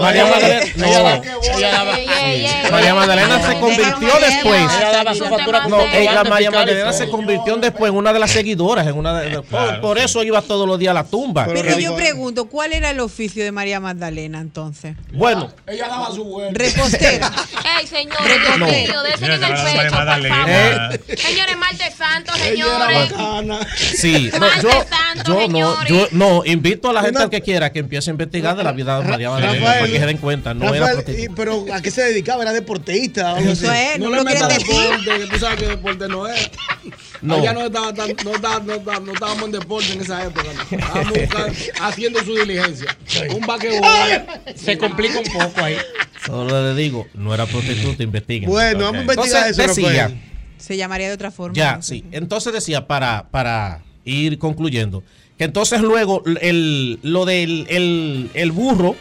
María Magdalena se convirtió después. Ella daba su factura No, con eh, la guante María Magdalena se convirtió después en una de las seguidoras, en una de- por, por eso iba todos los días a la tumba. Pero yo pregunto, ¿cuál era el oficio de María Magdalena entonces? Bueno, Ella daba su vuelta. Repostera. Ey, señor, No. Dios mío, déjenle en el pecho, por favor. Señores, martes santo, señores. Sí, no, yo, santo, yo no, yo no, invito a la gente que quiera que empiece a investigar de la vida de María Magdalena Rafael, para que se den cuenta, no era Rafael, prostituta. y- pero ¿a qué se dedicaba? ¿Era deportista? o algo Eso es, No, le metas deporte, que tú sabes que deporte no es. No. Allá no, estaba tan- no, estaba- no, estaba- no estábamos en deporte en esa época. ¿no? Estábamos buscando- haciendo su diligencia. Un basquetbol. Se complica un poco ahí. Solo le digo, no era prostituta, investiguen. Bueno, vamos a investigar Entonces, eso, decía. Se llamaría de otra forma. Ya, ¿no? sí. Entonces decía, para, para ir concluyendo, que entonces luego el, lo del el, el burro,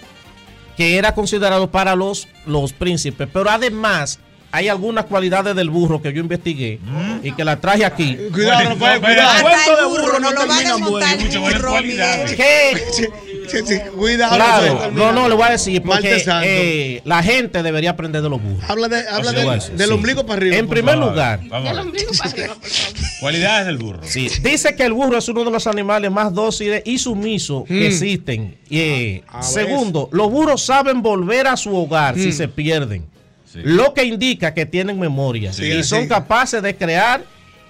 que era considerado para los, los príncipes, pero además hay algunas cualidades del burro que yo investigué y que la traje aquí. Cuidado, Rafael, cuidado. Cuento de burro, no no lo va a sí, Cuidado. Claro, no, no, le voy a decir, porque eh, la gente debería aprender de los burros. Habla, de, habla Así le voy a de- decir, del sí. ombligo para arriba. En primer favor. lugar, Vamos a ver. ombligo para arriba, por favor. Cualidades del burro. Sí, dice que el burro es uno de los animales más dóciles y sumisos que Mm. existen. Y, eh, A ver. segundo, los burros saben volver a su hogar si Mm. se pierden, lo que indica que tienen memoria Sí, y son capaces de crear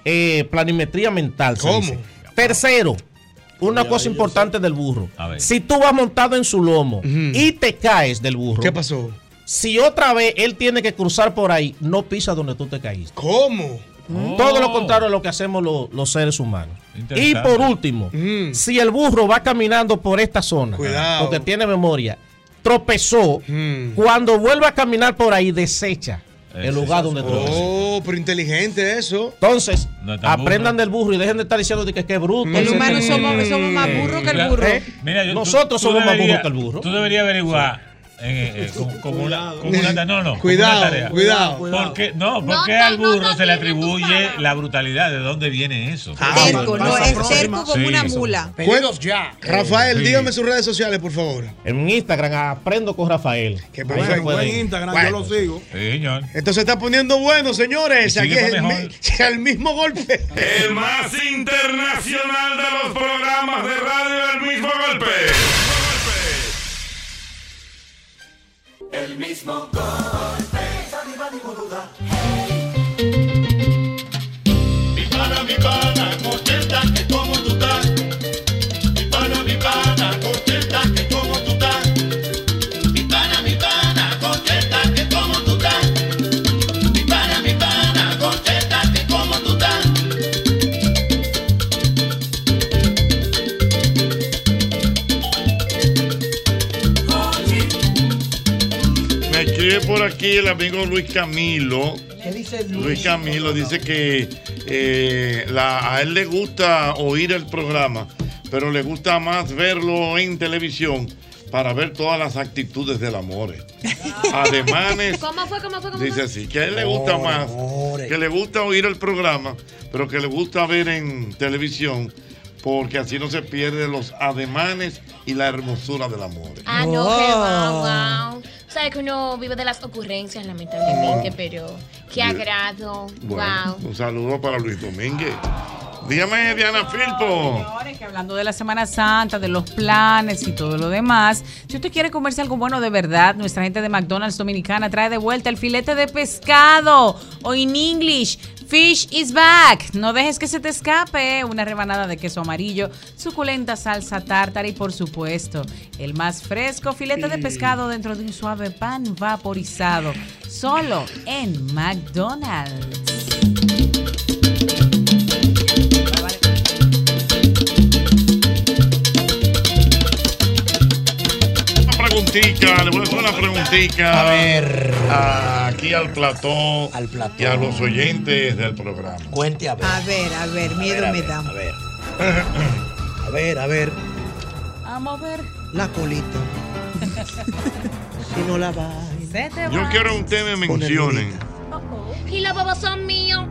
eh, planimetría mental. ¿Cómo? Tercero, una cosa importante del burro. Si tú vas montado en su lomo y te caes del burro. ¿Qué pasó? Si otra vez él tiene que cruzar por ahí, no pisa donde tú te caíste. ¿Cómo? Todo lo contrario a lo que hacemos lo- los seres humanos. Y por último, si el burro va caminando por esta zona, Cuidado. porque tiene memoria, tropezó, cuando vuelve a caminar por ahí, desecha el lugar donde tropezó. Oh, pero inteligente eso. Entonces, No aprendan del burro y dejen de estar diciendo de que, que es bruto. El humano somos, somos más burros que el burro. ¿Eh? Mira, yo- tú- Nosotros tú somos más burros que el burro. Tú deberías averiguar. Eh, eh, como, como una, como una ta- no, no, como Cuidado, una tarea. cuidado. Porque, no, No porque te- al burro se le atribuye la brutalidad. ¿De dónde viene eso? Terco, no, es terco como Sí, una mula. Pedidos ya. Rafael, Sí. dígame sus redes sociales, por favor. En Instagram aprendo con Rafael. Que pueden- En Instagram Bueno. yo lo sigo. Sí, señor. Esto se está poniendo bueno, señores. Aquí es el, mi- el mismo golpe. El más internacional de los programas de radio El mismo golpe. El mismo golpe. Por aquí el amigo Luis Camilo. ¿Qué dice Luis Camilo dice que eh, la- a él le gusta oír el programa, pero le gusta más verlo en televisión para ver todas las actitudes del amor. Ademanes, ¿Cómo fue? ¿Cómo fue? ¿Cómo dice así, que a él le gusta más, que le gusta oír el programa, pero que le gusta ver en televisión. Porque así no se pierden los ademanes y la hermosura del amor. Ah, no, qué wow, wow. Sabes que uno vive de las ocurrencias, lamentablemente, pero qué agrado. Bueno, wow. un saludo para Luis Domínguez. Dígame, Diana Filpo. Señores, que hablando de la Semana Santa, de los planes y todo lo demás, si usted quiere comerse algo bueno de verdad, nuestra gente de McDonald's Dominicana trae de vuelta el filete de pescado o en English, fish is back. No dejes que se te escape una rebanada de queso amarillo, suculenta salsa tártara y por supuesto, el más fresco filete de pescado dentro de un suave pan vaporizado, solo en McDonald's. Preguntita, le voy a hacer una preguntita. A ver. Aquí al platón, y a los oyentes del programa. Cuente a ver. A ver, a ver, miedo a me da. A ver. A ver, a ver. Vamos a ver. La colita. si no la va. Yo quiero un tema me mencionen. Y los bobos son míos,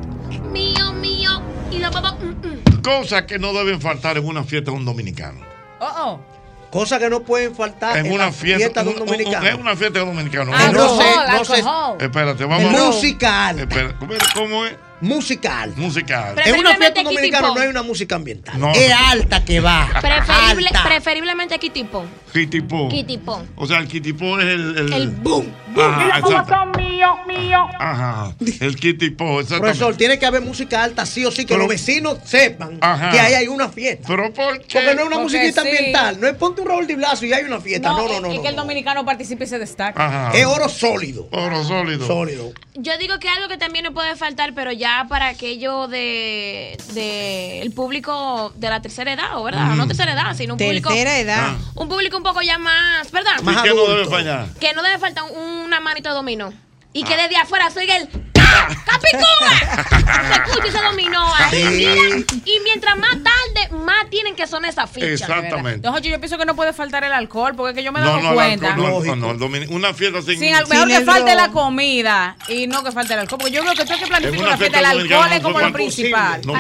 mío, mío. Y los bobos. mm, mm. Cosas que no deben faltar en una fiesta de un dominicano. Oh, oh. Cosas que no pueden faltar En en, una fiesta, fiesta de un dominicano. Es una fiesta de un dominicano. Que no sé, no sé. Espérate, vamos a Musical. Espera, ¿cómo es? Musical. Musical. En una fiesta Pop. no hay una música ambiental. No. Es alta que va. Preferible, Alta. preferiblemente Kitipo. Kitipo. Kitipo. O sea, el kitipo es el. El, El boom. Ajá, Y exacto. son míos, míos. Ajá. El kitipo, exactamente. Profesor, tiene que haber música alta sí o sí, que Pero- los vecinos sepan Ajá. que ahí hay una fiesta. Pero ¿por qué? Porque no es una Porque musiquita sí. ambiental. No es ponte un Raúl de Blasio y hay una fiesta. No, no, no. Es no, que el no. dominicano participe y se destaca. Ajá. Es oro sólido. Oro sólido. Sólido. Yo digo que algo que también no puede faltar, pero ya para aquello de, de el público de la tercera edad, ¿o ¿verdad? Mm. No tercera edad, sino un público. Tercera edad. Un público un poco ya más, ¿verdad? ¿Y qué no debe fallar? Que no debe faltar una manito de dominó. Y que desde afuera soy el ¡Ca! ¡Capicúa! Se escucha ese dominó ahí. Sí. Y mientras más tarde, más tienen que sonar esas fichas. Exactamente. Entonces, yo pienso que no puede faltar el alcohol, porque es que yo me he No, dado no, el cuenta. alcohol, no, no, el domini- una fiesta sin. Sin mejor que falte la comida y no que falte el alcohol. Porque yo creo que tú que planificar una una fiesta. El alcohol es como no lo puede principal. No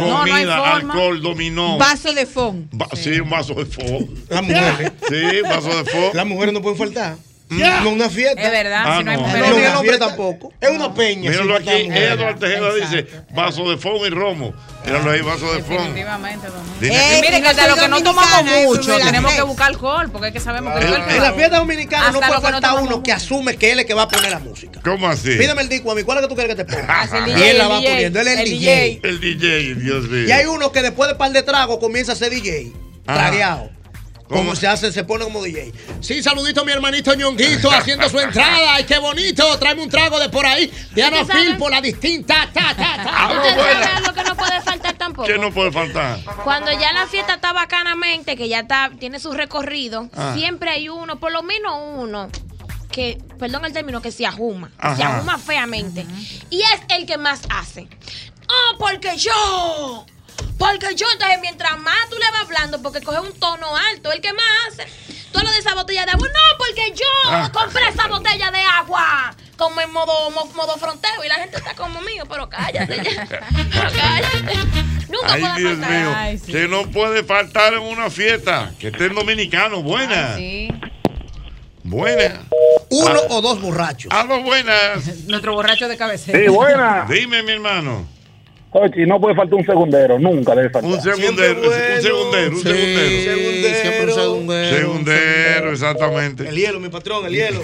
No, no hay comida, forma. alcohol, dominó. Vaso de fon. Va- sí. un vaso de fo. Las mujeres. Sí, vaso de fo. Las mujeres no pueden faltar. No es una fiesta. Es verdad, Ah, si no hay no. No, mujeres. ni no. el hombre tampoco. Es una peña. Míralo aquí, mujeres. Eduardo Tejeda dice vaso de fo y romo. Míralo ahí, vaso de fo. Definitivamente, Y mire no que de soy lo que no tomamos mucho, tenemos que buscar alcohol, porque es que sabemos que el En la fiesta dominicana no Hasta puede no faltar uno que asume que él es el que va a poner la música. ¿Cómo así? Pídeme el disco a mí. ¿Cuál es que tú quieres que te ponga? el y DJ, él la va el DJ, poniendo. Él es el, DJ. El DJ, Dios mío. Y hay uno que después de par de tragos comienza a ser DJ. Ah. Como se hace, se pone como DJ. Sí, saludito a mi hermanito Ñonguito haciendo su entrada. Ay, qué bonito. Tráeme un trago de por ahí. Diana por la distinta. Ta, ta, ta. Ah, ¿Usted sabe algo que no puede faltar tampoco? ¿Qué no puede faltar? Cuando ya la fiesta está bacanamente, que ya está, tiene su recorrido, Ah. siempre hay uno, por lo menos uno, que, perdón el término, que se ajuma. Ajá. Se ajuma feamente. Y es el que más hace. Oh, porque yo. Porque yo, entonces, mientras más tú le vas hablando, porque coge un tono alto, el que más hace. Tú lo de esa botella de agua. No, porque yo Ah. compré esa botella de agua. Como en modo, mo- modo fronteo. Y la gente está como mío, pero cállate ya. Pero cállate. Nunca Ay, puede Dios faltar. mío. Ay, sí. Que no puede faltar en una fiesta. Que estén dominicanos. Buena. Sí. Buena. Uno Ah. o dos borrachos. Algo buenas. Nuestro borracho de cabecera. Sí, buena. Dime, mi hermano. Oye, no puede faltar un segundero, nunca debe faltar. Un segundero, un segundero, un segundero. Siempre un segundero. Segundero, exactamente. El hielo, mi patrón, el hielo.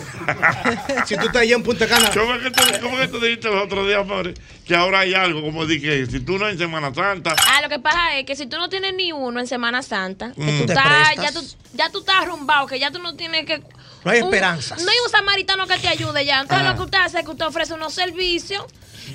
si tú estás allá en Punta Cana. ¿Cómo es que tú, cómo es que tú dijiste los otros días, padre? Que ahora hay algo, como dije, si tú no en Semana Santa. Ah, lo que pasa es que si tú no tienes ni uno en Semana Santa, que Mm. tú Te estás, ya tú, ya tú estás arrumbado, que ya tú no tienes que. No hay un- esperanzas. no hay un samaritano que te ayude ya. Entonces Ajá. lo que usted hace es que usted ofrece unos servicios.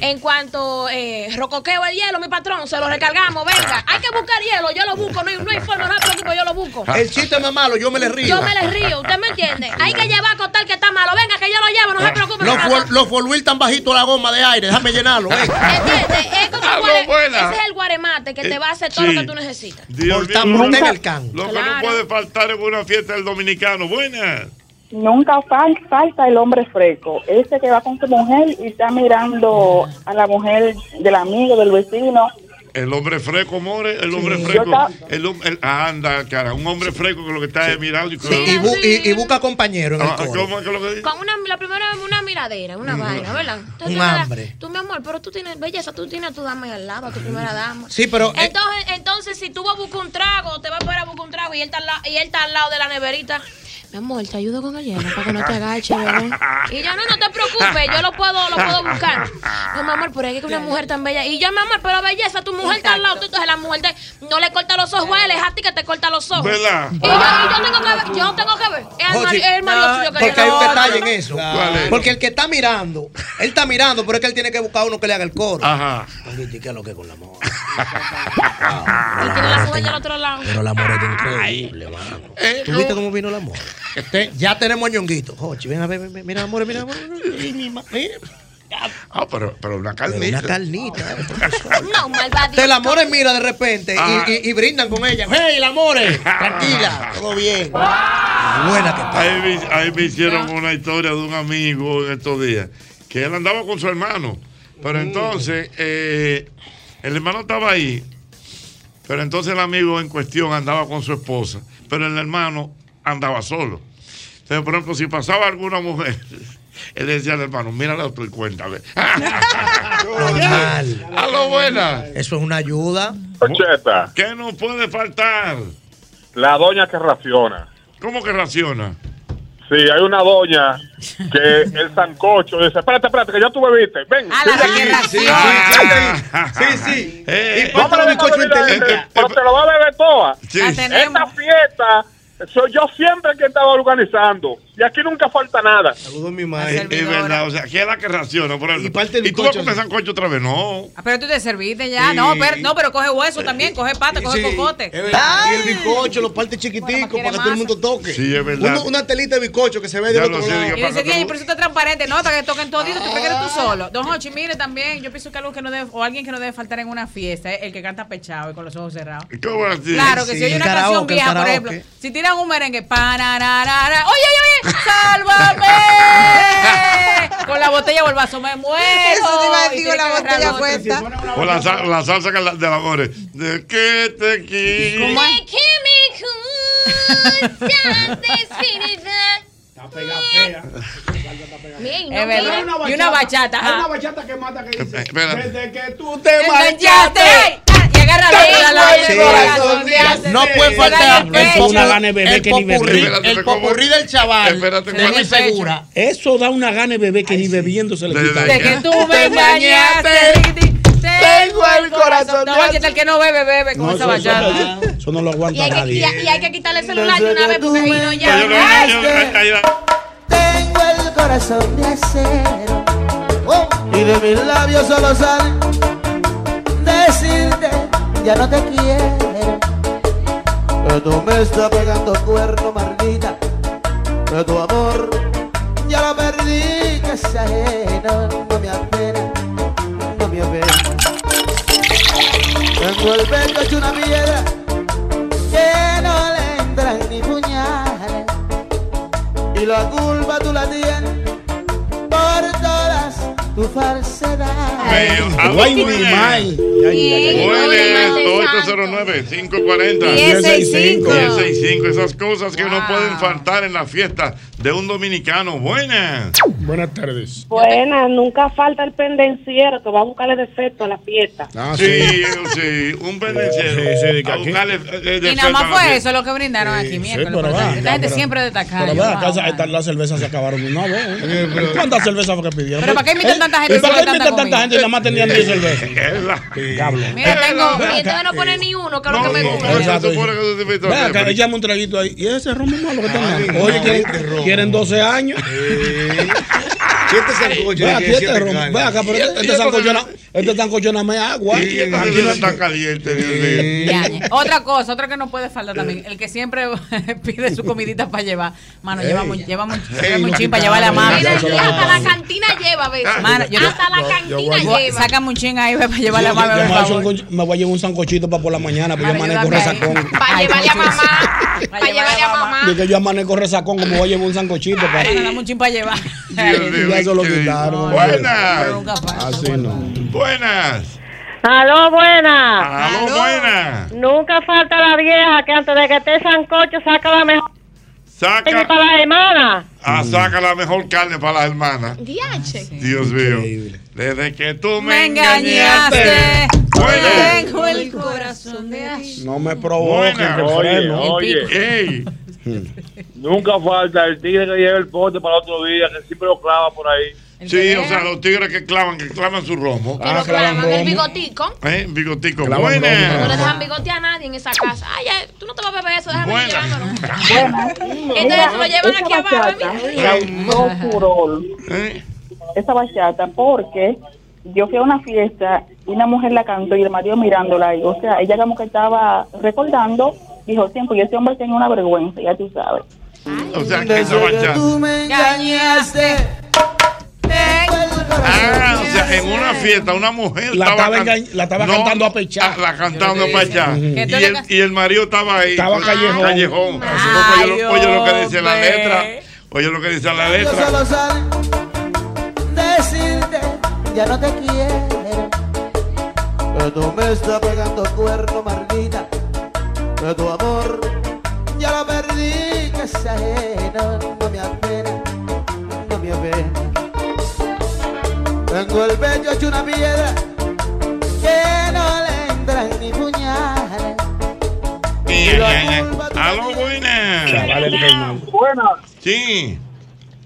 En cuanto eh, rocoqueo el hielo, mi patrón, se lo recargamos, venga. Hay que buscar hielo, yo lo busco, no hay, no hay forma, no se preocupe, yo lo busco. El chiste es malo, yo me le río. Yo me le río, ¿usted me entiende? Hay que llevar a contar que está malo, venga, que yo lo llevo, no se preocupe. Los, for, los tan bajito la goma de aire, déjame llenarlo. ven. ¿Entiendes? Es como Algo guare- buena. ese es el guaremate que te Eh, va a hacer todo sí. lo que tú necesitas. Dios en el can. Lo que no puede faltar en una fiesta del dominicano. Buena. Nunca fal- falta el hombre fresco, ese que va con su mujer y está mirando a la mujer del amigo, del vecino, El hombre fresco, more, el hombre Sí. fresco. El, el- anda, cara, un hombre fresco que lo que está es mirando y, Y, bu- y- y busca compañero en el Ah, coro. ¿Cómo es que lo que dice? Con una, la primera vez una miradera, una Mm. vaina, ¿verdad? Entonces, Un tú me hambre. Tú, mi amor, pero tú tienes belleza, tú tienes a tu dama ahí al lado, a tu primera dama. Sí, pero, eh, Entonces, entonces si tú vas a buscar un trago, te vas a parar a buscar un trago y él está al, la- y él está al lado de la neverita. Mi amor, te ayudo con el hielo para que no te agaches, bebé. Y yo, no, no te preocupes, yo lo puedo, lo puedo buscar. No, mi amor, pero es que una mujer tan bella. Y yo, mi amor, pero belleza, tu mujer está al lado. Tú, entonces la mujer te- no le corta los ojos a él, es a ti que te corta los ojos. ¿Verdad? Y yo, y yo tengo que ver, yo no tengo que ver. Es el, mari- es el marido no, suyo que porque hay un detalle en eso. Porque el que está mirando, él está mirando, pero es que él tiene que buscar uno que le haga el coro. Ajá. ¿Y qué es lo que con la amor? Y tiene la sueña al otro lado. Pero el amor es increíble, mano. ¿Tú viste cómo vino amor? Te- ya tenemos a ñonguito. Jochi, ven a ver, mira, amor, mira, amor. Mira, Ah, pero, pero una carnita. Una carnita. No, malvadito. Te la amores mira de repente y- Ah. y, y brindan con ella. ¡Hey, el amore! Tranquila, todo bien. Buena que está. Ahí me, ahí me hicieron una historia de un amigo en estos días, que él andaba con su hermano, pero entonces eh, el hermano estaba ahí, pero entonces el amigo en cuestión andaba con su esposa, pero el hermano andaba solo. Entonces, por ejemplo, si pasaba alguna mujer, él decía al hermano, mírala tú y cuéntame. Normal. A lo buena. Eso es una ayuda. Concheta, ¿Qué nos puede faltar? la doña que raciona. ¿Cómo que raciona? Sí, hay una doña que el sancocho dice, espérate, espérate, que ya tú bebiste. Ven. Ah, la Sí, que sí, raciona. sí, sí, sí. Eh, Y parte los bizcochos inteligentes, pero te lo va a beber toda. Sí. La tenemos. Esta fiesta soy yo siempre el que estaba organizando. Y aquí nunca falta nada. Saludos mi madre. es verdad, o sea, ¿qué es la que raciona? Por ejemplo, Y parte del ¿Y tú vas a bizcocho, comer sancocho otra vez? No. Ah, Pero tú te serviste ya. Sí. No, pero, no, pero coge hueso también, coge pata, coge Sí, cocote. es verdad. Y el bizcocho lo parte chiquitico para que todo el mundo toque. Sí, es verdad. Uno- una telita de bizcocho que se ve del lo otro sé, lado. Y dice que pero eso está transparente, no, para que toquen todito, tú prefieres tú solo. Don Hochi, mire también, yo pienso que algo que no debe, o alguien que no debe faltar en una fiesta es el que canta pechado y con los ojos cerrados. ¿Cómo así? Claro, que si oye una canción vieja, por ejemplo, si tiran un merengue, panararara, oye, oye, oye, sálvame, con la botella o el vaso me muero. Eso te iba a decir, con la botella puesta. O la, sal- la salsa que la- del amor. De que te quiero. ¿Cómo es? Es verdad. Y una bachata. Hay una bachata que mata que dice. espérate. Desde que tú Te te. Ah, Y agarra la No puede faltar da el el que popurrí, Espérate, el popurrí del chaval. Espérate, de mi segura. Eso da una gana de beber que ni bebiendo se le Desde quita. De que tú me Te engañaste. Tengo el corazón. No, que el que no bebe, bebe con No, esa bachata. eso- eso no lo Y aguanta que, y, nadie. hay- y hay que quitarle el celular de una vez porque ahí no ya. Tengo el corazón de acero y de mis labios solo sale decirte ya no te quiero. Que tú me estás pegando cuerno, maldita. Que tu amor ya lo perdí, que es ajeno. No me Tengo el pecho hecho una piedra que no le entran ni puñales. Y la culpa tú la tienes por todas tus falsedades. Guay, mi mai. Buenas, 809-540. 1065. 1065. Esas cosas que no pueden faltar en la fiesta de un dominicano. Buenas. Buenas tardes. Buena, nunca falta el pendenciero que va a buscarle defecto a la fiesta. Ah, Sí, sí, un pendenciero. Sí, sí, de que a buscarle, eh, Y defecto nada más la fue eso lo que brindaron aquí Sí, miércoles. pero pero va, esta ya, gente pero- siempre destacada. Pero wow, acá las cervezas se acabaron de una vez. ¿Cuántas cervezas fue que pidieron? Pero ¿para qué invitan Eh, tanta gente ¿Y si para qué invitan tanta gente y nada más tenían 10 cervezas? Diablo. Mira, tengo. Y entonces no pone ni uno, que es lo que me gusta. Exacto. que échame un traguito ahí. ¿Y ese ron muy malo que tengan? Oye, no, este quieren 12 años. Aquí este siete ron. carnes. Ve acá, pero este- este sancocho na- este sancocho nada más es agua. Aquí no está caliente, Dios mío. Otra cosa, otra que no puede faltar también, el que siempre pide su comidita para llevar. Mano, lleva mu- lleva lleva no, muchín para llevarle a lo hasta la cantina lleva. Mano, yo- hasta la cantina lleva. Sácame un chin ahí ve, para llevarle a por me voy a me voy llevar un sancochito para por la mañana, porque yo ahí. resacón. Para llevarle a mamá. Pa' Para llevarle a mamá. De que yo amanezco resacón, como voy a llevar un sancochito para. Dame un chin para llevar. Ya eso lo quitaron. Buenas. Así no. Buenas. Aló, buena. Aló, buena. Nunca falta la vieja que antes de que esté sancocho saca la mejor carne Saca, para la semana. ah, saca la mejor carne para las hermanas. Dios mío. Desde que tú me, Me engañaste. Buena. Tengo el corazón de ayer. No me que Oye, freno. oye. Nunca falta el tigre que lleva el pote para el otro día, que siempre lo clava por ahí. Sí, o sea, los tigres que clavan, que clavan su romo. Que lo clavan, el bigotico. Eh, bigotico. Clavan Buena. No le dejan bigotear a nadie en esa casa. Ay, ay, tú no te vas a beber eso, déjame llevándolo. Entonces se lo llevan aquí abajo. mira. furor esa bachata porque yo fui a una fiesta y una mujer la cantó y el marido mirándola ahí. O sea, ella como que estaba recordando, dijo, siempre, y ese hombre tiene una vergüenza, ya tú sabes. O sea, que esa bachata. me engañaste. Ah, o sea, en una fiesta una mujer La estaba, estaba can- engañ- la estaba cantando a pechar. ah, La cantando a pechar. Y, tú el, y el marido estaba ahí. Estaba pues, callejón. Callejón. Ay, oye, lo, oye lo que dice la letra. Oye lo que dice la Yo solo letra. Decirte, ya no te quiero. Que tú me estás pegando cuerno, maldita. Que tu amor ya lo perdí, que es ajeno. No me apena, no me apena. Tengo el pecho hecho una piedra que no le entran ni puñales. Aló, buena. Buena. Sí.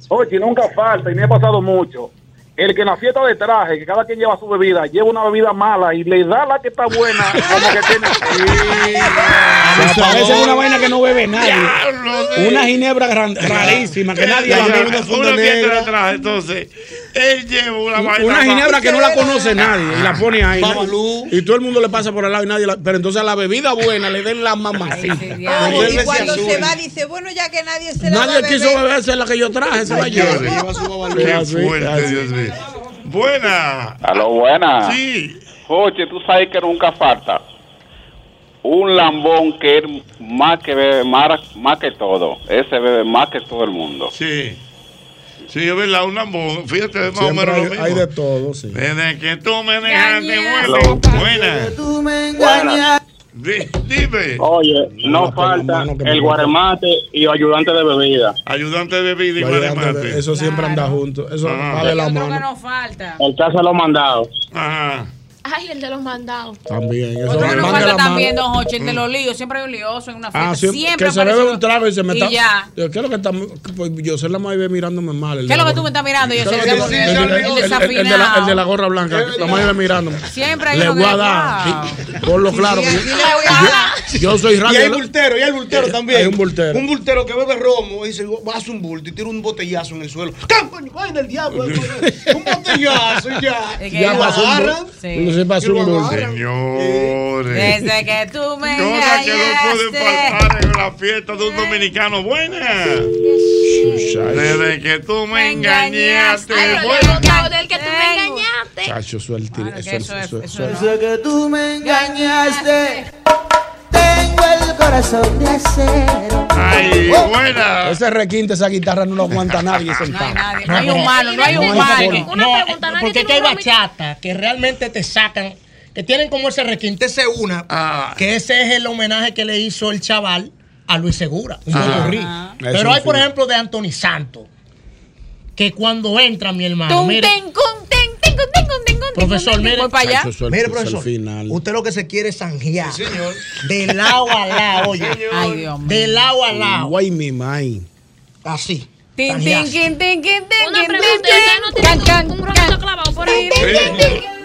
Oye, nunca falta, y me ha pasado mucho. El que en la fiesta de traje, que cada quien lleva su bebida, lleva una bebida mala y le da la que está buena, como que tiene. Parece a una vaina que no bebe nadie. Una ginebra gran- rarísima que nadie ya, bebe. una fiesta de traje, entonces, él lleva una vaina. Una ginebra que no la conoce nadie y la pone ahí. Y todo el mundo le pasa por el lado y nadie la, Pero entonces a la bebida buena le den la mamacita. Ay, y cuando se va dice, bueno, ya que nadie se la va a Nadie quiso beber. beberse la que yo traje, se la lleva. Qué fuerte. Dios mío. Buena. Aló, buena. Sí. Oye, tú sabes que nunca falta un lambón que es más que bebe, más, más que todo. Ese bebe más que todo el mundo. Sí. Sí, es verdad, un lambón. Fíjate, más o menos lo hay, mismo. hay de todo, sí. Desde que tú me dejaste buena. Buena. Dime. Oye, no falta el guaremate y ayudante de bebida. Ayudante de bebida y guaremate. de- Eso siempre anda junto. Eso va de la que mano. no falta. El que hace los mandados. Ajá. Ay, el de los mandados. También. Eso no falta la también, mano. don Hochi, el de los líos. Siempre hay un lioso en una fiesta. Ah, sí, siempre que se bebe un trago y se me y está. ya. Yo, ¿Qué es lo que está.? Pues yo sé la Maybe mirándome mal. el ¿Qué es lo que la tú me estás mirando? Yo ¿Qué sé es que lo que el, tú- el, el- el- el- el de la- desafinado. el de la gorra blanca. La Maybe mirándome. Siempre hay Le uno voy a dar. wow. sí, Por lo claro. yo- sí, le voy a dar. yo, yo soy Y radio. hay bultero, y hay bultero también. Hay un bultero. Un bultero que bebe romo y dice, va a hacer un bulto y tira un botellazo en el suelo. ¡Cam, coño, vaina del diablo! un botellazo y ya. Y ya lo pasó se pasó un. Señores. Desde que tú me Cosas que no pueden engañaste. faltar en la fiesta de un dominicano. Buena. Desde que tú me engañaste. Contado del que tú me engañaste. Chacho, es- Desde que tú me engañaste, el corazón de acero. Ay, Oh, buena. Ese requinte, esa guitarra no lo aguanta nadie sentado. No hay humano, no hay humano. No, porque es que hay bachatas que realmente te sacan, que tienen como ese requinte, ese una, Ah. que ese es el homenaje que le hizo el chaval a Luis Segura, un. Ajá. Pero hay, por ejemplo, de Anthony Santos, que cuando entra mi hermano, Tum, mire, profesor, mire, voy para allá. Es- mire, profesor, final. usted lo que se quiere es zanjear, de lado a lado, oye, Ay, Dios mío. de lado a lado, Guay, mi mai. así. Tin, tin, tin, tin, tin, tin, tin, tin, ¿ustedes no tin.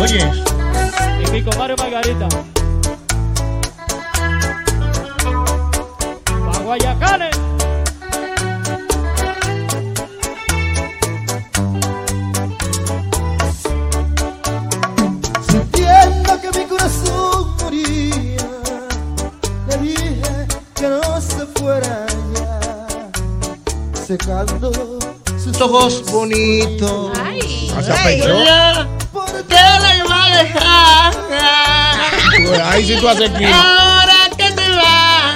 Oye, y mi comadre Margarita. Pa' Guayacanes. Sintiendo que mi corazón moría, le dije que no se fuera ya, secando sus ojos bonitos. Ay. Hasta ahí sí tú haces clic. Ahora que te vas.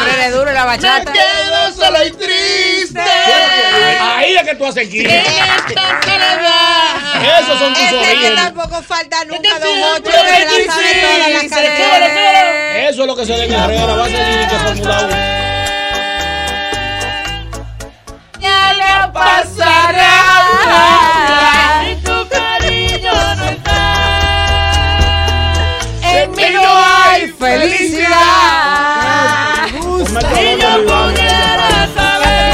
Pero eres duro la bachata. Me quedo solo y triste. Ahí es que tú haces clic. Esta soledad. Esos son tus Ese que orígenes. tampoco falta nunca, don siempre Ocho, que la sabe las dice, canciones. Eso es lo que se de carrera. Va a ser que Fórmula 1. Ya le pasará. Felicidad. Si yo pudiera saber.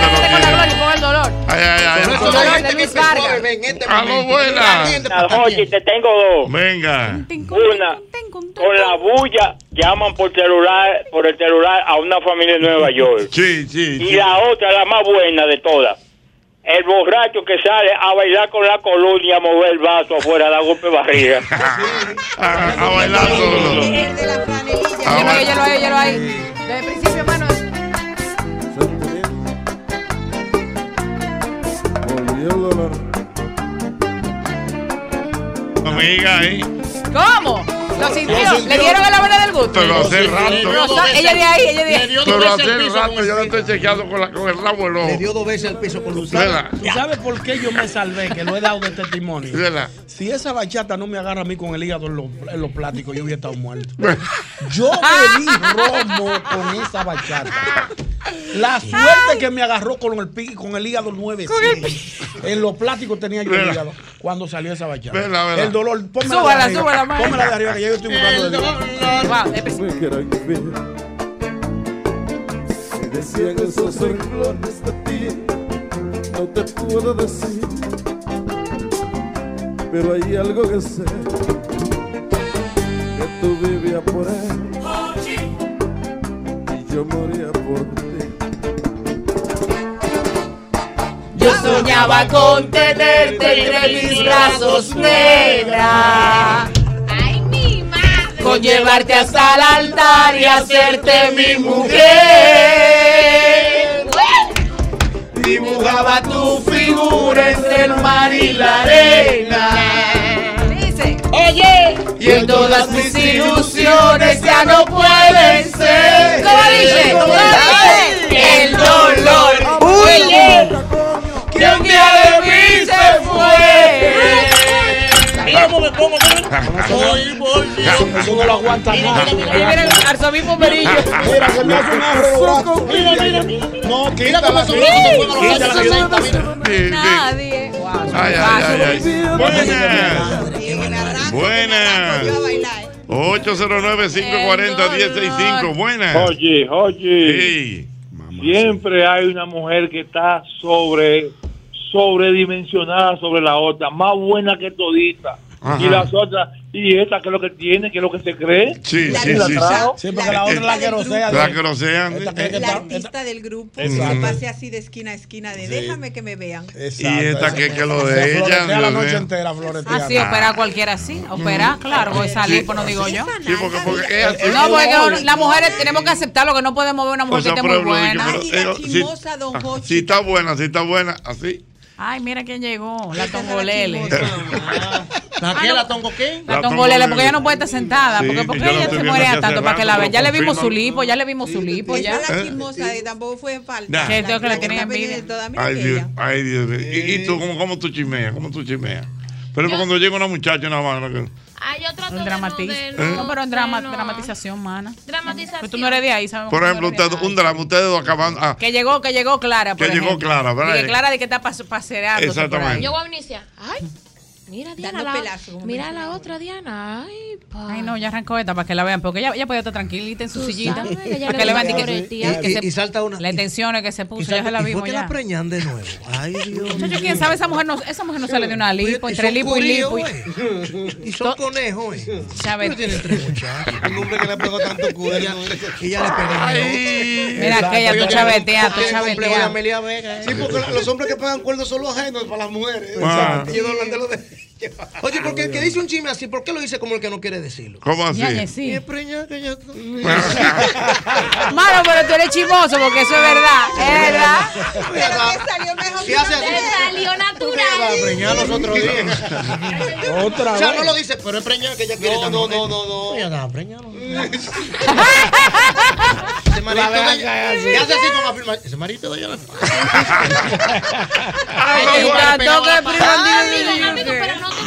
Con con el dolor. Ay, ay, ay. El dolor de Luis Vargas. Aló, buena. Oye, te tengo dos. Venga. Una, con la bulla llaman por celular, por el celular a una familia en Nueva York. Sí, sí. Y la otra, la más buena de todas. El borracho que sale a bailar con la colonia, a mover el vaso afuera, da golpe de barriga. A, a bailar solo. Hielo ahí, hielo ahí, hielo ahí. Desde el principio, mano. Amiga, ¿eh? ¿Cómo? ¿Lo sintió? Lo sintió. ¿Le dieron a la buena del gusto? Pero hace rato. Rosa- ella de ahí, ella de ahí. Pero hace rato yo lo estoy chequeando con, la, con el rabo del ojo. Le dio dos veces al piso con ¿Verdad? ¿Tú sabes por qué yo me salvé? Que lo he dado de testimonio. ¿Verdad? Si esa bachata no me agarra a mí con el hígado en los, en los plásticos, yo hubiera estado muerto. Yo bebí romo con esa bachata. La suerte que me agarró con el, con el hígado nueve. En los plásticos tenía yo el hígado cuando salió esa bachata. El dolor. Súbala, arriba. súbala, de arriba que yo estoy buscando de Dios. Wow. Si decían esos renglones de ti, no te puedo decir, pero hay algo que sé, que tú vivías por él y yo moría por ti. Yo soñaba con tenerte entre mis brazos, negra. Con llevarte hasta el altar y hacerte mi mujer. Dibujaba tu figura entre el mar y la arena. Oye, y en todas mis ilusiones ya no pueden ser. ¿Cómo dice? ¿Cómo dice? El dolor. Oye, que un día de mí Mira cómo. Soy volviendo. Eso no lo aguanta viene el arzobispo. Mira, se me hace un brazo. Mira, mira, mira. No, quítala. su brazo se fue a los Quítala, 60, quítala. Sí, sí. Nadie. Ay, ay, ay, ay. Buenas. Buenas. 809-540-1065. Buenas. Oye, oye. Sí. Siempre hay una mujer que está sobre sobredimensionada sobre la otra, más buena que todita. Ajá. Y las otras, y esta que es lo que tiene, que es lo que se cree. Sí, La sí, la sí. Sí, porque la otra es la que rosea. La que. Esta que- que La artista del grupo que pase así de esquina a esquina de déjame que me vean. Y esta que, que lo de Se ella. la noche entera, floretea. Así opera cualquiera así. Opera, claro, voy a salir, pues no digo yo. Sí, porque, porque ella sí. No, porque las mujeres tenemos que aceptarlo, que no podemos ver una mujer sea, que esté muy buena. eh, si, si está buena, si está buena, así. Ay, mira quién llegó, la tongolele. ¿La qué? ¿La tongo qué? La tongolele, porque ella no puede estar sentada. Sí, Porque, porque ella se muere tanto para que la vean. Ya le vimos su lipo, ya le vimos su lipo, ya. la chismosa de tampoco fue falta. Ya. Que tengo que La tienen envidia. Ay, Dios, ay, Dios mío. ¿Y, y tú, cómo, cómo tú chismeas? ¿Cómo tú chismeas? Pero cuando llega una muchacha, una mano que. Ay, yo trato Un de dramatiza. no, pero en drama, no. dramatización, mana. Dramatización. Pero tú no eres de ahí, ¿sabes? Por ejemplo, usted, un drama, ustedes dos acaban. Ah, Que llegó, que llegó Clara, por Que llegó ejemplo. Clara, ¿verdad? Y que Clara de que está pas- paseando. Exactamente. Yo voy a iniciar. Ay, mira Diana. Dando La, pelazo, como mira la otra Diana. Ay, pa. Ay, no, ya arrancó esta para que la vean, porque ella, ella puede estar tranquilita en su sillita. sabes Para le que le vean gusta y que, floretear. que Y, se- y salta una. las tensiones que se y puso, salta- ya se la y vimos la preñan de nuevo. Ay, Dios. Muchacho, quién sabe, esa mujer no, esa mujer no sale de una lipo, entre son lipo y lipo. y-. Y son conejos, eh. Sabe- Pero tienen tres muchachos. Un hombre que le pegó tanto culo. Ella, ella le pegó. Mira aquella, tú chavetea, tú chavetea. Amelia Vega. Sí, porque la- los hombres que pagan cuerdos son los ajenos para las mujeres. Ellos no hablan de lo de Oye, porque el que dice un chisme así, ¿por qué lo dice como el que no quiere decirlo? ¿Cómo así? Ya, ya, sí. Y es preñada que ya- Mano, pero tú eres chismoso porque eso es verdad. Es verdad. Pero que salió mejor Si hace así, salió natural. preñada los otros días. Otra O sea, no lo dice, pero es preñada que ella quiere. No, no, no, no, no. Ella estaba preñada. Ese marito de ella. ¿Qué hace así? Ese marito de ella.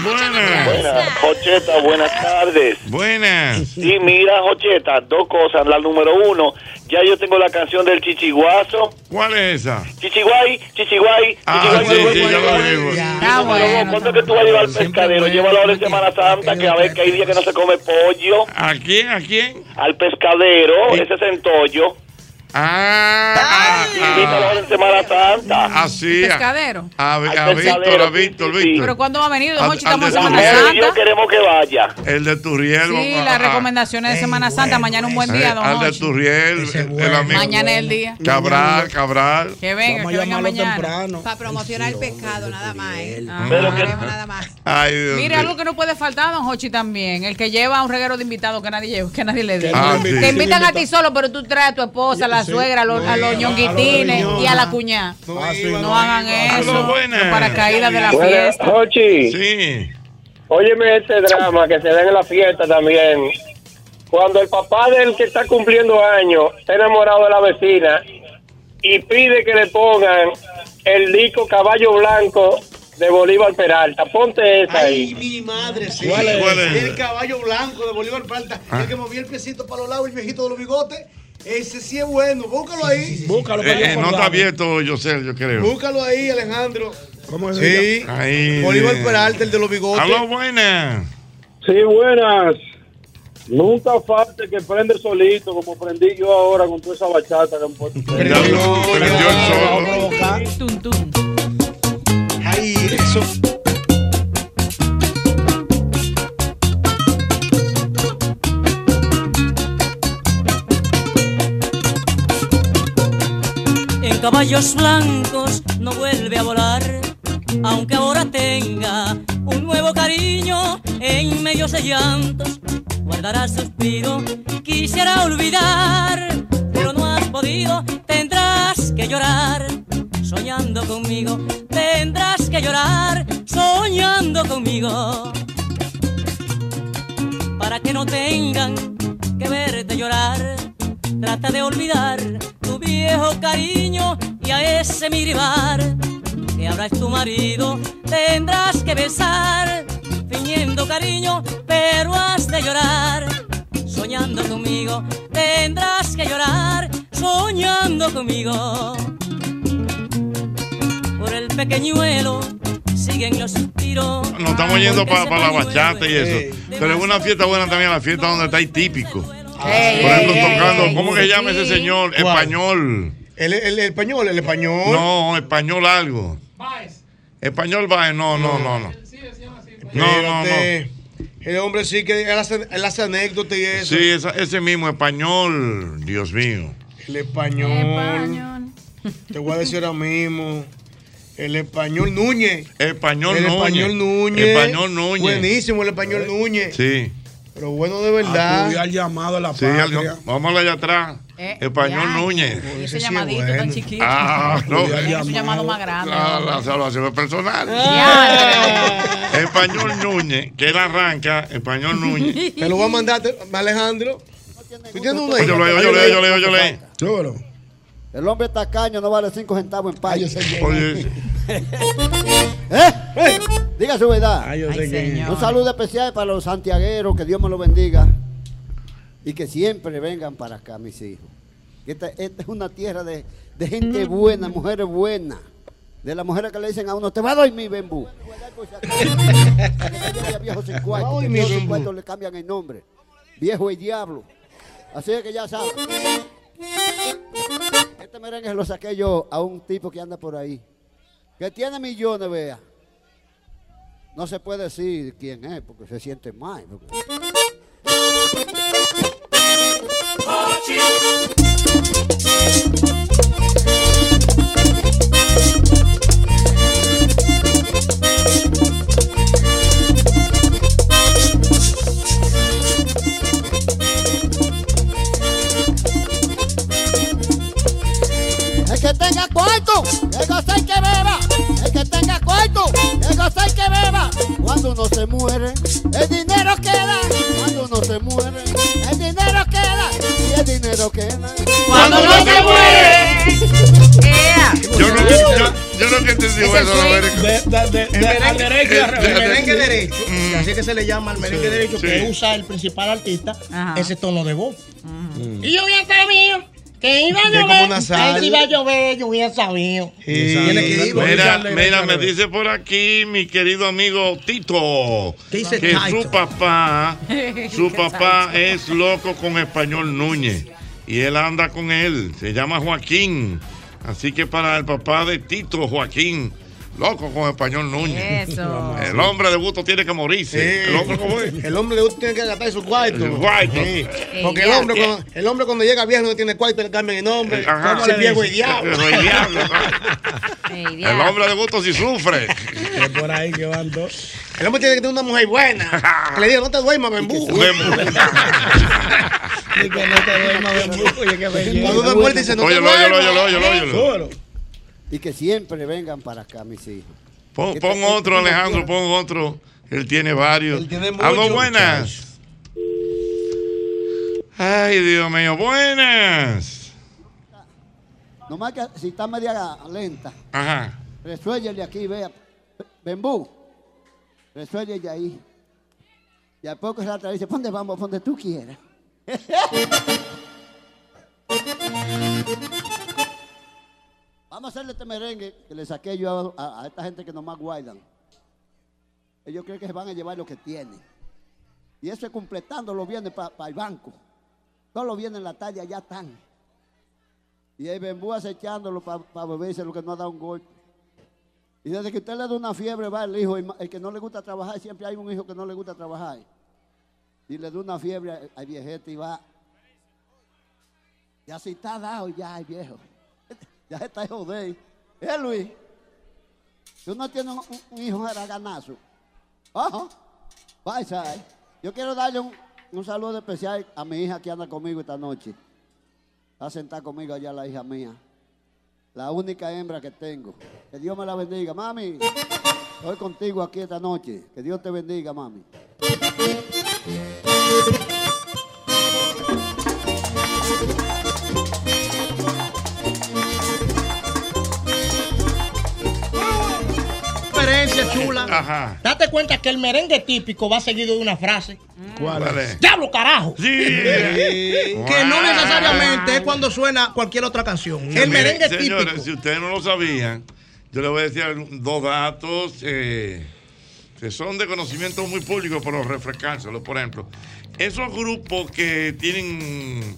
Buenas. Buenas, Jocheta, buenas tardes. Buenas. Sí, mira, Jocheta, dos cosas. La número uno, ya yo tengo la canción del chichiguazo. ¿Cuál es esa? Chichiguay, chichiguay, Ah, chichiguay. sí, sí, chichiguay. ya lo ¿Cuándo es que tú vas a llevar al pescadero? Llévalo ahora en Semana Santa, que a ver que hay días que no se come pollo. ¿A quién? ¿A quién? Al pescadero, ese centollo. Ah, ahora en Semana Santa. Así. Pescadero. A, a, Víctor, a Víctor, Víctor. Pero ¿cuándo va a venir? Don al estamos en Semana. Santa. queremos que vaya. El de Turriel. Sí, vamos las recomendaciones de Semana Santa. Mañana un buen día, don Al de. Turriel, el amigo. Mañana es el día. Cabral, Cabral. Que venga, que venga mañana. Para promocionar el pescado, nada más. ¿eh? Pero No que- queremos nada más. Ay, Dios Mire, mío. algo que no puede faltar, don Hochi, también. El que lleva un reguero de invitados que nadie lleva, que nadie le dé. Ah, sí. Te invitan a ti solo, pero tú traes a tu esposa, a la suegra, a los, a los ñonguitines y a la cuñada. No hagan eso. Los paracaídas de la fiesta. Jochi. Sí. Óyeme este drama que se da en la fiesta también. Cuando el papá del que está cumpliendo años está enamorado de la vecina y pide que le pongan el disco Caballo Blanco de Bolívar Peralta. Ponte esa Ay, ahí. mi madre, sí. ¿Cuál es? ¿Cuál es? El caballo blanco de Bolívar Palta. Ah. El que movía el piecito para los lados, el viejito de los bigotes. Ese sí es bueno. Búscalo ahí. Búscalo Eh, eh, no está abierto, yo sé, yo creo. Búscalo ahí, Alejandro. ¿Cómo Sí. Ahí. Bolívar Peralta, el de los bigotes. Aló, buenas. Sí, buenas. Nunca falte que prende solito, como prendí yo ahora con toda esa bachata que han puesto. Ay, eso. Caballos blancos no vuelve a volar, aunque ahora tenga un nuevo cariño en medio de llantos. Guardará suspiro, quisiera olvidar, pero no has podido, tendrás que llorar. Soñando conmigo, tendrás que llorar, soñando conmigo. Para que no tengan que verte llorar, trata de olvidar tu viejo cariño y a ese miribar. Que ahora es tu marido tendrás que besar fingiendo cariño pero has de llorar. Soñando conmigo tendrás que llorar soñando conmigo. Por el pequeñuelo siguen los suspiros Nos estamos yendo para ese la bachata y eso. Pero es una fiesta buena también, la fiesta donde está el típico. Ey, Por ejemplo, tocando, ¿cómo que llama ese señor? ¿Cuál? Español. El, el, el español, el español. No, español algo. Español Baez, no, no, no, no. No, no, no. Espérate. El hombre sí que él hace, él hace anécdotas y eso. Sí, esa- ese mismo español, Dios mío. El español. Te voy a decir ahora mismo. El español Núñez. Español el Núñez. español Núñez. Español Núñez. Buenísimo el español Núñez. Sí. Pero bueno de verdad. Acudir al llamado a la Sí, patria. vamos allá atrás. Eh, Español ya. Núñez. Ese llamadito tan chiquito. Ah, no. Es un llamado más grande. La, la salvación es personal. Español Núñez, que él arranca, Español Núñez. Te lo voy a mandar, Alejandro. ¿Tú tienes uno ahí? Yo leo, yo leo, yo leo, yo leo. El hombre tacaño no vale cinco centavos en payo. Oye. ¿Eh? Diga su verdad. Ay, yo sé Ay, que- señor. Un saludo especial para los santiagueros, que Dios me los bendiga. Y que siempre vengan para acá, mis hijos. Esta, esta es una tierra de, de gente buena, mujeres buenas. De las mujeres que le dicen a uno, te va a dormir, Bembú. viejo sin cuarto, mi sin Bembú. cuarto le cambian el nombre. Viejo y diablo. Así es que ya saben. Este merengue lo saqué yo a un tipo que anda por ahí. Que tiene millones, vea. No se puede decir quién es porque se siente mal. El que tenga cuarto, que goce y que cuando uno se muere, el dinero queda. Cuando uno se muere, el dinero queda. Y el dinero queda. Cuando uno se muere. Yo no yo, yo no que entendí eso, al el merengue derecho, así que se le llama al merengue derecho, que usa el principal artista, ese tono de voz. Mm. Y yo voy a estar que iba a Que llover. si iba a llover, yo hubiera sabido. Que. Mira, mira, me dice por aquí mi querido amigo Tito ¿Qué dice que Tito? su papá, su papá es loco con Español Núñez y él anda con él, se llama Joaquín. Así que para el papá de Tito, Joaquín, loco con Español Núñez. Eso. El hombre de gusto tiene que morirse. El hombre cómo es? El hombre de gusto tiene que gastar su cuarto. El cuarto. Sí. Porque el hombre, cuando, el hombre cuando llega viejo no tiene cuarto, le cambian el nombre. Ajá. Se viejo y diablo. Y diablo. El hombre de gusto sí sufre. Es por ahí que van dos. El hombre tiene que tener una mujer buena. Que le diga, no te duermas, bembú. Y que no te duermas, bembú. Oye, qué belleza. Cuando uno muere dice, no te Óyelo, óyelo, óyelo, óyelo, duermas. óyelo. Y que siempre vengan para acá, mis hijos. Pon, Que pon te- otro, Alejandro, pon otro. Él tiene varios. tiene muchos, buenas. Ay, Dios mío, buenas. Nomás que si está media lenta, Ajá. resuélvele aquí, vea. Bembú, resuélvele ahí. Y a poco se la dice, ¿dónde vamos? Donde tú quieras. Vamos a hacerle este merengue que le saqué yo a, esta gente que nomás guardan. Ellos creen que se van a llevar lo que tienen. Y eso es completando los bienes para el banco. Todos los bienes en la talla ya están. Y el bembú acechándolo para beberse lo que no ha dado un golpe. Y desde que usted le da una fiebre va el hijo, el que no le gusta trabajar, siempre hay un hijo que no le gusta trabajar. Y le da una fiebre al- viejete y va. Ya si está dado ya el viejo. Ya está joder. ¿Eh, Luis? Tú no tienes un, un hijo haraganazo. Ajá. Vaya, Yo quiero darle un, un saludo especial a mi hija que anda conmigo esta noche. Está sentada conmigo allá la hija mía. La única hembra que tengo. Que Dios me la bendiga. Mami, estoy contigo aquí esta noche. Que Dios te bendiga, mami. Chula. Ajá. Date cuenta que el merengue típico va seguido de una frase. ¿Cuál es? ¡Diablo, carajo! Sí. Que no necesariamente es cuando suena cualquier otra canción. El Mire, merengue señores, típico. si ustedes no lo sabían, yo les voy a decir dos datos eh, que son de conocimiento muy público, pero refrescárselos. Por ejemplo, esos grupos que tienen,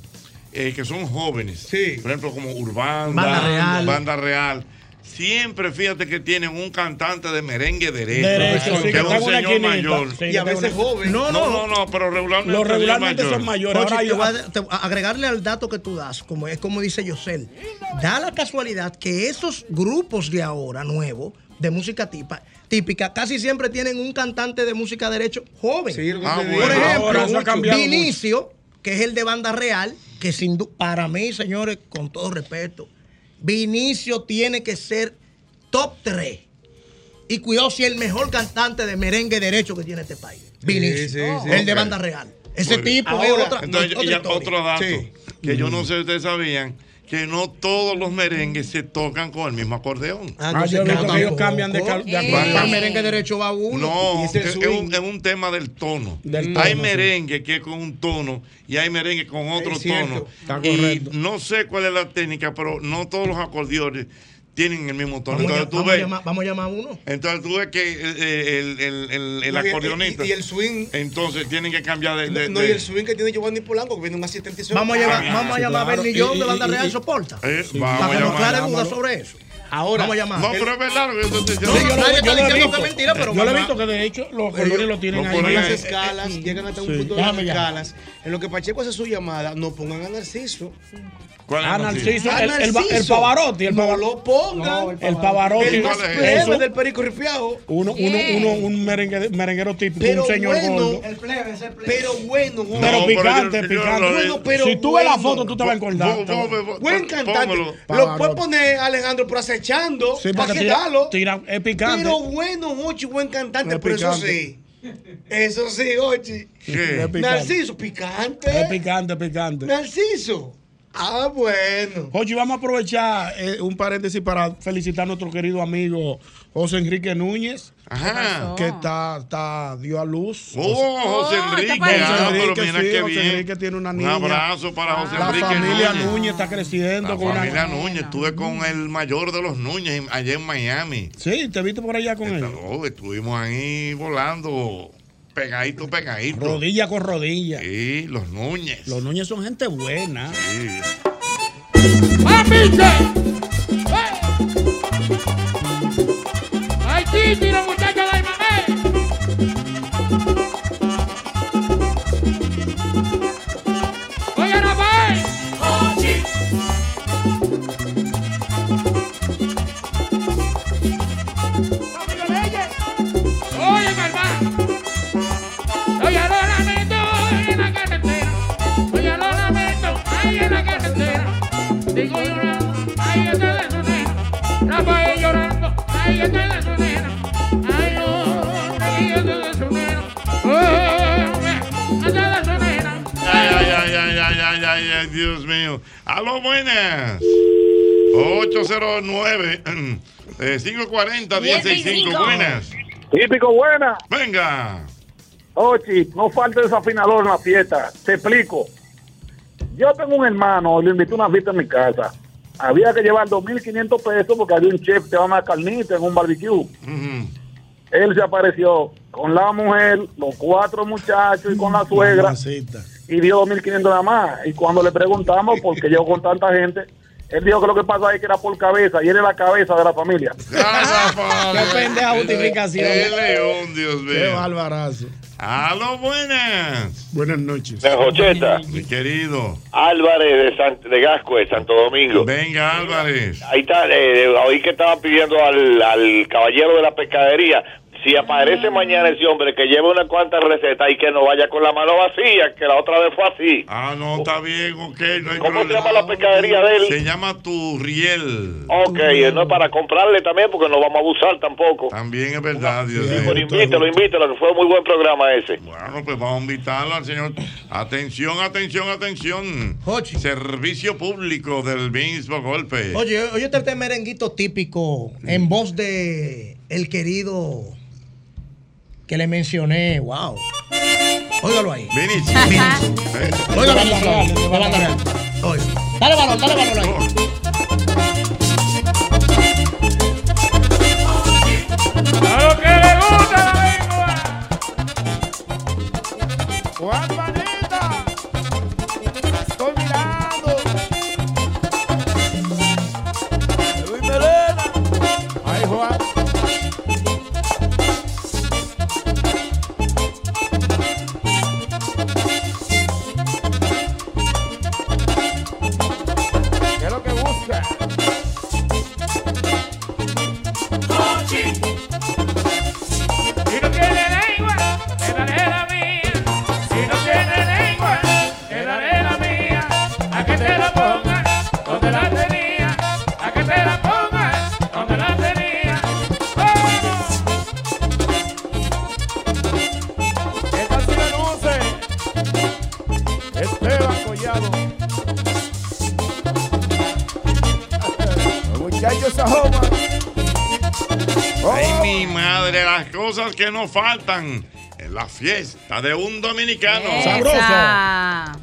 eh, que son jóvenes, por ejemplo, como Urbanda, Banda Real. Banda Real, Siempre fíjate que tienen un cantante de merengue derecho, Derecho, sí, que es un señor quinita, mayor. sí, Y a veces joven. No, No, no, no. no, pero regularmente, Los regularmente son mayores. Oye, Ahora te voy hay- a- te- a- agregarle al dato que tú das, como es como dice Yosel, da la casualidad que esos grupos de ahora nuevos de música tipa- típica casi siempre tienen un cantante de música derecho joven. Sí, que Por ejemplo, Ahora Vinicio, que es el de banda real, que sin para mí, señores, con todo respeto, Vinicio tiene que ser top 3. Y cuidado si el mejor cantante de merengue derecho que tiene este país. Vinicio. sí, sí. el de banda real. Ese tipo es Ahora, otra, entonces, otra ya otro dato Sí. que yo no sé si ustedes sabían que no todos los merengues se tocan con el mismo acordeón. Ah, no, yo ellos cambian de, cal- de Al merengue derecho va uno. No, es, un, es un tema del tono. Del hay sí. merengue que es con un tono y hay merengue con otro Es cierto, tono. está y correcto. no sé cuál es la técnica, pero no todos los acordeones tienen el mismo tono. Vamos, a, Entonces tú vamos a ves, llamar, vamos a llamar a uno. entonces tú ves que el, el, el, el- el No, y- acordeonista. y- y el swing. Entonces tienen que cambiar de. de- No, de- y el swing que tiene Giovanni Polanco, que viene un asistente y Vamos a, llevar, Ah, vamos a llamar a claro. Bernie John Y- de Banda Real y- Soporta. Eh, para vamos que a nos llamar. aclare dudas sobre eso. Ahora, vamos a llamar. No, pero es verdad lo que yo te estoy No, diciendo. nadie está yo lo he diciendo visto. que es mentira, pero Yo lo he visto que de hecho los colores lo tienen ahí. ponen las escalas, llegan hasta un punto de las escalas. En lo que Pacheco hace su llamada, no pongan a Narciso. ¿Cuál es Ah, el Narciso, el, el, el. Pavarotti. El No lo pongan. el Pavarotti. El más plebe del perico ripiado. uno, uno, uno, un merengue, merenguero típico, Pero un señor bueno, gordo. pero bueno, Pero No, pero picante, yo- yo picante. Bueno, pero si tú ves la foto, tú te vas a acordar. Buen cantante. Lo Pavarotti. puede poner Alejandro por acechando. Sí, para porque quitarlo. tira, tira, es picante. Pero bueno, Ochi, buen cantante. Es pero eso sí. Eso sí, Ochi. ¿Qué? Es picante. Narciso, picante. Es picante, picante. Narciso. Ah, bueno. Oye, vamos a aprovechar eh, un paréntesis para felicitar a nuestro querido amigo José Enrique Núñez. Ajá. Que está, está, dio a luz. Oh, José Enrique. Ah, pero mira sí, qué José bien. Enrique tiene una Un niña. abrazo para José La Enrique familia Núñez. Núñez, está creciendo. La con una- familia Núñez. Estuve con el mayor de los Núñez allá en Miami. Sí, te viste por allá con él. Oh, estuvimos ahí volando pegadito, pegadito. Rodilla con rodilla. Sí, los Núñez. Los Núñez son gente buena. Sí. ¡Ay, Titi, los muchachos Aló, buenas. 809 eh, 540 165 Buenas. Típico buena. Venga. Ochi, no falta desafinador en la fiesta. Te explico. Yo tengo un hermano, le invité a una fiesta en mi casa. Había que llevar 2.500 pesos porque había un chef que va a una carnita en un barbecue. Él se apareció con la mujer, los cuatro muchachos y con la suegra Mamacita. Y dio 2.500 nada más. Y cuando le preguntamos por qué llegó con tanta gente, él dijo que lo que pasa es que era por cabeza y él es la cabeza de la familia. Qué pendeja justificación. Qué león, Dios mío. Qué barbarazo. Aló, buenas. Buenas noches. Jocheta. Mi querido. Álvarez de, Sant- de Gasco, de Santo Domingo. Venga, Álvarez. Ahí está, eh, oí que estaban pidiendo al, al caballero de la pescadería. Si aparece mañana ese hombre que lleve unas cuantas recetas y que no vaya con la mano vacía, que la otra vez fue así. Ah, no, está bien, ok. No hay ¿Cómo se llama la pescadería de él? Se llama Turriel. Ok, eh, no es para comprarle también porque no vamos a abusar tampoco. También es verdad, Dios Sí, mío. pero invítelo, invítelo, que fue muy buen programa ese. Bueno, pues vamos a invitarlo al señor. Atención, atención, atención. Servicio público del mismo golpe. Oye, oye este merenguito típico en voz de el querido que le mencioné. Wow. Óigalo ahí. Vinicio. Óigalo ahí. Dale balón, dale balón ahí. A lo que le gusta la lengua. Que no faltan en la fiesta de un dominicano. Esa. Si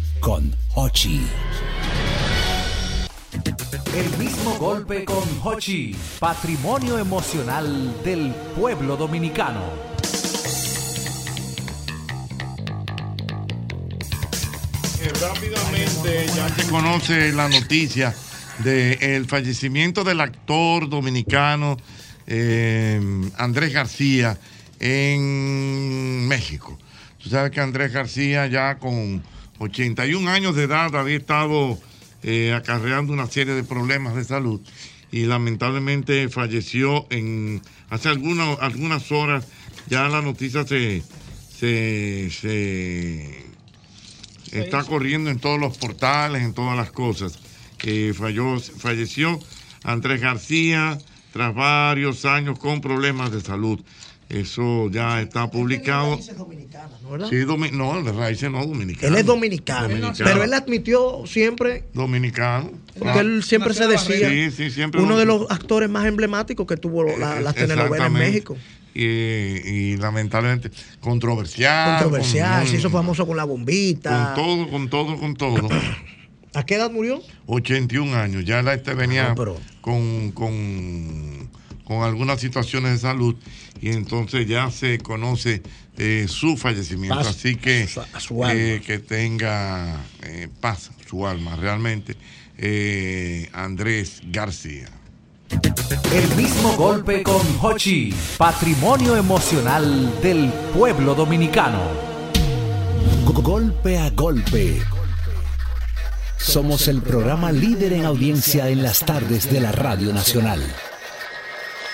con Hochi. El mismo golpe con Hochi, patrimonio emocional del pueblo dominicano. Eh, rápidamente ya se conoce la noticia del fallecimiento del actor dominicano eh, Andrés García en México. Tú sabes que Andrés García ya con 81 años de edad había estado eh, acarreando una serie de problemas de salud y lamentablemente falleció en hace algunas algunas horas. Ya la noticia se, se, se está corriendo en todos los portales, en todas las cosas. Que falló, falleció Andrés García tras varios años con problemas de salud. Eso ya está publicado. ¿verdad? Sí, domi- no, de raíces no dominicano. Él es dominicano, Dominicano. pero él admitió siempre, Dominicano. porque él siempre se decía, Sí, sí, siempre uno de lo- los actores más emblemáticos que tuvo la- las telenovelas en. México. Y, y lamentablemente controversial. Controversial, con- se hizo famoso con la bombita. Con todo, con todo, con todo. ¿A qué edad murió? 81 años. Ya la este venía pero- con, con, con algunas situaciones de salud y entonces ya se conoce eh, su fallecimiento. Paz Así que a su alma. eh, que tenga eh, paz su alma realmente. eh, Andrés García. El mismo golpe con Hochi, patrimonio emocional del pueblo dominicano. Go- Golpe a golpe. Somos el programa líder en audiencia en las tardes de la Radio Nacional.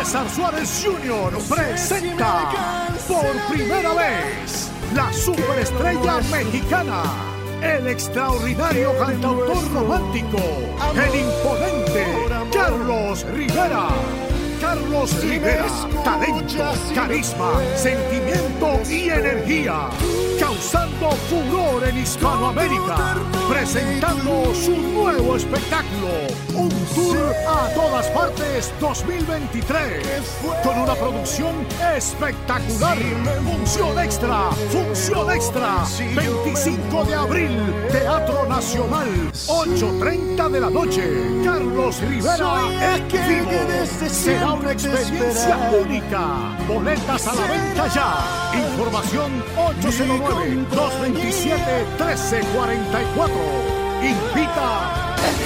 César Suárez Jr. presenta por primera vez la superestrella mexicana, el extraordinario cantautor romántico, el imponente Carlos Rivera. Carlos Rivera, talento, carisma, sentimiento y energía, causando furor en Hispanoamérica, presentando su nuevo espectáculo, un tour a todas partes 2023, con una producción espectacular, función extra, función extra, 25 de abril, Teatro Nacional, 8.30 de la noche, Carlos Rivera vivo, será una experiencia única, boletas a la venta ya, información 809-227-1344, invita el.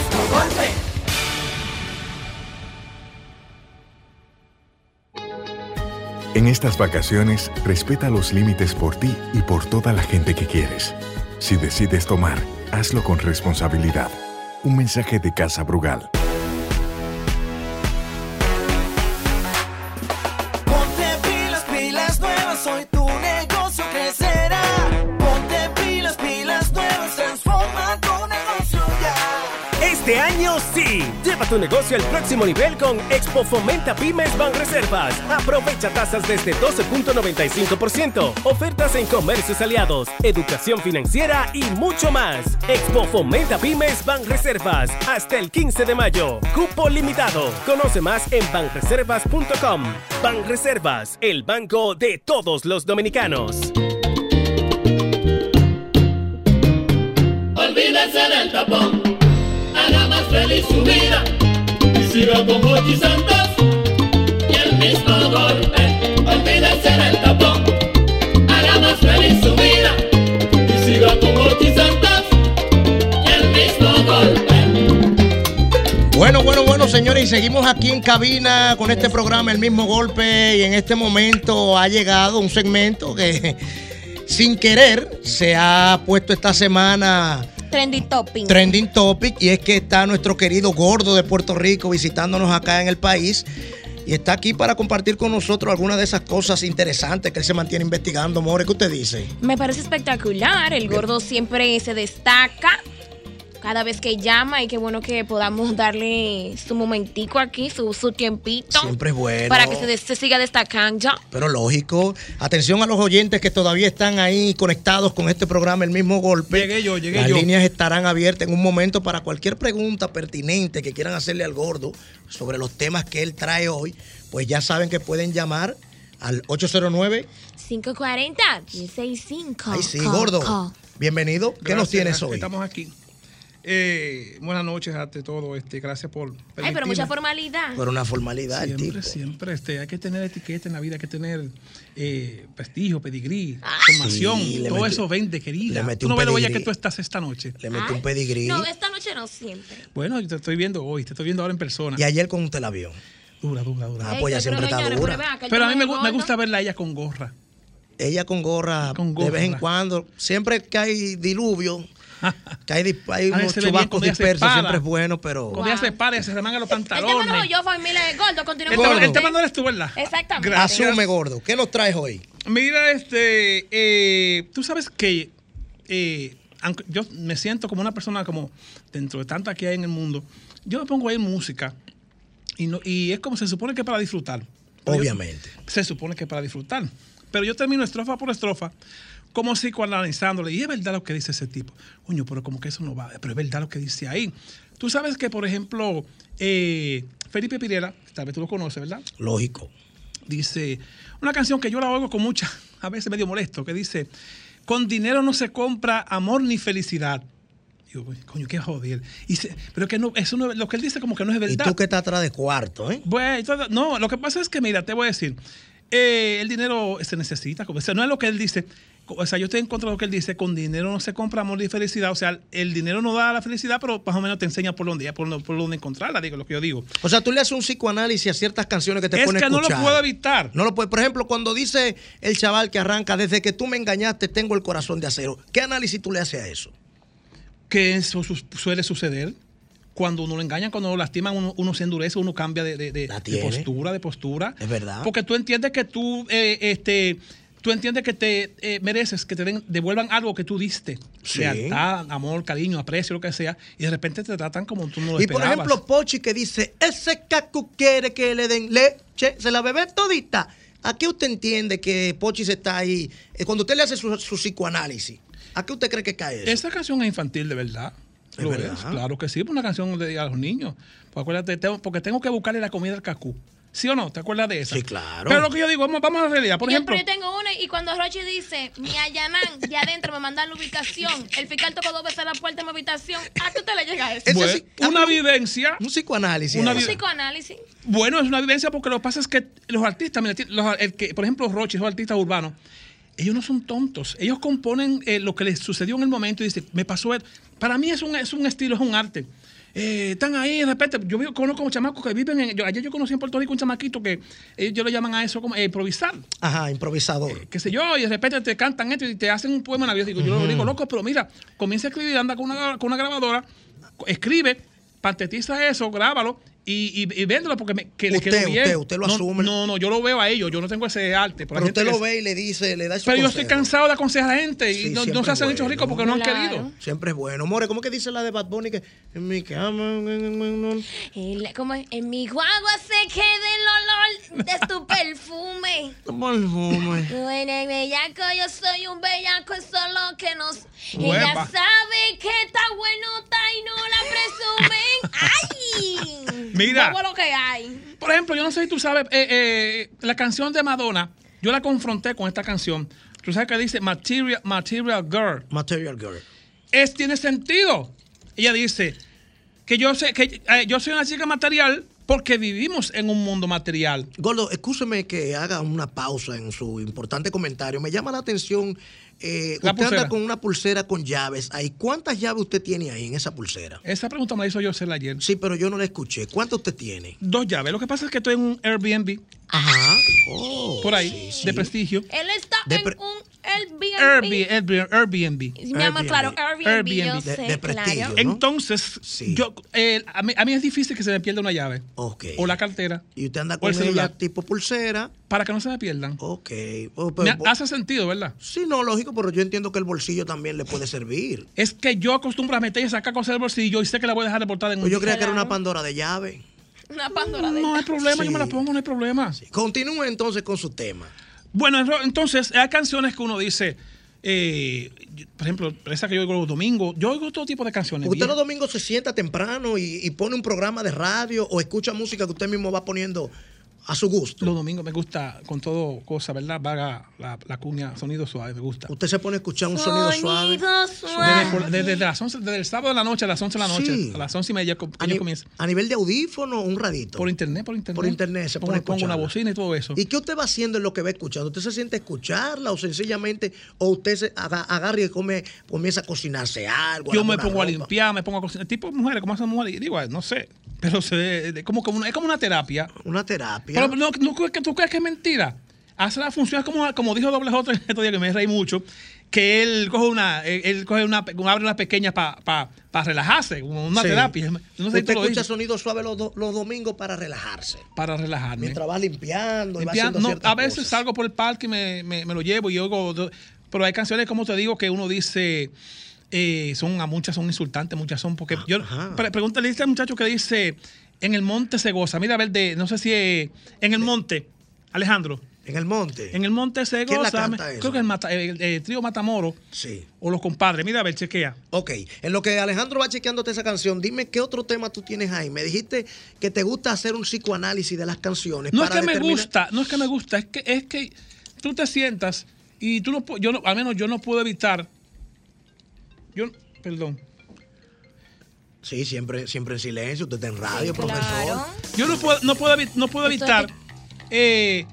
En estas vacaciones, respeta los límites por ti y por toda la gente que quieres. Si decides tomar, hazlo con responsabilidad. Un mensaje de Casa Brugal. Lleva tu negocio al próximo nivel con Expo Fomenta Pymes Banreservas. Aprovecha tasas desde 12.95%, ofertas en comercios aliados, educación financiera y mucho más. Expo Fomenta Pymes Banreservas hasta el 15 de mayo. Cupo limitado. Conoce más en banreservas.com. Banreservas, el banco de todos los dominicanos. Olvídese del tapón, haga más feliz su vida y siga con Mochi Santos y el mismo golpe. Olvídese del tapón, haga más feliz su vida y siga con Mochi Santos y el mismo golpe. Bueno, bueno, bueno, señores, y seguimos aquí en cabina con este programa, El mismo golpe, y en este momento ha llegado un segmento que sin querer se ha puesto esta semana Trending topping. trending topic, y es que está nuestro querido gordo de Puerto Rico visitándonos acá en el país. Y está aquí para compartir con nosotros algunas de esas cosas interesantes que él se mantiene investigando. More, ¿qué usted dice? Me parece espectacular. El gordo siempre se destaca cada vez que llama y qué bueno que podamos darle su momentico aquí, su, su tiempito. Siempre es bueno. Para que se, des- se siga destacando. Pero lógico. Atención a los oyentes que todavía están ahí conectados con este programa, el mismo golpe. Llegué yo, llegué Las yo. líneas estarán abiertas en un momento para cualquier pregunta pertinente que quieran hacerle al gordo sobre los temas que él trae hoy. Pues ya saben que pueden llamar al 809. 540 165. Ay, sí, gordo. Bienvenido. ¿Qué nos tienes hoy? Estamos aquí. Eh, buenas noches ante todo. Este, gracias por. Ay, pero permitirme. mucha formalidad. Por una formalidad, el Siempre, tipo. siempre. Este, hay que tener etiqueta en la vida, hay que tener eh, prestigio, pedigrí, Ah, formación. Sí, todo metí- eso vende, querida. le Tú no ves lo bella que tú estás esta noche. Le metí un pedigrí. No, esta noche no siempre. Bueno, yo te estoy viendo hoy, te estoy viendo ahora en persona. Y ayer con usted la vio. Dura, dura, dura. Ah, pues ella siempre está dura. Pero a mí me, me gusta verla a ella con gorra. Ella con gorra, de vez en gorra. cuando. Siempre que hay diluvio, que hay, hay unos chubascos dispersos, siempre es bueno, pero. Cuando ella se para, se remanga los El tema no pantalones. yo, familia gordo. Continúa El tema, el usted. tema no eres tú, ¿verdad? Exactamente. Asume, gordo. ¿Qué nos traes hoy? Mira, este, eh, tú sabes que eh, aunque yo me siento como una persona como dentro de tanta que hay en el mundo, yo me pongo a oír música y, no, y es como se supone que para disfrutar. Yo- Obviamente. se supone que para disfrutar. Pero yo termino estrofa por estrofa como psicoanalizándole. Y es verdad lo que dice ese tipo. Coño, pero como que eso no va. Pero es verdad lo que dice ahí. Tú sabes que, por ejemplo, eh, Felipe Pirela, tal vez tú lo conoces, ¿verdad? Lógico. Dice, una canción que yo la oigo con mucha, a veces medio molesto, que dice, con dinero no se compra amor ni felicidad. Digo, coño, qué joder. Y dice, pero que no, eso no, lo que él dice como que no es Y verdad. tú que estás atrás de cuarto, ¿eh? Bueno, no, lo que pasa es que, mira, te voy a decir, eh, el dinero se necesita, o sea, no es lo que él dice, o sea, yo estoy en contra de lo que él dice, con dinero no se compra amor ni felicidad, o sea, el dinero no da la felicidad, pero más o menos te enseña por dónde, por dónde, por dónde encontrarla, digo, lo que yo digo. O sea, tú le haces un psicoanálisis a ciertas canciones que te Es ponen que a no lo escuchar. puedo evitar. No lo puede. Por ejemplo, cuando dice el chaval que arranca, desde que tú me engañaste, tengo el corazón de acero. ¿Qué análisis tú le haces a eso? que eso su- suele suceder. Cuando uno lo engañan, cuando lo lastiman, uno, uno se endurece, uno cambia de, de- de- de tiene. postura, de postura. Es verdad. Porque tú entiendes que tú, eh, este, tú entiendes que te eh, mereces, que te den- devuelvan algo que tú diste. Sí. Lealtad, amor, cariño, aprecio, lo que sea. Y de repente te tratan como tú no lo Y por esperabas. ejemplo, Pochi que dice, ese cacu quiere que le den leche, se la bebe todita. ¿A qué usted entiende que Pochi se está ahí? eh, Cuando usted le hace su, su psicoanálisis, ¿a qué usted cree que cae eso? Esa canción es infantil, de verdad. ¿Es Lo verdad? es, claro que sí, es una canción de, a los niños. Pues acuérdate, tengo- porque tengo que buscarle la comida al cacú. ¿Sí o no? ¿Te acuerdas de eso? Sí, claro. Pero lo que yo digo, vamos, vamos a la realidad. Por Yo- ejemplo, pero yo tengo una y cuando Rochi dice, me allanan, de adentro me mandan la ubicación, el fiscal tocó dos veces la puerta de mi habitación, ¿a qué usted le llega eso? Bueno, una vivencia. Un psicoanálisis. Una Un psicoanálisis. Bueno, es una vivencia porque lo que pasa es que los artistas, los- el que, por ejemplo, Rochi, esos artistas urbanos, ellos no son tontos. Ellos componen eh, lo que les sucedió en el momento y dicen, me pasó esto. Para mí es un, es un estilo, es un arte. Eh, están ahí, de repente, yo conozco chamacos que viven en. Yo, ayer yo conocí en Puerto Rico un chamaquito que ellos le llaman a eso como eh, improvisar. Ajá, improvisador. qué sé yo, y de repente te cantan esto y te hacen un poema navideño. Digo, yo lo digo, loco, pero mira, comienza a escribir, anda con una, con una grabadora, escribe, pantetiza eso, grábalo y, y, y véndelo porque me, que le Usted, quedó bien. usted, usted lo no, asume. No, no, yo lo veo a ellos, yo no tengo ese arte. Pero usted lo ve y le dice, le da su Pero yo estoy consejo. cansado de aconsejar a gente y Sí, no, no se hacen hechos bueno. ricos porque no han querido. Siempre es bueno. More, ¿cómo que dice la de Bad Bunny que en mi cama? Como es? en mi guagua se queda el olor de tu perfume. Perfume. Tú eres bellaco, yo soy un bellaco, eso es lo que nos... Ella Huepa. sabe que está buenota y no la presumen. ¡Ay! Mira. Vamos a lo que hay. Por ejemplo, yo no sé si tú sabes, eh, eh, la canción de Madonna, yo la confronté con esta canción. Tú sabes que dice Material, Material Girl. Material Girl. Es, tiene sentido. Ella dice que yo sé que eh, yo soy una chica material porque vivimos en un mundo material. Gordo, escúcheme que haga una pausa en su importante comentario. Me llama la atención. eh, La usted pulsera. anda con una pulsera con llaves. ahí. ¿Cuántas llaves usted tiene ahí en esa pulsera? Esa pregunta me la hizo yo ayer. Sí, pero yo no la escuché. ¿Cuántas usted tiene? Dos llaves. Lo que pasa es que estoy en un Airbnb. Ajá. Oh, por ahí, de prestigio. Él está De en un Airbnb. Airbnb. Airbnb. Mi amor, claro, Airbnb, yo sé, claro. Entonces, yo, eh, a, mí, a mí es difícil que se me pierda una llave. Ok. O la cartera. Y usted anda con el ella tipo pulsera. Para que no se me pierdan. Ok. Oh, Me hace sentido, ¿verdad? Sí, no, lógico, pero yo entiendo que el bolsillo también le puede servir. Es que yo acostumbro a meter y sacar cosas del bolsillo y sé que la voy a dejar reportada en Pues yo creía que era una. Pandora de llave. Una Pandora de No hay problema, yo me la pongo, no hay problema. Continúe entonces con su tema. Bueno, ento- entonces hay canciones que uno dice, eh, por ejemplo, esa que yo oigo los domingos, yo oigo todo tipo de canciones. ¿Usted los domingos se sienta temprano y, y pone un programa de radio o escucha música que usted mismo va poniendo a su gusto? Los domingos me gusta con todo cosa, ¿verdad? Vaga la, la cuña, sonido suave, me gusta. Usted se pone a escuchar un sonido suave. Desde, por- desde las 11 desde el sábado de la noche a las 11 de la noche, Sí. a las 11 y media A, ni- comienzo. a nivel de audífono, un radito. Por internet, por internet. Por internet se pongo, pone a pongo una bocina y todo eso. ¿Y qué usted va haciendo en lo que va escuchando? ¿Usted se siente a escucharla o sencillamente, o usted se aga- agarra y come, comienza a cocinarse algo? Yo me pongo a limpiar, me pongo a cocinar. Tipo de mujeres, como hacen mujeres, digo, no sé. Pero se como, como una, es como una terapia. Una terapia. Pero no, no, tú crees que es mentira. Hace la función, es como, como dijo Doble J estos días que me reí mucho, que él coge una, él, coge una, abre una pequeña para relajarse, como una Sí. terapia. No sé usted escucha dices, sonido suave los, do- los domingos para relajarse. para relajarme. Mientras va limpiando y va no, a veces cosas. salgo por el parque y me, me- me lo llevo y oigo. Pero hay canciones, como te digo, que uno dice. eh, son a muchas son insultantes, muchas son. Porque yo. pre- pregúntale a este muchacho que dice. En el monte se goza. Mira, a ver, de, no sé si es. En el monte, Alejandro. En el monte. En el monte se ¿Quién la goza. canta creo que el, Mata- el- el trío Matamoro. Sí. O los compadres. Mira, a ver, chequea. Ok, en lo que Alejandro va chequeándote esa canción, dime qué otro tema tú tienes ahí. Me dijiste que te gusta hacer un psicoanálisis de las canciones. No es que me gusta, no es que me gusta, es que, es que tú te sientas y tú no yo no, al menos yo no puedo evitar. Yo, perdón. Sí, siempre, siempre en silencio. Usted está en radio, profesor. Yo no puedo, no puedo, no puedo evitar, eh,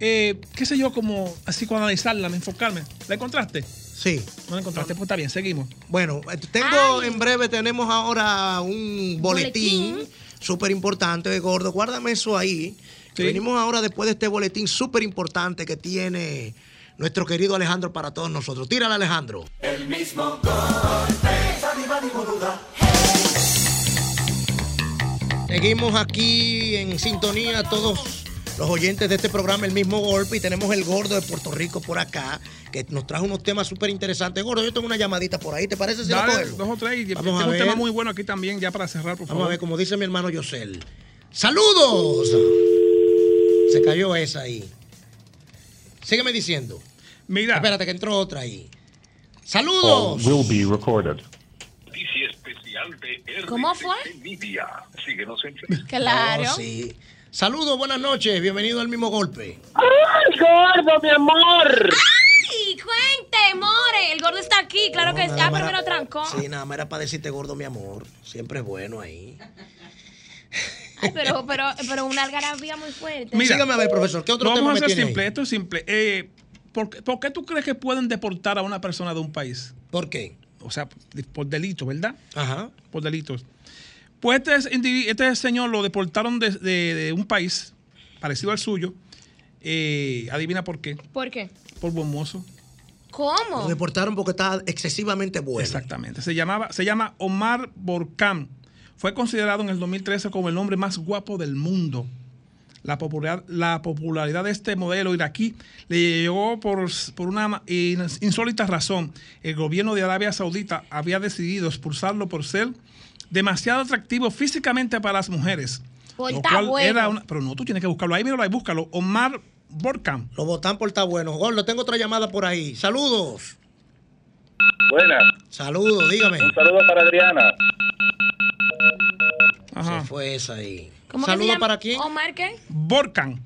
eh, qué sé yo, como así analizarla, enfocarme. ¿La encontraste? Sí. No la encontraste, pues está bien, seguimos. Bueno, eh, tengo en breve, tenemos ahora un boletín súper importante de gordo. Guárdame eso ahí. Venimos ahora después de este boletín súper importante que tiene nuestro querido Alejandro para todos nosotros. Tírale, Alejandro. El mismo golpe. Seguimos aquí en sintonía todos los oyentes de este programa El mismo golpe y tenemos el gordo de Puerto Rico por acá que nos trajo unos temas súper interesantes. Gordo, yo tengo una llamadita por ahí, ¿te parece si Dale, dos o tres. y Vamos tengo a un ver. tema muy bueno aquí también, ya para cerrar, por Vamos favor. a ver, como dice mi hermano Yosel. ¡Saludos! Se cayó esa ahí. Sígueme diciendo. Mira. Espérate que entró otra ahí. ¡Saludos! will be recorded. ¿Cómo fue? Síguenos en Claro. Oh, sí. Saludos, buenas noches. Bienvenido al mismo golpe. ¡Ay, gordo, mi amor! ¡Ay, cuente, more! El gordo está aquí, claro que más pero me lo trancó. Sí, nada más era para decirte gordo, mi amor. Siempre es bueno ahí. Ay, pero, pero, pero una algarabía muy fuerte. Mira, Sígame a ver, profesor. ¿Qué otro tema vamos me a hacer tiene simple, ahí? esto es simple. Eh, ¿por, qué- por qué tú crees que pueden deportar a una persona de un país? ¿Por qué? O sea, por delito, ¿verdad? Ajá. Por delitos. Pues este, este señor lo deportaron de, de- de un país parecido al suyo. Eh, adivina por qué. ¿Por qué? Por buen mozo. ¿Cómo? Lo deportaron porque estaba excesivamente bueno. Exactamente. Se, llamaba, se llama Omar Borcam. Fue considerado en el 2013 como el hombre más guapo del mundo. La popularidad, la popularidad de este modelo iraquí le llegó por, por una ins- insólita razón. El gobierno de Arabia Saudita había decidido expulsarlo por ser demasiado atractivo físicamente para las mujeres. Por Lo está cual bueno. era una- pero no, tú tienes que buscarlo ahí, míralo ahí, búscalo. Omar Borcam. Lo votan por estar bueno. Gordo, tengo otra llamada por ahí. Saludos. Buenas. Saludos, dígame. Un saludo para Adriana. Se fue esa ahí. ¿Cómo que se Saludos llama? para quién? ¿Omar qué? Borcam.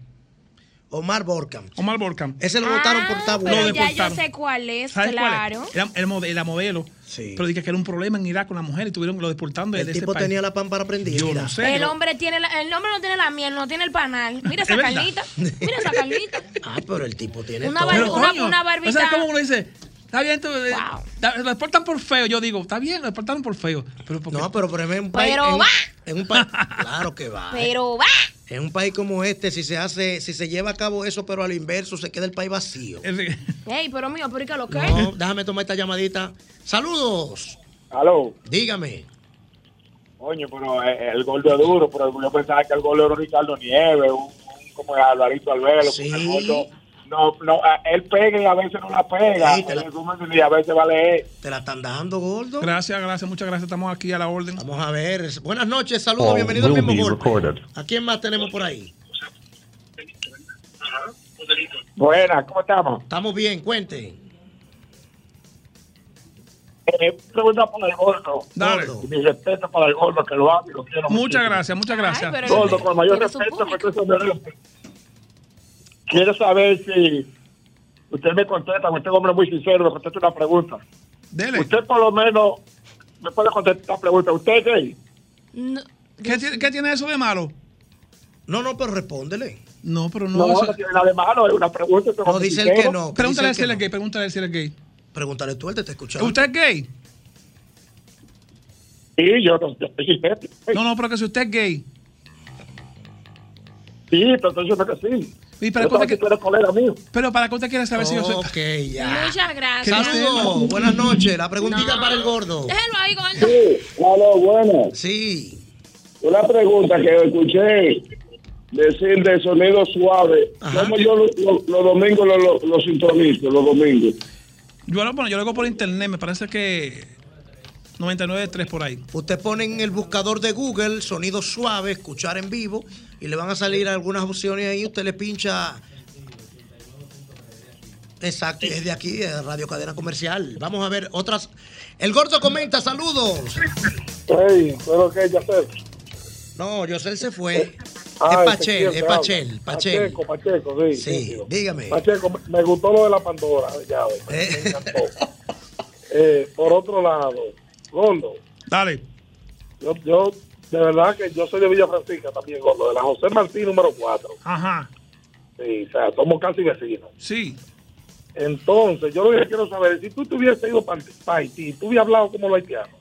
Omar Borcam. Omar Borcam. Ese lo votaron por estar bueno. Pero Lo ya yo sé cuál es, ¿Sabes claro. cuál es? Era, era mode- era modelo. Pero dije que era un problema en Irak con la mujer y tuvieron lo deportando El tipo país. tenía la pámpara prendida. Yo no sé. El yo- hombre tiene la, el hombre no tiene la miel, no tiene el panal. Mira esa Es carnita. Mira esa carnita. Ah, pero el tipo tiene Una todo. bar- Pero, una- coño, una barbita. ¿o sea, cómo uno dice? Está bien, tú, eh, da- lo deportan por feo. Yo digo, está bien, lo deportaron por feo. Pero porque- No, pero, pero en un país. Pero en, va. En un país. Claro que va. Pero va. En un país como este, si se hace, si se lleva a cabo eso, pero al inverso, se queda el país vacío. Ey, pero mío, ¿por qué lo que? No, déjame tomar esta llamadita. Saludos. Aló. Dígame. Coño, pero eh, el gol de duro, pero yo pensaba que el gol era Ricardo Nieves, un, un- como el Alvarito Albelo, porque el gordo no, no, él pega y a veces no la pega, Sí, te la- y a veces va a leer. Te la están dando, gordo. Gracias, gracias, muchas gracias. Estamos aquí a la orden. Vamos a ver. Buenas noches, saludos, Call bienvenido al mismo golpe. recorded. ¿A quién más tenemos por ahí? Buenas, ¿cómo estamos? Estamos bien, cuente. Eh, pregunta para el gordo. Dale. Gordo. Mi respeto para el gordo, que lo amo y lo quiero Muchas muchísimo. gracias, muchas gracias. Gordo, con el mayor respeto, que usted se merece. Quiero saber si usted me contesta, porque este hombre es muy sincero, me contesta una pregunta. Usted por lo menos me puede contestar esta pregunta. ¿Usted es gay? ¿Qué, tiene- qué tiene eso de malo? No, no, pero respóndele. No, pero no. No, eso- no tiene nada de malo, es una pregunta. No, dice el que no. Pregúntale si él que es gay, pregúntale si él es gay. Pregúntale tú, él te está escuchando. ¿Usted es gay? Sí, yo no No, no, pero que si usted es gay. Sí, pero estoy diciendo que sí. Y para Yo que usted sabía que tú eres colega mío. Pero para que usted quiera saber si yo soy. Ok, ya. Muchas gracias. Saludos, buenas noches. La preguntita No. para el gordo. Déjelo ahí, gordo. Sí, aló, buenas. Sí. Una pregunta que escuché decir de sonido suave. ¿Cómo yo lo- lo- los domingos lo, lo, lo sintonizo, los domingos? Yo lo, bueno, yo lo hago por internet, me parece que 99.3 por ahí. Usted pone en el buscador de Google sonido suave, escuchar en vivo, y le van a salir algunas opciones ahí. Usted le pincha. Exacto, es de aquí, de Radio Cadena Comercial. Vamos a ver otras. El gordo comenta, saludos. Hey, pero que ya sé. No, Yosel se fue. Ah, es Pachel, Ezequiel es Pachel. Pachel. Pacheco, Pacheco, sí. Sí, dígame. Pacheco, me- gustó lo de la Pandora, ya, me, me encantó. Eh, por otro lado, Gordo, Dale. yo, yo, de verdad que yo soy de Villa Francisca también, Gordo, de la José Martí número 4. Ajá. Sí, o sea, somos casi vecinos. Sí. Entonces, yo lo que quiero saber es si tú te hubieras ido para Haití, tú hubieras hablado como los haitianos.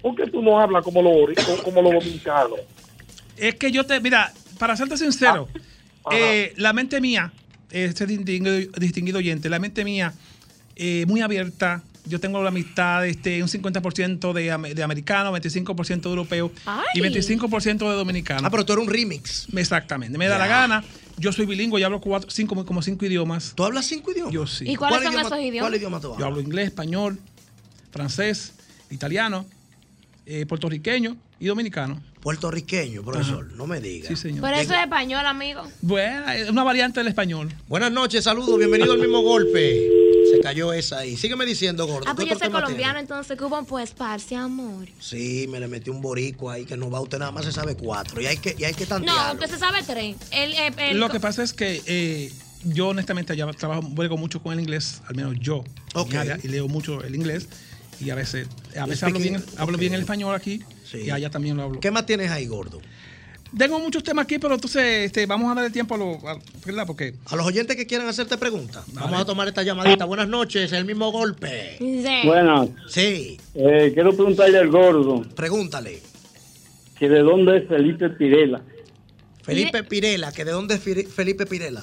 ¿Por qué tú no hablas como los, como los dominicanos? Es que yo te, mira, para serte sincero, Ah, eh, la mente mía, este distinguido, distinguido oyente, la mente mía, eh, muy abierta. Yo tengo la amistad, este, un 50% de, de americano, 25% de europeo y 25% de dominicano. Ah, pero tú eres un remix. Exactamente, me da la gana. Yo soy bilingüe y hablo cuatro, cinco, como cinco idiomas. ¿Tú hablas cinco idiomas? Yo sí. ¿Y cuáles son esos idiomas? ¿Cuál idioma tú Yo hablas? hablo inglés, español, francés, italiano, eh, puertorriqueño y dominicano. Puertorriqueño, profesor, no me diga. Sí, señor. Pero eso es español, amigo. Bueno, es una variante del español. Buenas noches, saludos, bienvenido al mismo golpe. Se cayó esa ahí. Sígueme diciendo, gordo. Ah, ¿qué pues yo soy colombiano, entonces Cuba pues esparce amor. Sí, me le metí un borico ahí que no va, usted nada más se sabe cuatro. Y hay que, y hay que No, tantearlo. usted se sabe tres. El, el- el- Lo que pasa es que eh, yo honestamente ya trabajo brego mucho con el inglés, al menos yo, en Ok. mi área, y leo mucho el inglés. Y a veces, a veces hablo, bien, hablo bien el español aquí Sí. y allá también lo hablo. ¿Qué más tienes ahí, gordo? Tengo muchos temas aquí, pero entonces este, vamos a darle tiempo a lo, a- ¿verdad? Porque A los oyentes que quieran hacerte preguntas, vamos a tomar esta llamadita. Buenas noches, el mismo golpe. Buenas. Sí, Eh, quiero preguntarle al gordo pregúntale. que de dónde es Felipe Pirela. Felipe Pirela, que de dónde es Felipe Pirela.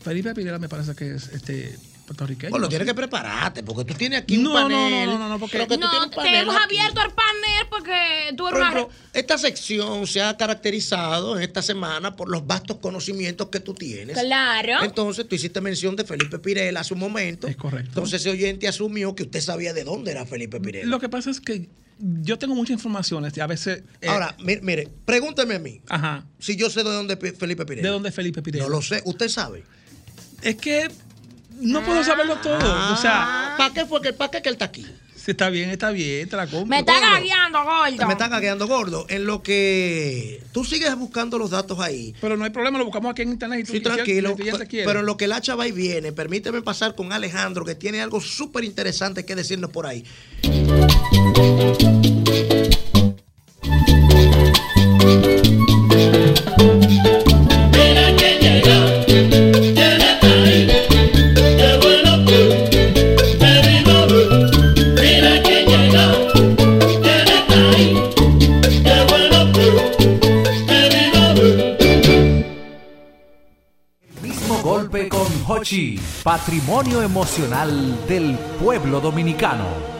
Felipe Pineda me parece que es este puertorriqueño. Bueno, ¿no? tienes que prepararte, porque tú tienes aquí un No, no, panel. no, no, no, no, porque- que tú No, tienes un te panel hemos aquí. abierto el panel porque tú eres una... esta sección se ha caracterizado en esta semana por los vastos conocimientos que tú tienes. Claro. Entonces, tú hiciste mención de Felipe Pirela hace un momento. Es correcto. Entonces, ese oyente asumió que usted sabía de dónde era Felipe Pirela. Lo que pasa es que yo tengo muchas informaciones a veces... eh, Ahora, mi- mire, pregúnteme a mí. Ajá. Si yo sé de dónde es Felipe Pirela. ¿De dónde es Felipe Pirela? No lo sé. ¿Usted sabe? Es que no puedo saberlo todo. o sea, ¿para qué fue que, para qué que él está aquí? si está bien, está bien, te la compro. Me está gagueando, gordo. Me está cagueando gordo. En lo que tú sigues buscando los datos ahí. Pero no hay problema, lo buscamos aquí en internet. Y tú, Sí, y si el- tranquilo. si el cliente quiere. Pero en lo que el hacha va y viene, permíteme pasar con Alejandro, que tiene algo súper interesante que decirnos por ahí. Hochi, patrimonio emocional del pueblo dominicano.